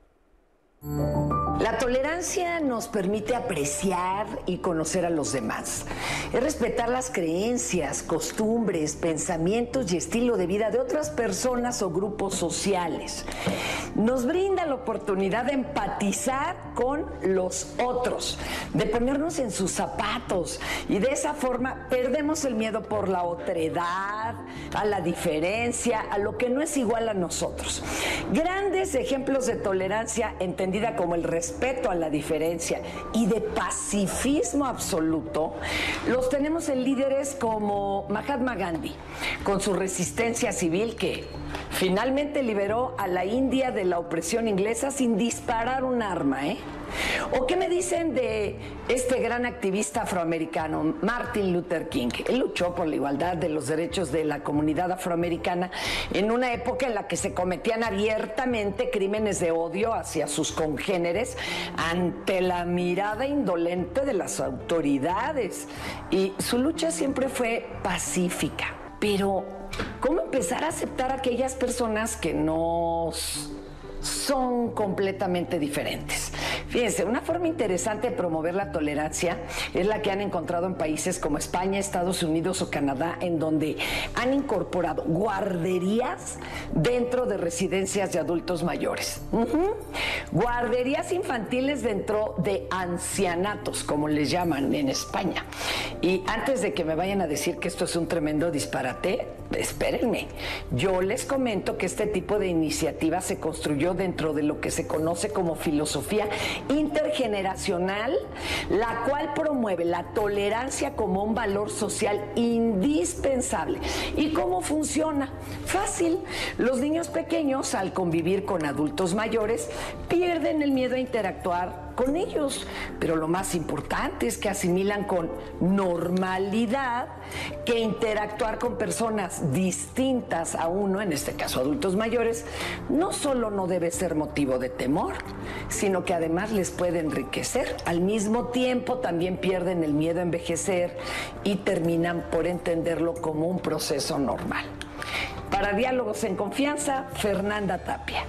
La tolerancia nos permite apreciar y conocer a los demás. Es respetar las creencias, costumbres, pensamientos y estilo de vida de otras personas o grupos sociales. Nos brinda la oportunidad de empatizar con los otros, de ponernos en sus zapatos y de esa forma perdemos el miedo por la otredad, a la diferencia, a lo que no es igual a nosotros. Grandes ejemplos de tolerancia entendidos como el respeto a la diferencia y de pacifismo absoluto, los tenemos en líderes como Mahatma Gandhi, con su resistencia civil que finalmente liberó a la India de la opresión inglesa sin disparar un arma, ¿eh? ¿O qué me dicen de este gran activista afroamericano, Martin Luther King? Él luchó por la igualdad de los derechos de la comunidad afroamericana en una época en la que se cometían abiertamente crímenes de odio hacia sus congéneres ante la mirada indolente de las autoridades. Y su lucha siempre fue pacífica. Pero, ¿cómo empezar a aceptar a aquellas personas que nos son completamente diferentes. Fíjense, una forma interesante de promover la tolerancia es la que han encontrado en países como España, Estados Unidos o Canadá, en donde han incorporado guarderías dentro de residencias de adultos mayores. Guarderías infantiles dentro de ancianatos, como les llaman en España. Y antes de que me vayan a decir que esto es un tremendo disparate, espérenme. Yo les comento que este tipo de iniciativa se construyó dentro de lo que se conoce como filosofía intergeneracional, la cual promueve promueve la tolerancia como un valor social indispensable. ¿Y cómo funciona? Fácil. Los niños pequeños, al convivir con adultos mayores, pierden el miedo a interactuar con ellos. Pero lo más importante es que asimilan con normalidad que interactuar con personas distintas a uno, en este caso adultos mayores, no solo no debe ser motivo de temor, sino que además les puede enriquecer. Al mismo tiempo también pierden el miedo a envejecer y terminan por entenderlo como un proceso normal. Para Diálogos en Confianza, Fernanda Tapia.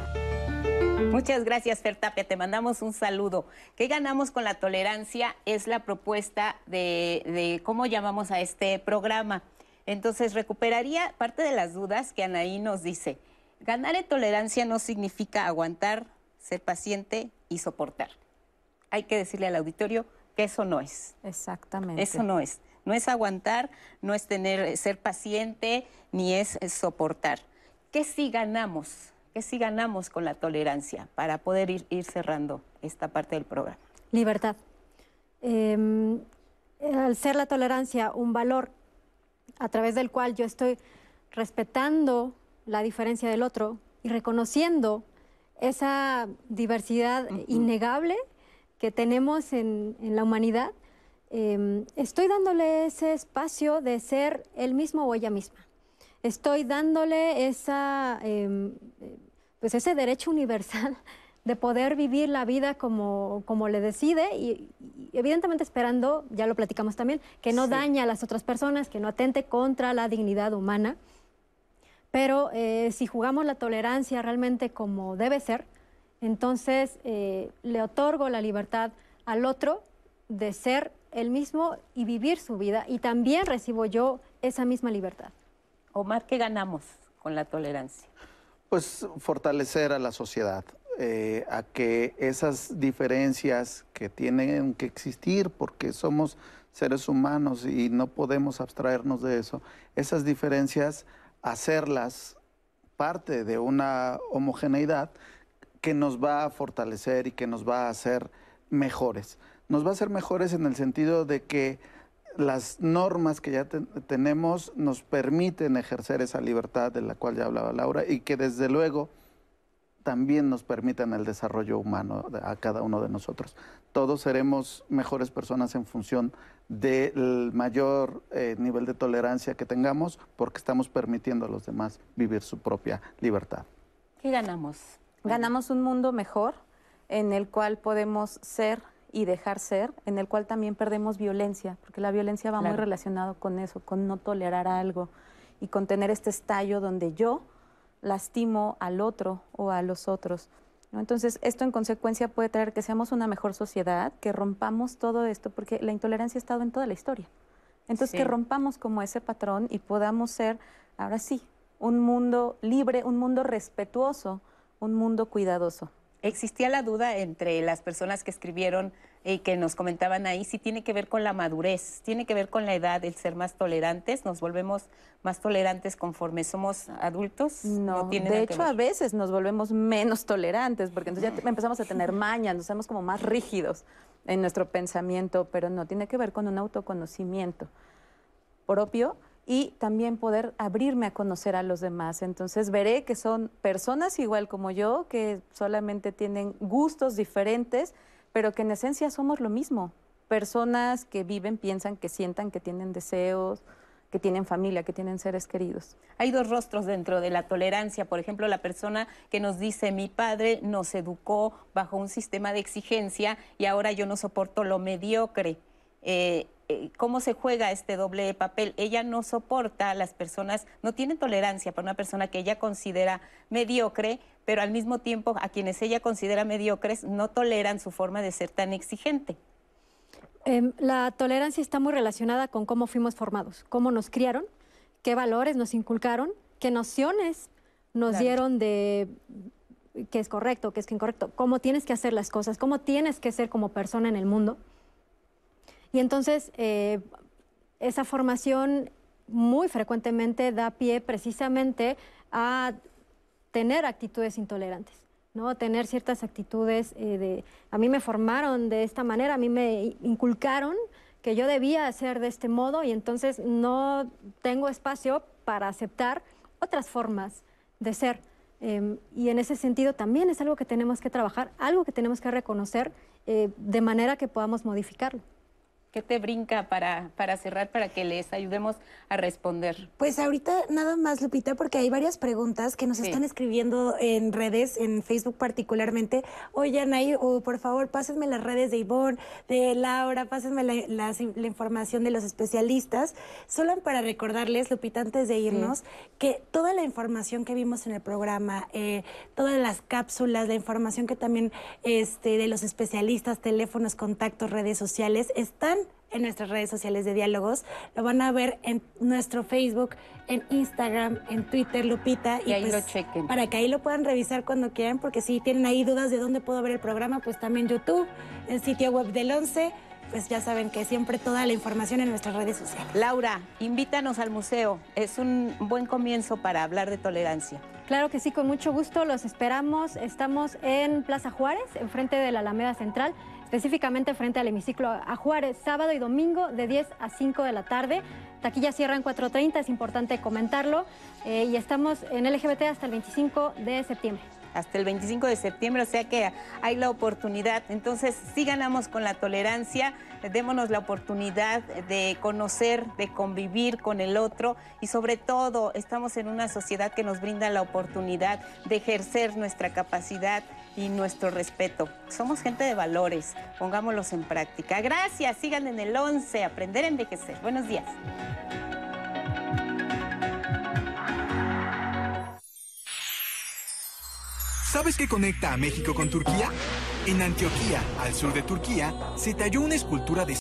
Muchas gracias, Fer Tapia. Te mandamos un saludo. ¿Qué ganamos con la tolerancia? Es la propuesta de, cómo llamamos a este programa. Entonces, recuperaría parte de las dudas que Anaí nos dice. Ganar en tolerancia no significa aguantar, ser paciente y soportar. Hay que decirle al auditorio que eso no es. Exactamente. Eso no es. No es aguantar, no es tener, ser paciente, ni es soportar. ¿Qué sí ganamos? ¿Qué sí ganamos con la tolerancia para poder ir, cerrando esta parte del programa? Libertad. Em, al ser la tolerancia un valor a través del cual yo estoy respetando la diferencia del otro y reconociendo esa diversidad innegable que tenemos en, la humanidad, em, estoy dándole ese espacio de ser él mismo o ella misma. Estoy dándole esa em, pues ese derecho universal de poder vivir la vida como, como le decide y, evidentemente esperando, ya lo platicamos también, que no dañe a las otras personas, que no atente contra la dignidad humana. Pero eh, si jugamos la tolerancia realmente como debe ser, entonces eh, le otorgo la libertad al otro de ser el mismo y vivir su vida y también recibo yo esa misma libertad. Omar, ¿qué ganamos con la tolerancia? Pues fortalecer a la sociedad, eh, a que esas diferencias que tienen que existir, porque somos seres humanos y no podemos abstraernos de eso, esas diferencias, hacerlas parte de una homogeneidad que nos va a fortalecer y que nos va a hacer mejores. Nos va a hacer mejores en el sentido de que las normas que ya tenemos nos permiten ejercer esa libertad de la cual ya hablaba Laura y que desde luego también nos permitan el desarrollo humano a cada uno de nosotros. Todos seremos mejores personas en función del mayor eh, nivel de tolerancia que tengamos porque estamos permitiendo a los demás vivir su propia libertad. ¿Qué ganamos? Ganamos un mundo mejor en el cual podemos ser y dejar ser, en el cual también perdemos violencia, porque la violencia va muy relacionado con eso, con no tolerar algo y con tener este estallo donde yo lastimo al otro o a los otros. Entonces, esto en consecuencia puede traer que seamos una mejor sociedad, que rompamos todo esto, porque la intolerancia ha estado en toda la historia. Entonces, que rompamos como ese patrón y podamos ser, ahora sí, un mundo libre, un mundo respetuoso, un mundo cuidadoso existía la duda entre las personas que escribieron y que nos comentaban ahí si tiene que ver con la madurez, tiene que ver con la edad, el ser más tolerantes, nos volvemos más tolerantes conforme somos adultos. No, de hecho a veces nos volvemos menos tolerantes porque entonces ya empezamos a tener mañas, nos hacemos como más rígidos en nuestro pensamiento, pero no, tiene que ver con un autoconocimiento propio y también poder abrirme a conocer a los demás. Entonces veré que son personas igual como yo, que solamente tienen gustos diferentes, pero que en esencia somos lo mismo. Personas que viven, piensan, que sientan, que tienen deseos, que tienen familia, que tienen seres queridos. Hay dos rostros dentro de la tolerancia. Por ejemplo, la persona que nos dice, mi padre nos educó bajo un sistema de exigencia y ahora yo no soporto lo mediocre. Eh, eh, cómo se juega este doble papel. Ella no soporta a las personas, no tiene tolerancia para una persona que ella considera mediocre, pero al mismo tiempo a quienes ella considera mediocres no toleran su forma de ser tan exigente. Em, la tolerancia está muy relacionada con cómo fuimos formados, cómo nos criaron, qué valores nos inculcaron, qué nociones nos dieron de qué es correcto, qué es incorrecto, cómo tienes que hacer las cosas, cómo tienes que ser como persona en el mundo. Y entonces eh, esa formación muy frecuentemente da pie precisamente a tener actitudes intolerantes. ¿no? Tener ciertas actitudes eh, de... A mí me formaron de esta manera, a mí me inculcaron que yo debía hacer de este modo y entonces no tengo espacio para aceptar otras formas de ser. Em, y en ese sentido también es algo que tenemos que trabajar, algo que tenemos que reconocer eh, de manera que podamos modificarlo. ¿Qué te brinca para, para cerrar, para que les ayudemos a responder? Pues ahorita nada más, Lupita, porque hay varias preguntas que nos están escribiendo en redes, en Facebook particularmente. Oye, Anaí, o por favor, pásenme las redes de Ivonne, de Laura, pásenme la, información de los especialistas. Solo para recordarles, Lupita, antes de irnos, que toda la información que vimos en el programa, eh, todas las cápsulas, la información que también este, de los especialistas, teléfonos, contactos, redes sociales, están en nuestras redes sociales de diálogos. Lo van a ver en nuestro Facebook, en Instagram, en Twitter, Lupita. Y, ahí pues, lo chequen. Para que ahí lo puedan revisar cuando quieran, porque si tienen ahí dudas de dónde puedo ver el programa, pues también YouTube, el sitio web del 11 pues ya saben que siempre toda la información en nuestras redes sociales. Laura, invítanos al museo. Es un buen comienzo para hablar de tolerancia. Claro que sí, con mucho gusto los esperamos. Estamos en Plaza Juárez, enfrente de la Alameda Central específicamente frente al hemiciclo a Juárez, sábado y domingo de 10 a 5 de la tarde. Taquilla cierra en 4.30, es importante comentarlo. Eh, y estamos en LGBT hasta el 25 de septiembre hasta el 25 de septiembre, o sea que hay la oportunidad. Entonces, sí ganamos con la tolerancia, démonos la oportunidad de conocer, de convivir con el otro y sobre todo estamos en una sociedad que nos brinda la oportunidad de ejercer nuestra capacidad y nuestro respeto. Somos gente de valores, pongámoslos en práctica. Gracias, sigan en el 11, aprender a envejecer. Buenos días. ¿Sabes qué conecta a México con Turquía? En Antioquía, al sur de Turquía, se talló una escultura de